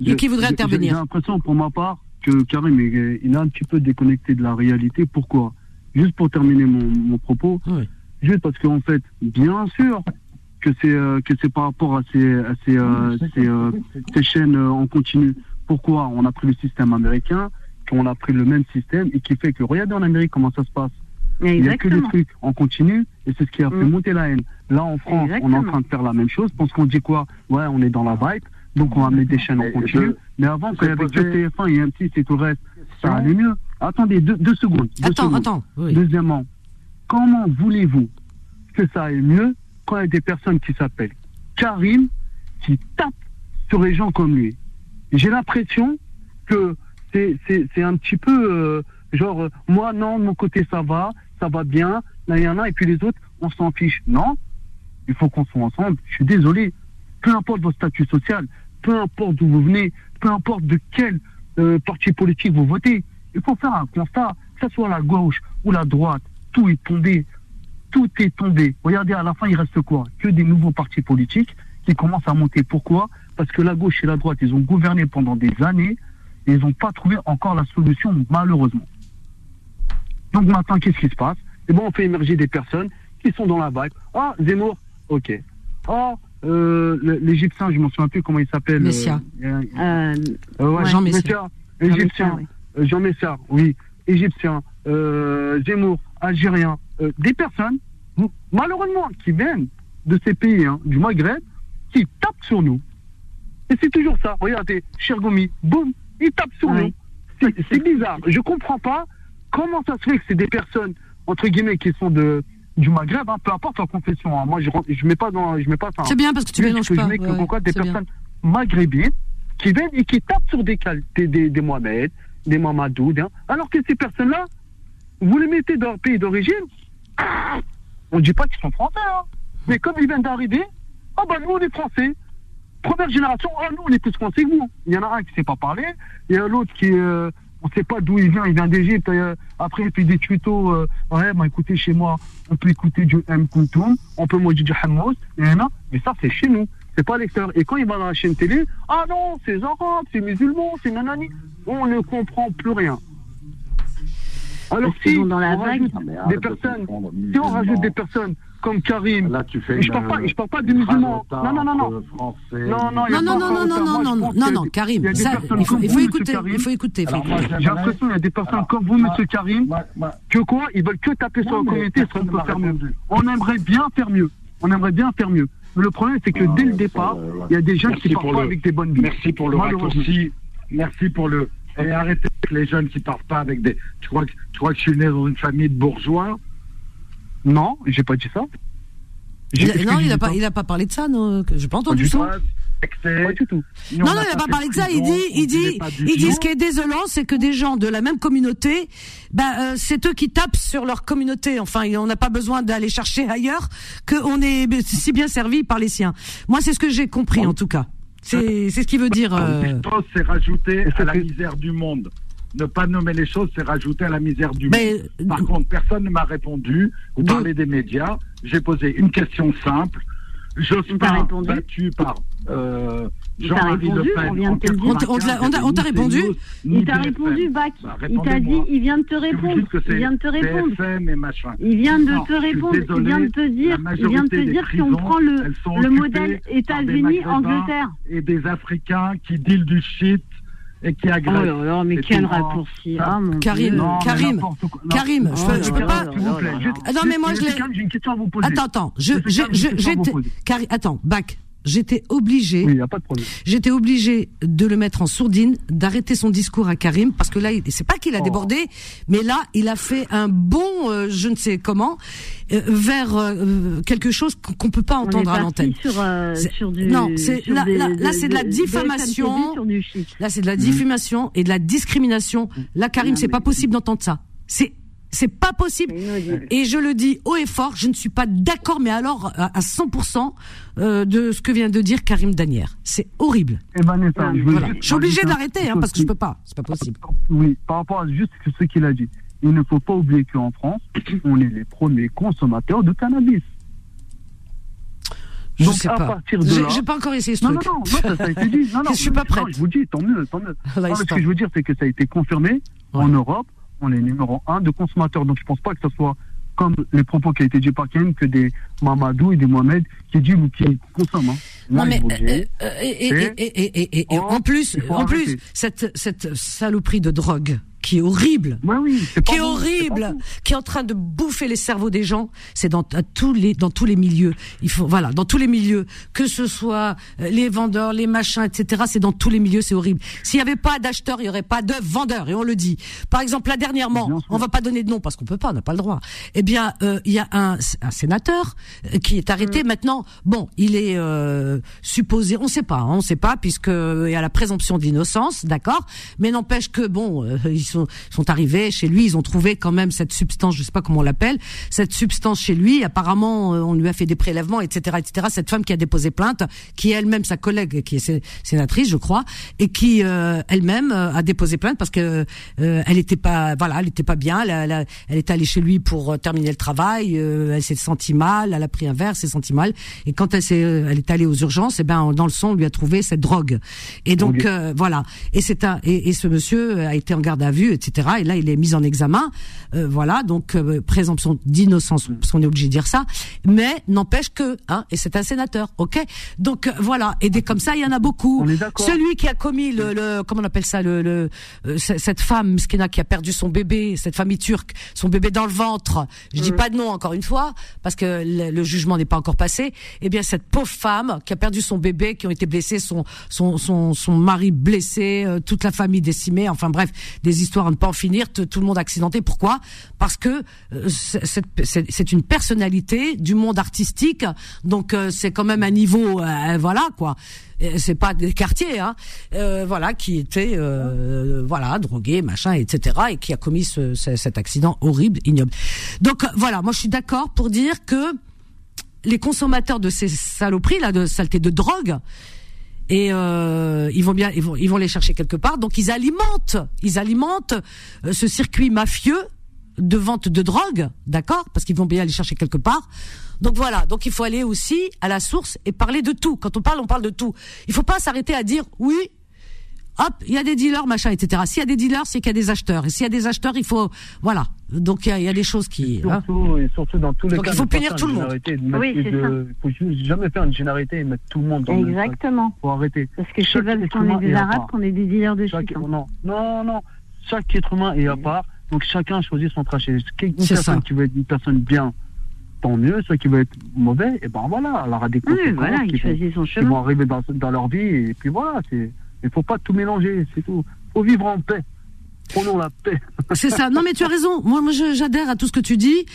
J'ai- J'ai intervenir. l'impression pour ma part que Karim est, il est un petit peu déconnecté de la réalité. Pourquoi? Juste pour terminer mon, mon propos, Oui. juste parce qu'en fait, bien sûr que c'est euh, que c'est par rapport à ces à ces, euh, ces, euh, ces chaînes euh, en continu. Pourquoi On a pris le système américain, qu'on a pris le même système et qui fait que regardez en Amérique comment ça se passe. Il n'y a que des trucs en continu et c'est ce qui a fait Mm. monter la haine. Là, en France, on est en train de faire la même chose parce qu'on dit quoi? Ouais, on est dans la vibe, donc on va mettre des chaînes en continu. je- Mais avant, quand il y avait que posé- TF1 et M6 et tout le reste, ça allait mieux. Attendez, deux, deux secondes. deux Attends, secondes. attends. oui. Deuxièmement, comment voulez-vous que ça aille mieux quand il y a des personnes qui s'appellent Karim qui tapent sur les gens comme lui? J'ai l'impression que c'est un petit peu euh, genre, euh, moi non, de mon côté ça va, ça va bien, là il y en a, et puis les autres, on s'en fiche. Non, il faut qu'on soit ensemble. Je suis désolé. Peu importe votre statut social, peu importe d'où vous venez, peu importe de quel euh, parti politique vous votez, il faut faire un constat, que ce soit la gauche ou la droite, tout est tombé. Tout est tombé. Regardez, à la fin, il reste quoi? Que des nouveaux partis politiques qui commencent à monter. Pourquoi? Parce que la gauche et la droite, ils ont gouverné pendant des années et ils n'ont pas trouvé encore la solution, malheureusement. Donc maintenant, qu'est-ce qui se passe? Eh bien, on fait émerger des personnes qui sont dans la vague. Ah, Zemmour, ok. Ah, euh, l'Égyptien, je m'en souviens plus comment il s'appelle. euh, Messia. euh, ouais, Jean Messia. Égyptien. Jean Messia, oui. Égyptien, Zemmour, Algérien. des personnes, malheureusement, qui viennent de ces pays, hein, du Maghreb, qui tapent sur nous. Et c'est toujours ça. Regardez, Chergomi, boum, il tape sur nous. C'est- bizarre. Je comprends pas comment ça se fait que c'est des personnes, entre guillemets, qui sont de du Maghreb, hein, peu importe leur confession. hein. Moi, je je mets pas dans, je mets pas hein. C'est bien parce que tu mélanges que je pas. mets que ouais, pourquoi des c'est bien. personnes maghrébines qui viennent et qui tapent sur des, des, des, des Mohamed, des Mamadou, hein, alors que ces personnes-là, vous les mettez dans leur pays d'origine, on ne dit pas qu'ils sont français, hein. mais comme ils viennent d'arriver, ah bah nous on est français. Première génération, ah nous on est plus français que vous. Il y en a un qui ne sait pas parler, il y a l'autre qui, euh, on ne sait pas d'où il vient, il vient d'Égypte. euh, après il fait des tutos, euh, ouais, bah écoutez chez moi, on peut écouter du M. Kuntum, on peut manger du Hammos, et là, mais ça c'est chez nous, c'est pas l'extérieur. Et quand il va dans la chaîne télé, ah non, c'est arabes, c'est musulman, c'est nanani, on ne comprend plus rien. Alors si on rajoute des personnes, si on rajoute des personnes comme Karim, Là, tu fais Et je parle pas- euh, je parle pas des musulmans. Non, non, non, non. Français. Non, non, Non, non, non, Karim, ça, il faut, il écouter, il faut écouter. J'ai l'impression qu'il y a des personnes comme vous, monsieur Karim, que quoi Ils veulent que taper sur la communauté, ça on peut faire mieux. On aimerait bien faire mieux. On aimerait bien faire mieux. Mais le problème, c'est que Ah, dès le départ, il y a des Merci qui partent pas le- avec des bonnes vies. Merci pour le raccourci. Merci pour le. Et arrêtez avec les jeunes qui partent pas avec des. Tu crois que, tu crois que je suis né dans une famille de bourgeois? Non, j'ai pas dit ça. Il a- non, il n'a pas, il a pas parlé de ça, non. J'ai pas entendu du ça. tout. excès. Pas du tout. Non, non, il n'a pas parlé de ça. Il dit, il dit, il dit, ce qui est désolant, c'est que des gens de la même communauté, bah, euh, c'est eux qui tapent sur leur communauté. Enfin, on n'a pas besoin d'aller chercher ailleurs, qu'on est si bien servi par les siens. Moi, c'est ce que j'ai compris, en tout cas. C'est, c'est ce qui veut dire. euh, Les choses, c'est rajouter à c'est la misère du monde. Ne pas nommer les choses, c'est rajouter à la misère du Mais, monde. Par contre, personne ne m'a répondu. Vous parlez des médias. J'ai posé une question simple. Jospin battu par euh, Jean-Marie Le Pen. On t'a- répondu Il t'a répondu, Bac. Bah, il t'a dit, il vient de te répondre. Il vient de te répondre. Il vient de Non, te répondre. Il désolé, vient de te dire, il vient de te dire si on prend le, le modèle par des États-Unis, Maghrébins Angleterre. Et des Africains qui dealent du shit et qui. Oh là là, mais quel raccourci. Ah, mon Karim, Dieu. Non, mais Karim. Karim, je peux, je peux pas. là S'il vous plaît, juste- Ah non, mais moi, je l'ai- Kahn, J'ai une question à vous poser. Attends, attends, je, je, je, attends, Bac, j'étais obligé. Oui, il n'y a pas de problème. J'étais obligé de le mettre en sourdine, d'arrêter son discours à Karim, parce que là, c'est pas qu'il a Oh. débordé, mais là, il a fait un bon, euh, je ne sais comment, euh, vers euh, quelque chose qu'on peut pas entendre à l'antenne. Non, c'est- là- là- là, c'est de la diffamation. Là, c'est de la diffamation et de la discrimination. Là, Karim, c'est pas possible d'entendre ça. C'est c'est pas possible. Et je le dis haut et fort, je ne suis pas d'accord, mais alors à à 100% euh, de ce que vient de dire Karim Danière. C'est horrible. Et Vanessa, je Voilà. Je suis obligé d'arrêter, hein, parce que je peux pas. C'est pas possible. Oui, par rapport à juste ce qu'il a dit. Il ne faut pas oublier qu'en France, on est les premiers consommateurs de cannabis. Je Donc, sais à pas. partir de J'ai là- j'ai pas encore essayé ce Non, non, truc. non, non, ça, ça a été dit. Non, non, je suis pas non, prête. je vous dis, tant mieux, tant mieux. Là, Non, ce que je veux dire, c'est que ça a été confirmé en Europe. On est numéro un de consommateurs. Donc, je pense pas que ce soit comme les propos qui a été dit par Ken, que des Mamadou et des Mohamed qui disent ou qui consomment. hein. Non mais euh, euh, et, et Oh, en plus, en plus, cette cette saloperie de drogue qui est horrible, Ouais, oui, c'est pas qui est bon, horrible, qui est en train de bouffer les cerveaux des gens, c'est dans tous les dans tous les milieux. Il faut voilà, dans tous les milieux, que ce soit euh, les vendeurs, les machins, etc. C'est dans tous les milieux, c'est horrible. S'il y avait pas d'acheteurs, il y aurait pas de vendeurs, et on le dit. Par exemple, là dernièrement, sûr. on va pas donner de nom parce qu'on peut pas, on n'a pas le droit. Eh bien, euh, il y a un, un sénateur euh, qui est arrêté Mm. maintenant. Bon, il est euh, supposé, on sait pas, hein, on sait pas puisque il y a la présomption d'innocence, d'accord. Mais n'empêche que bon, euh, ils sont sont arrivés chez lui, ils ont trouvé quand même cette substance, je sais pas comment on l'appelle, cette substance chez lui. Apparemment, euh, on lui a fait des prélèvements, etc., etc. Cette femme qui a déposé plainte, qui est elle-même sa collègue, qui est sé- sénatrice, je crois, et qui euh, elle-même euh, a déposé plainte parce que euh, elle était pas, voilà, elle était pas bien. Elle, elle, est allée chez lui pour terminer le travail. euh, elle s'est sentie mal. Elle a pris un verre, s'est sentie mal. Et quand elle s'est, elle est allée aux urgences, et ben dans le sang, on lui a trouvé cette drogue. Et donc euh, voilà. Et c'est un, et, et ce monsieur a été en garde à vue, etc. Et là, il est mis en examen. Euh, voilà, donc euh, présomption d'innocence, parce qu'on est obligé de dire ça. Mais n'empêche que, hein, et c'est un sénateur, ok? Donc euh, voilà. Et des comme ça, il y en a beaucoup. On est d'accord. Celui qui a commis le, le comment on appelle ça, le, le euh, cette femme Skena qui a perdu son bébé, cette famille turque, son bébé dans le ventre. Je dis pas de nom encore une fois parce que le, le jugement n'est pas encore passé. Eh bien, cette pauvre femme qui a perdu son bébé, qui ont été blessés, son son son, son mari blessé, toute la famille décimée. Enfin bref, des histoires à ne pas en finir. Tout le monde accidenté. Pourquoi? Parce que euh, c'est- une personnalité du monde artistique. Donc euh, c'est quand même un niveau, euh, voilà quoi. C'est pas des quartiers, hein, voilà, qui était, voilà, drogué, machin, etc., et qui a commis ce, ce- cet accident horrible, ignoble. Donc voilà, moi je suis d'accord pour dire que les consommateurs de ces saloperies là, de saleté de drogue, et euh, ils vont bien, ils vont, ils vont les chercher quelque part. Donc ils alimentent, ils alimentent euh, ce circuit mafieux de vente de drogue, d'accord Parce qu'ils vont bien les chercher quelque part. Donc voilà, donc il faut aller aussi à la source et parler de tout. Quand on parle, on parle de tout. Il faut pas s'arrêter à dire oui. Hop, il y a des dealers, machin, etc. S'il y a des dealers, c'est qu'il y a des acheteurs. Et s'il y a des acheteurs, il faut, voilà. Donc il y a, il y a des choses qui. hein. Surtout, et surtout dans tous les Donc, cas. il faut punir tout le monde. Oui, et c'est de- faut juste jamais faire une généralité et mettre tout le monde dans le. Exactement. Faut arrêter. Parce que je sais qu'on est des à arabes part. qu'on est des dealers de Chaque, shit. hein. non, non, non. Chaque être humain est à part. Donc chacun choisit son trajet. Une C'est personne ça. qui veut être une personne bien, tant mieux. Ceux qui veulent être mauvais, et ben voilà, elle aura des Oui, voilà, qui, il vont, choisit son qui vont arriver dans, dans leur vie. Et puis voilà, c'est. Il faut pas tout mélanger, c'est tout. Faut vivre en paix. Prenons la paix. C'est ça. Non, mais tu as raison. Moi, moi, j'adhère à tout ce que tu dis.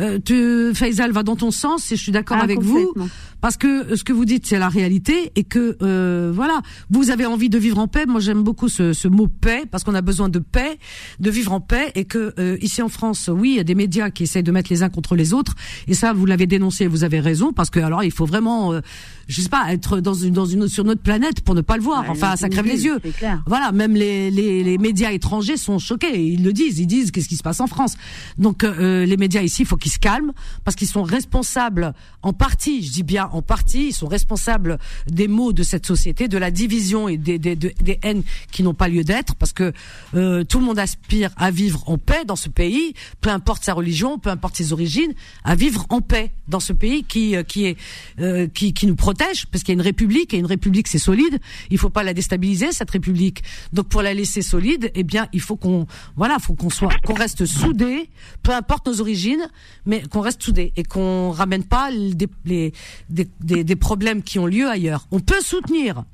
Euh, tu, Faisal va dans ton sens et je suis d'accord Ah, avec vous parce que euh, ce que vous dites c'est la réalité et que euh, voilà, vous avez envie de vivre en paix. Moi, j'aime beaucoup ce, ce mot paix parce qu'on a besoin de paix, de vivre en paix et que euh, ici en France, oui, il y a des médias qui essayent de mettre les uns contre les autres et ça, vous l'avez dénoncé, vous avez raison parce que alors il faut vraiment euh, je sais pas, être dans une dans une sur notre planète pour ne pas le voir. enfin, ça crève les yeux. Voilà, même les, les, les médias étrangers sont choqués. Ils le disent, ils disent qu'est-ce qui se passe en France. Donc euh, les médias ici, il faut qu'ils se calment parce qu'ils sont responsables en partie, je dis bien en partie, ils sont responsables des maux de cette société, de la division et des des, haines qui n'ont pas lieu d'être parce que euh, tout le monde aspire à vivre en paix dans ce pays, peu importe sa religion, peu importe ses origines, à vivre en paix dans ce pays qui euh, qui est euh, qui, qui nous protège parce qu'il y a une république et une république c'est solide. Il faut pas la déstabiliser cette république. Donc pour la laisser solide, eh bien il faut qu'on voilà, faut qu'on soit qu'on reste soudés, peu importe nos origines, mais qu'on reste soudés et qu'on ramène pas des, les, des, des, des problèmes qui ont lieu ailleurs. On peut soutenir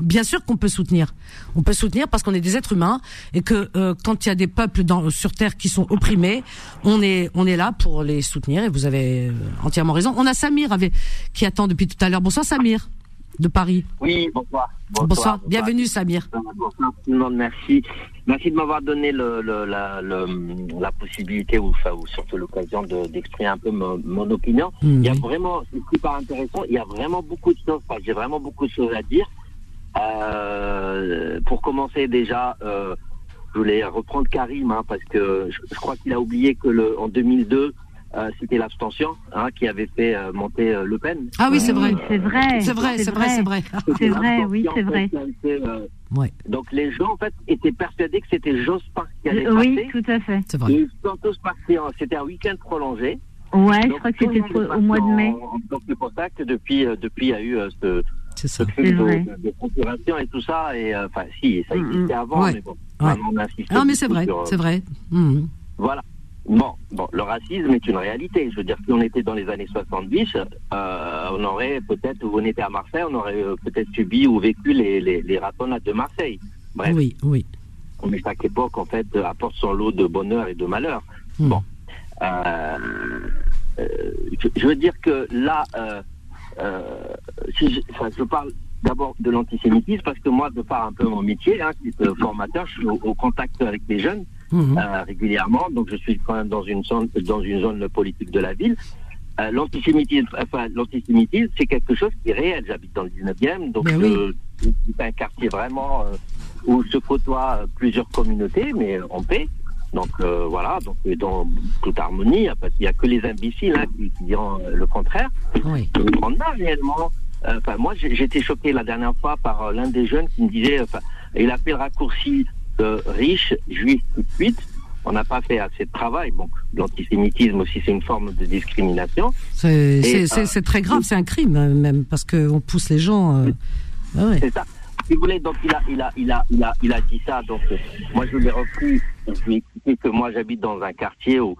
Bien sûr qu'on peut soutenir. On peut soutenir parce qu'on est des êtres humains et que euh, quand il y a des peuples dans, sur terre qui sont opprimés, on est on est là pour les soutenir et vous avez euh, entièrement raison. On a Samir avec, qui attend depuis tout à l'heure. Bonsoir Samir de Paris. Oui, bonsoir. Bonsoir. Bienvenue Samir. Bonsoir tout le monde, merci. Merci de m'avoir donné le, le, la, le, la, possibilité ou, enfin, ou surtout l'occasion d'exprimer un peu mon, mon opinion. Mhm. Il y a vraiment, c'est super intéressant, il y a vraiment beaucoup de choses, enfin, j'ai vraiment beaucoup de choses à dire. Euh, pour commencer déjà, euh, je voulais reprendre Karim hein, parce que je, je crois qu'il a oublié que le, en 2002, euh, c'était l'abstention hein, qui avait fait euh, monter euh, Le Pen. Ah oui, c'est vrai. C'est vrai. C'est vrai, c'est vrai, c'est vrai. C'est vrai, oui, c'est vrai. Ouais. Donc les gens en fait étaient persuadés que c'était Jospin qui allait Oui, passer. tout à fait. C'est vrai. Et ils sont tous partis. en- C'était un week-end prolongé. Ouais, je crois que le c'était au mois de mai. en- Donc ça que depuis, euh, depuis il y a eu euh, ce, C'est ce ça. C'est de, vrai. de, de procuration et tout ça. Et euh, enfin, si, ça Mm, mm. existait avant, Ouais. mais bon, Ouais. on insiste Non mais c'est vrai, c'est vrai. Mhm. Voilà. Bon, bon, le racisme est une réalité. Je veux dire, si on était dans les années 70, euh, on aurait peut-être, ou on était à Marseille, on aurait euh, peut-être subi ou vécu les, les, les ratonnades de Marseille. Bref, Oui, oui. mais chaque époque, en fait, apporte son lot de bonheur et de malheur. Mhm. Bon. Euh, euh, je, je veux dire que là, euh, euh, si je, enfin, je parle d'abord de l'antisémitisme parce que moi, de par un peu mon métier, hein, qui est formateur, je suis au, au contact avec les jeunes Mhm. euh, régulièrement, donc je suis quand même dans une zone, dans une zone politique de la ville. Euh, l'antisémitisme, enfin, l'antisémitisme, c'est quelque chose qui est réel. J'habite dans le 19e, donc Ben oui. c'est un quartier vraiment euh, où se côtoient plusieurs communautés, mais en paix. Donc euh, voilà, donc dans toute harmonie, parce qu'il n'y a que les imbéciles hein, qui, qui diront le contraire. Oui. On a réellement. euh, Enfin, moi, j'ai été choqué la dernière fois par euh, l'un des jeunes qui me disait, enfin, il a fait le raccourci de riche, juif tout de suite. On n'a pas fait assez de travail. Bon, l'antisémitisme aussi, c'est une forme de discrimination. C'est euh, très grave, c'est un crime euh, même parce que on pousse les gens. euh, ah ouais. C'est ça. Si vous voulez, donc il a, il a, il a, il a, il a dit ça. Donc euh, moi, je lui ai repris. Je lui ai expliqué que moi, j'habite dans un quartier où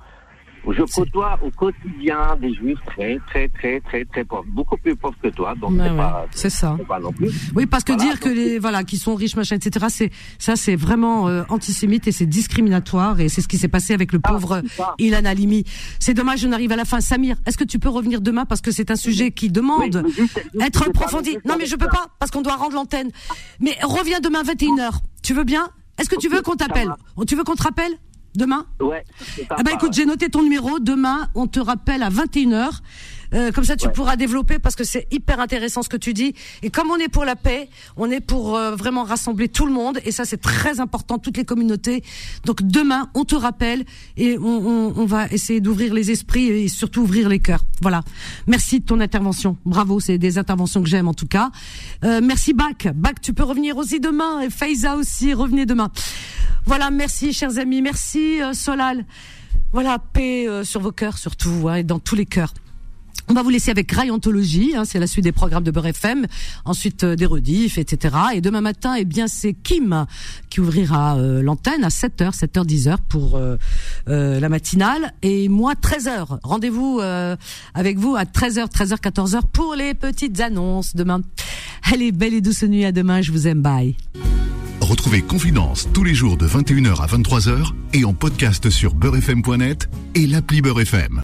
je côtoie au quotidien des juifs très, très, très, très, très pauvres, beaucoup plus pauvres que toi. Donc c'est ouais, pas, c'est ça. c'est pas non plus. Oui, parce que Voilà, dire que les voilà qui sont riches machin etc. C'est ça c'est vraiment euh, antisémite et c'est discriminatoire et c'est ce qui s'est passé avec le Ah, pauvre. Ilan Halimi. C'est dommage, on arrive à la fin. Samir, est-ce que tu peux revenir demain parce que c'est un sujet qui demande mais juste- juste- être approfondi. Non mais je peux pas parce qu'on doit rendre l'antenne. Mais reviens demain 21h. Tu veux bien? Est-ce que tu veux qu'on t'appelle? Tu veux qu'on te rappelle? Demain. Ouais. ah bah écoute, j'ai noté ton numéro. Demain, on te rappelle à 21h. Euh, comme ça, tu Ouais. pourras développer parce que c'est hyper intéressant ce que tu dis. Et comme on est pour la paix, on est pour euh, vraiment rassembler tout le monde. Et ça, c'est très important, toutes les communautés. Donc demain, on te rappelle et on, on, on va essayer d'ouvrir les esprits et surtout ouvrir les cœurs. Voilà. Merci de ton intervention. Bravo, c'est des interventions que j'aime en tout cas. Euh, merci Bac. Bac, tu peux revenir aussi demain. Et Faiza aussi, revenez demain. Voilà, merci chers amis. Merci euh, Solal. Voilà, paix euh, sur vos cœurs surtout, hein, et dans tous les cœurs. On va vous laisser avec Rayontologie, hein, c'est la suite des programmes de Beurre FM, ensuite euh, des rediffs, etc. Et demain matin, eh bien, c'est Kim qui ouvrira euh, l'antenne à 7h, 7h, 10h pour euh, euh, la matinale. Et moi, 13h. Rendez-vous euh, avec vous à 13h, 13h, 14h pour les petites annonces demain. Allez, belle et douce nuit, à demain, je vous aime, bye. Retrouvez Confidence tous les jours de 21h à 23h et en podcast sur beurrefm.net et l'appli Beurre FM.